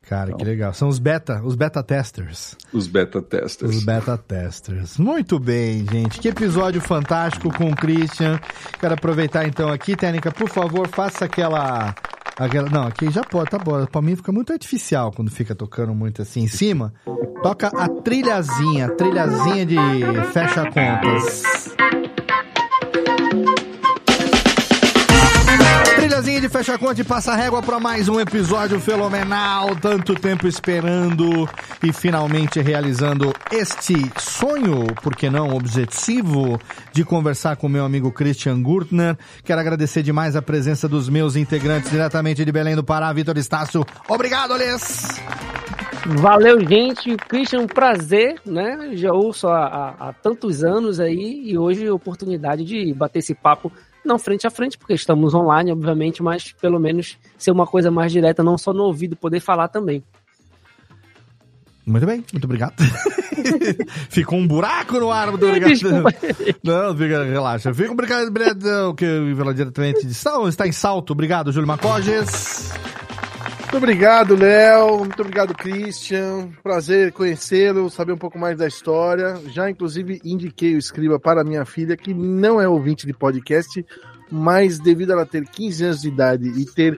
Cara, que legal. São os beta, os beta testers. Os beta testers. Os beta testers. Muito bem, gente. Que episódio fantástico com o Christian. Quero aproveitar então aqui, Técnica, por favor, faça aquela. Aquela não, aqui já pode, tá bom. Pra mim fica muito artificial quando fica tocando muito assim em cima. Toca a trilhazinha, a trilhazinha de fecha contas. Trilhazinha de fecha conta e passa régua para mais um episódio fenomenal. Tanto tempo esperando e finalmente realizando este sonho, por que não objetivo, de conversar com meu amigo Christian Gurtner. Quero agradecer demais a presença dos meus integrantes diretamente de Belém do Pará, Vitor Estácio. Obrigado, Alês! Valeu, gente. Christian, um prazer, né? Já ouço há, há, há tantos anos aí e hoje a oportunidade de bater esse papo, não frente a frente, porque estamos online, obviamente, mas pelo menos ser uma coisa mais direta, não só no ouvido, poder falar também. Muito bem, muito obrigado. Ficou um buraco no ar, muito obrigado. Desculpa. Não, fica, relaxa. Fica obrigado, obrigado, que diretamente de Sal, está em salto. Obrigado, Júlio Macoges. Muito obrigado, Léo. Muito obrigado, Christian. Prazer conhecê-lo, saber um pouco mais da história. Já, inclusive, indiquei o Escriba para minha filha, que não é ouvinte de podcast, mas devido a ela ter 15 anos de idade e ter.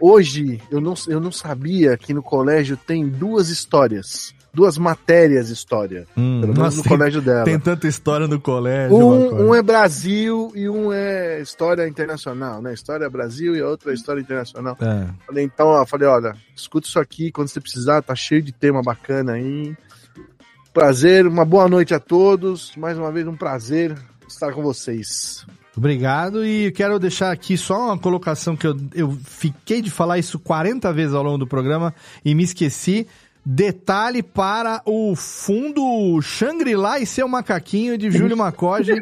Hoje, eu não, eu não sabia que no colégio tem duas histórias. Duas matérias história. Hum, pelo menos nossa, no colégio dela. Tem tanta história no colégio. Um, um é Brasil e um é História Internacional, né? História Brasil e a outra é História Internacional. É. Falei, então, ó, falei, olha, escuta isso aqui quando você precisar, tá cheio de tema bacana aí. Prazer, uma boa noite a todos. Mais uma vez, um prazer estar com vocês. Obrigado e quero deixar aqui só uma colocação que eu, eu fiquei de falar isso 40 vezes ao longo do programa e me esqueci. Detalhe para o fundo Shangri-La e seu macaquinho de Júlio Macoge,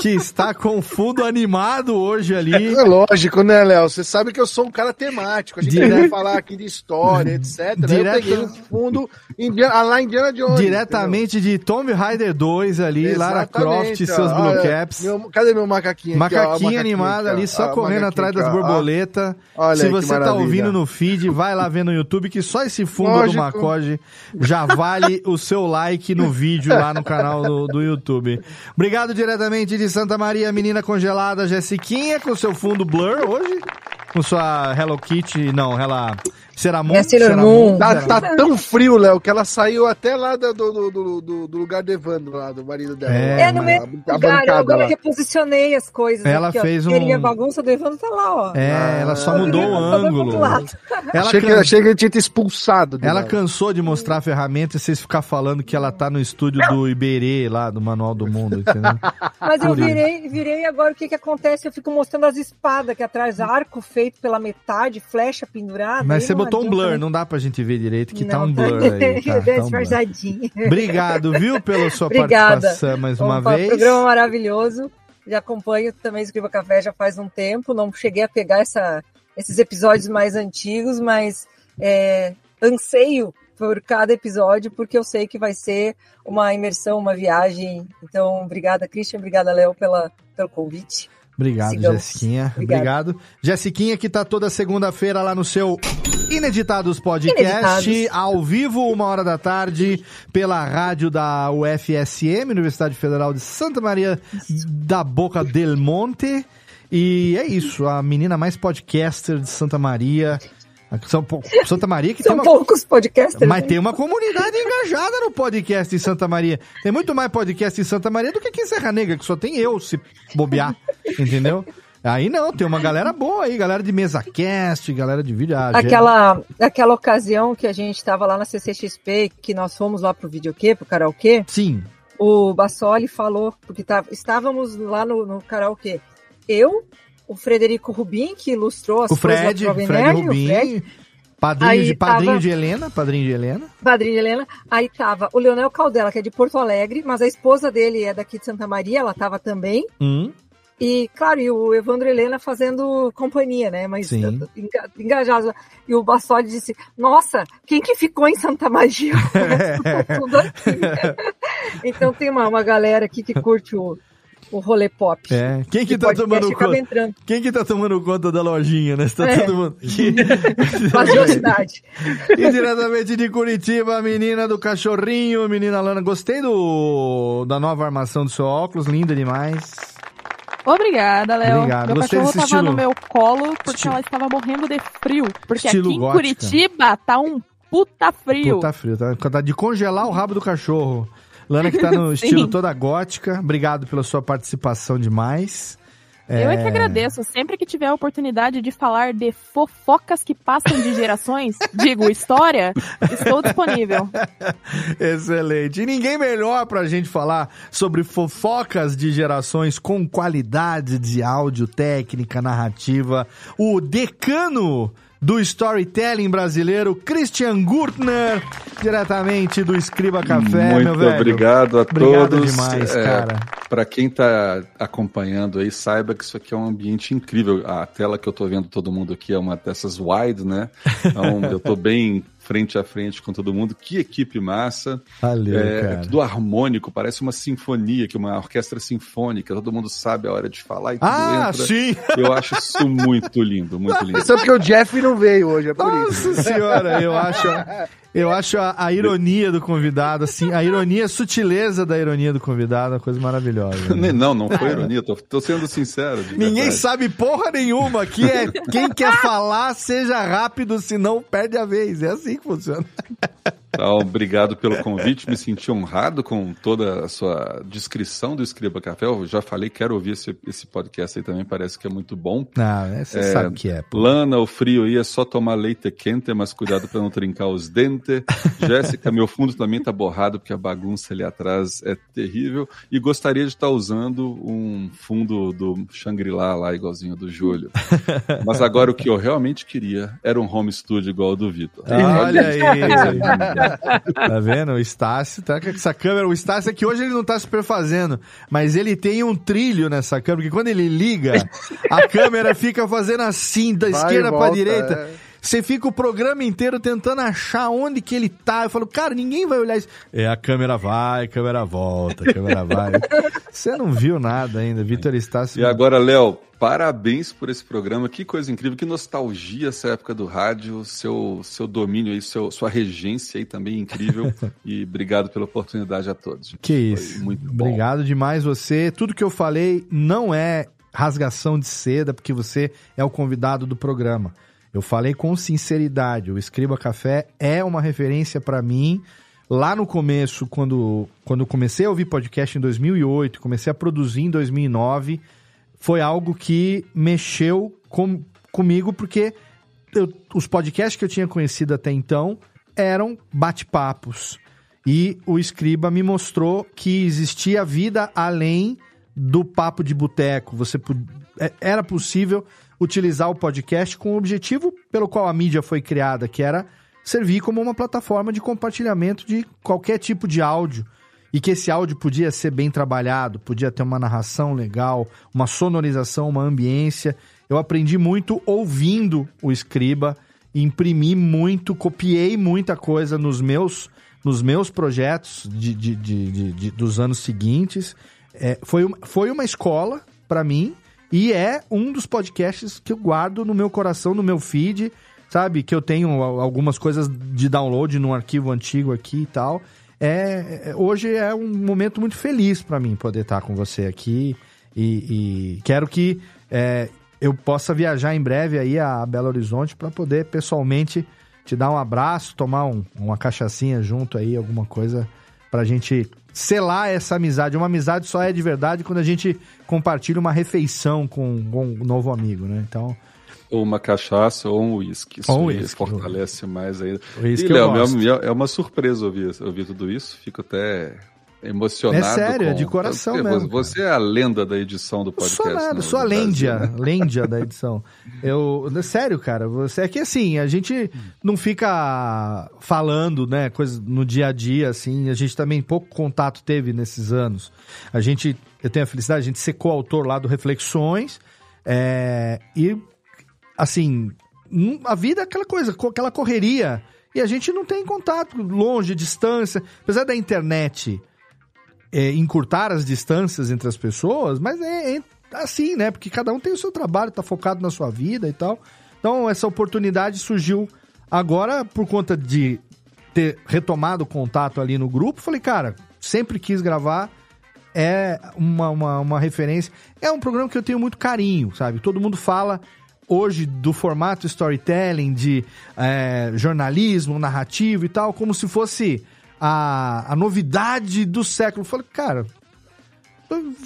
que está com o fundo animado hoje ali. É lógico, né, Léo? Você sabe que eu sou um cara temático. A gente Dire- vai falar aqui de história, etc. Direto- Eu peguei um fundo Indiana, ah, lá Indiana Jones. Diretamente de Tomb Raider 2 ali, Lara Croft e Exatamente, seus ó. Blue Caps. meu- cadê meu macaquinho? aqui, ó? Ó, Macaquinho animado aqui, ali, só Ó, correndo macaquinho atrás das borboletas. Olha Se aí você tá ouvindo no feed, vai lá ver no YouTube que só esse fundo Lógico. do Macoge já vale o seu like no vídeo lá no canal do, do YouTube. Obrigado diretamente de Santa Maria, menina congelada, Jessiquinha, com seu fundo blur hoje. Com sua Hello Kitty, não, ela... Ceramon? É Sailor Moon. Tá, tá tão frio, Léo, que ela saiu até lá do, do, do, do, do lugar do Evandro, lá, do marido dela. É, É, no mesmo a lugar, eu agora lá. reposicionei as coisas. Ela aqui, ó. fez um- Queria bagunça do Evandro, tá lá, ó. É, ela só mudou o ângulo. Ela achei, que, can- achei que ele tinha te expulsado. Ela lá. cansou de mostrar a ferramenta e vocês ficar falando que ela tá no estúdio do Iberê, lá, do Manual do Mundo, entendeu? Mas eu virei, virei agora o que que acontece? Eu fico mostrando as espadas aqui atrás, arco feito pela metade, flecha pendurada. Mas você não botou um adianta, blur, né? não dá pra gente ver direito, que tá Não, um blur aí. Tá, tá um blur. Obrigado, viu, pela sua Obrigada. participação mais uma Opa, vez. Programa maravilhoso. Já acompanho também Escriba Café já faz um tempo. Não cheguei a pegar essa, esses episódios mais antigos, mas é, anseio por cada episódio, porque eu sei que vai ser uma imersão, uma viagem. Então, obrigada, Christian. Obrigada, Léo, pela, pelo convite. Obrigado, Sigamos. Jessiquinha. Obrigada. Obrigado. Jessiquinha, que tá toda segunda-feira lá no seu Ineditados Podcast, Ineditados. ao vivo, uma hora da tarde, pela rádio da UFSM, Universidade Federal de Santa Maria da Boca del Monte. E é isso, a menina mais podcaster de Santa Maria. São Santa Maria que São tem uma... poucos podcasters. Mas né? tem uma comunidade engajada no podcast em Santa Maria. Tem muito mais podcast em Santa Maria do que aqui em Serra Negra, que só tem eu se bobear, entendeu? Aí não, tem uma galera boa aí, galera de mesa cast, galera de vídeo. ah, Aquela, aquela ocasião que a gente estava lá na CCXP, que nós fomos lá pro videokê, pro karaokê. Sim. O Bassoli falou, porque tá, estávamos lá no, no karaokê. Eu, o Frederico Rubim, que ilustrou as O coisas Fred, do Jovem Fred Nerd, Rubim, o Fred, padrinho, Aí de, padrinho tava- de Helena, padrinho de Helena. Padrinho de Helena. Aí tava o Leonel Caldela, que é de Porto Alegre, mas a esposa dele é daqui de Santa Maria, ela tava também. Hum, E, claro, e o Evandro Helena fazendo companhia, né? Mas Sim. enga- engajado. E o Bassoli disse: Nossa, quem que ficou em Santa? Ficou tudo aqui. então tem uma, uma galera aqui que curte o, o rolê pop. É. Quem que E tá tomando conta? entrando. Quem que tá tomando conta da lojinha, né? Tá É. todo mundo. Facilidade. E diretamente de Curitiba, a menina do cachorrinho, menina Lana. Gostei do da nova armação do seu óculos, linda demais. Obrigada, Léo. Obrigado. Meu Gostei cachorro tava estilo- no meu colo porque Estilo- ela estava morrendo de frio. Porque Estilo aqui em gótica. Curitiba tá um puta frio. Pô, tá frio, tá, tá de congelar o rabo do cachorro. Lana que tá no estilo toda gótica. Obrigado pela sua participação demais. Eu é que agradeço. Sempre que tiver a oportunidade de falar de fofocas que passam de gerações, digo, história, estou disponível. Excelente. E ninguém melhor pra gente falar sobre fofocas de gerações com qualidade de áudio, técnica, narrativa. O decano do storytelling brasileiro, Christian Gurtner, diretamente do Escriba Café, meu Muito velho. obrigado a Obrigado todos. demais, É, cara. Para quem está acompanhando aí, saiba que isso aqui é um ambiente incrível. A tela que eu tô vendo todo mundo aqui é uma dessas wide, né? Então eu tô bem frente a frente com todo mundo. Que equipe massa. Valeu, é, cara. é tudo harmônico, parece uma sinfonia, que uma orquestra sinfônica. Todo mundo sabe a hora de falar e tudo Ah, entra. sim! Eu acho isso muito lindo, muito lindo. Só porque o Jeff não veio hoje, é por isso. Nossa senhora, eu acho, eu acho a, a ironia do convidado, assim, a ironia, a sutileza da ironia do convidado, uma coisa maravilhosa. né? Não, não foi ironia, tô, tô sendo sincero. Ninguém verdade. sabe porra nenhuma. Aqui é quem quer falar, seja rápido, senão perde a vez. É assim que funciona. Então, obrigado pelo convite, me senti honrado com toda a sua descrição do Escriba Café. Eu já falei, quero ouvir esse, esse podcast aí também, parece que é muito bom. Não, é, você sabe que é. pô. Lana, o frio aí é só tomar leite quente, mas cuidado para não trincar os dentes. Jéssica, meu fundo também tá borrado, porque a bagunça ali atrás é terrível. E gostaria de estar usando um fundo do Shangri-La lá, igualzinho do Júlio. Mas agora o que eu realmente queria era um home studio igual ao do Vitor. Olha isso, aí. Tá vendo? O Estácio tá com essa câmera. O Estácio é que hoje ele não tá super fazendo, mas ele tem um trilho nessa câmera, porque quando ele liga, a câmera fica fazendo assim, da Vai esquerda pra volta, direita. é. Você fica o programa inteiro tentando achar onde que ele tá. Eu falo, cara, ninguém vai olhar isso. É, a câmera vai, a câmera volta, a câmera vai. Você não viu nada ainda, Vitor Estácio. E agora, Léo, parabéns por esse programa. Que coisa incrível, que nostalgia essa época do rádio, seu, seu domínio aí, seu, sua regência aí também incrível. e obrigado pela oportunidade a todos. Que Foi isso. muito bom. Obrigado demais você. Tudo que eu falei não é rasgação de seda, porque você é o convidado do programa. Eu falei com sinceridade. O Escriba Café é uma referência para mim. Lá no começo, quando, quando comecei a ouvir podcast em 2008, comecei a produzir em 2009, foi algo que mexeu com, comigo, porque eu- os podcasts que eu tinha conhecido até então eram bate-papos. E o Escriba me mostrou que existia vida além do papo de boteco. Você é- era possível utilizar o podcast com o objetivo pelo qual a mídia foi criada, que era servir como uma plataforma de compartilhamento de qualquer tipo de áudio. E que esse áudio podia ser bem trabalhado, podia ter uma narração legal, uma sonorização, uma ambiência. Eu aprendi muito ouvindo o Escriba, imprimi muito, copiei muita coisa nos meus, nos meus projetos de, de- de- de- dos anos seguintes. É, foi, foi uma escola para mim e é um dos podcasts que eu guardo no meu coração, no meu feed, sabe? Que eu tenho al- algumas coisas de download num arquivo antigo aqui e tal. É, é- hoje é um momento muito feliz para mim poder estar com você aqui e, e quero que é, eu possa viajar em breve aí a Belo Horizonte para poder pessoalmente te dar um abraço, tomar um- uma cachaçinha junto aí, alguma coisa pra gente selar essa amizade. Uma amizade só é de verdade quando a gente compartilha uma refeição com, um novo amigo, né? Então, Ou uma cachaça ou um uísque. Isso Ou um uísque. fortalece mais ainda. E, Léo, é uma surpresa ouvir, ouvir tudo isso. Fico até emocionado. É sério, é com- de coração Porque mesmo, Você é a lenda da edição do podcast. sou nada, sou a lêndia, né? lêndia da edição. Eu, sério, cara, você é que assim, a gente não fica falando, né, coisas no dia a dia assim, a gente também pouco contato teve nesses anos. A gente, eu tenho a felicidade, a gente ser coautor lá do Reflexões, é, e assim, hum, a vida é aquela coisa, co- aquela correria, e a gente não tem contato, longe, distância, apesar da internet é, encurtar as distâncias entre as pessoas, mas é, é assim, né? Porque cada um tem o seu trabalho, tá focado na sua vida e tal. Então, essa oportunidade surgiu agora por conta de ter retomado o contato ali no grupo. Falei, cara, sempre quis gravar. É uma, uma, uma referência. É um programa que eu tenho muito carinho, sabe? Todo mundo fala hoje do formato storytelling, de é, jornalismo, narrativo e tal, como se fosse a, a novidade do século. Eu falei, cara,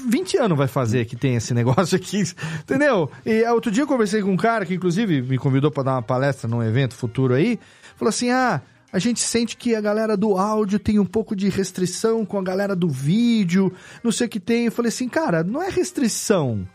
20 anos vai fazer que tem esse negócio aqui, entendeu? E outro dia eu conversei com um cara que, inclusive, me convidou para dar uma palestra num evento futuro aí. Falou assim: ah, a gente sente que a galera do áudio tem um pouco de restrição com a galera do vídeo, não sei o que tem. Eu falei assim, cara, não é restrição.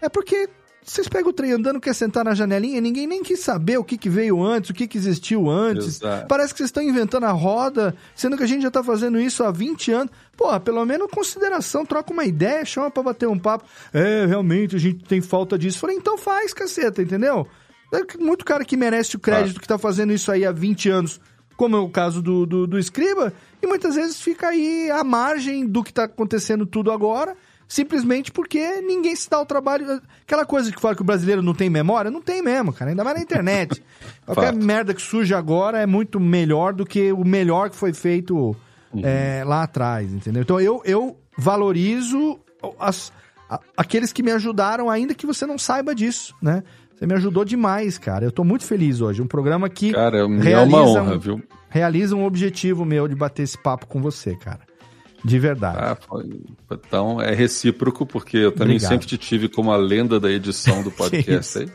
É porque vocês pegam o trem andando, quer sentar na janelinha, ninguém nem quis saber o que, que veio antes, o que, que existiu antes. Exato. Parece que vocês estão inventando a roda, sendo que a gente já tá fazendo isso há 20 anos. Porra, pelo menos consideração, troca uma ideia, chama pra bater um papo. É, realmente, a gente tem falta disso. Falei, então faz, caceta, entendeu? É muito cara que merece o crédito que tá fazendo isso aí há 20 anos, como é o caso do, do, do Escriba, e muitas vezes fica aí à margem do que tá acontecendo tudo agora, simplesmente porque ninguém se dá o trabalho. Aquela coisa que fala que o brasileiro não tem memória, não tem mesmo, cara, ainda mais na internet. Qualquer merda que surge agora é muito melhor do que o melhor que foi feito é, lá atrás, entendeu? Então eu, eu valorizo as- a- aqueles que me ajudaram, ainda que você não saiba disso, né? Você me ajudou demais, cara. Eu tô muito feliz hoje. Um programa que Cara, é uma realiza honra, um- viu? realiza um objetivo meu de bater esse papo com você, cara. De verdade. Ah, então é recíproco, porque eu também Obrigado. sempre te tive como a lenda da edição do podcast aí.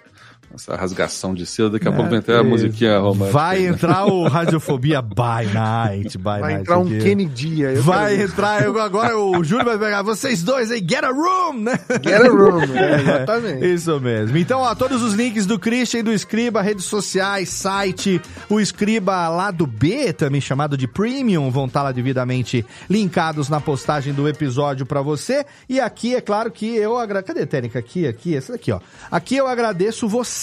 Essa rasgação de seda, daqui a É, pouco vem até a musiquinha romântica. Vai aí, né? entrar o Radiofobia by Night. By Vai night entrar um aqui. Kennedy aí. Vai entrar, eu- agora o Júlio vai pegar vocês dois aí, get a room, né? Get a room, é, exatamente. Isso mesmo. Então, ó, todos os links do Christian e do Escriba, redes sociais, site, o Escriba lá do B, também chamado de Premium, vão estar lá devidamente linkados na postagem do episódio pra você. E aqui, é claro que eu agradeço. Cadê a técnica? Aqui, aqui, essa daqui, ó. Aqui eu agradeço você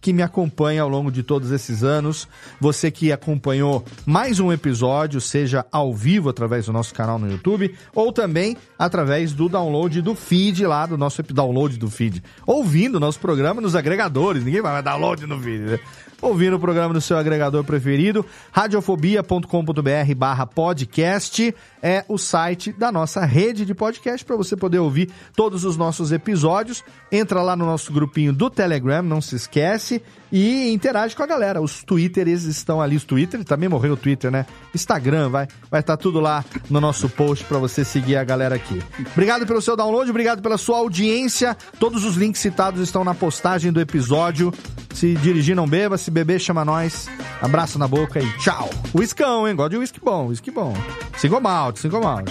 que me acompanha ao longo de todos esses anos, você que acompanhou mais um episódio, seja ao vivo através do nosso canal no YouTube, ou também através do download do feed lá, do nosso download do feed, ouvindo nosso programa nos agregadores, ninguém vai download no feed, né? Ouvindo o programa no seu agregador preferido, radiofobia.com.br barra podcast é o site da nossa rede de podcast para você poder ouvir todos os nossos episódios. Entra lá no nosso grupinho do Telegram, não se esquece, e interage com a galera. Os Twitters estão ali, os Twitter, também morreu o Twitter, né? Instagram, vai vai estar tudo lá no nosso post para você seguir a galera aqui. Obrigado pelo seu download, obrigado pela sua audiência. Todos os links citados estão na postagem do episódio. Se dirigir, não beba. Se beber, chama nós. Abraço na boca e tchau. Whiskão, hein? Gosto de whisky bom, whisky bom. Single malt, single malt.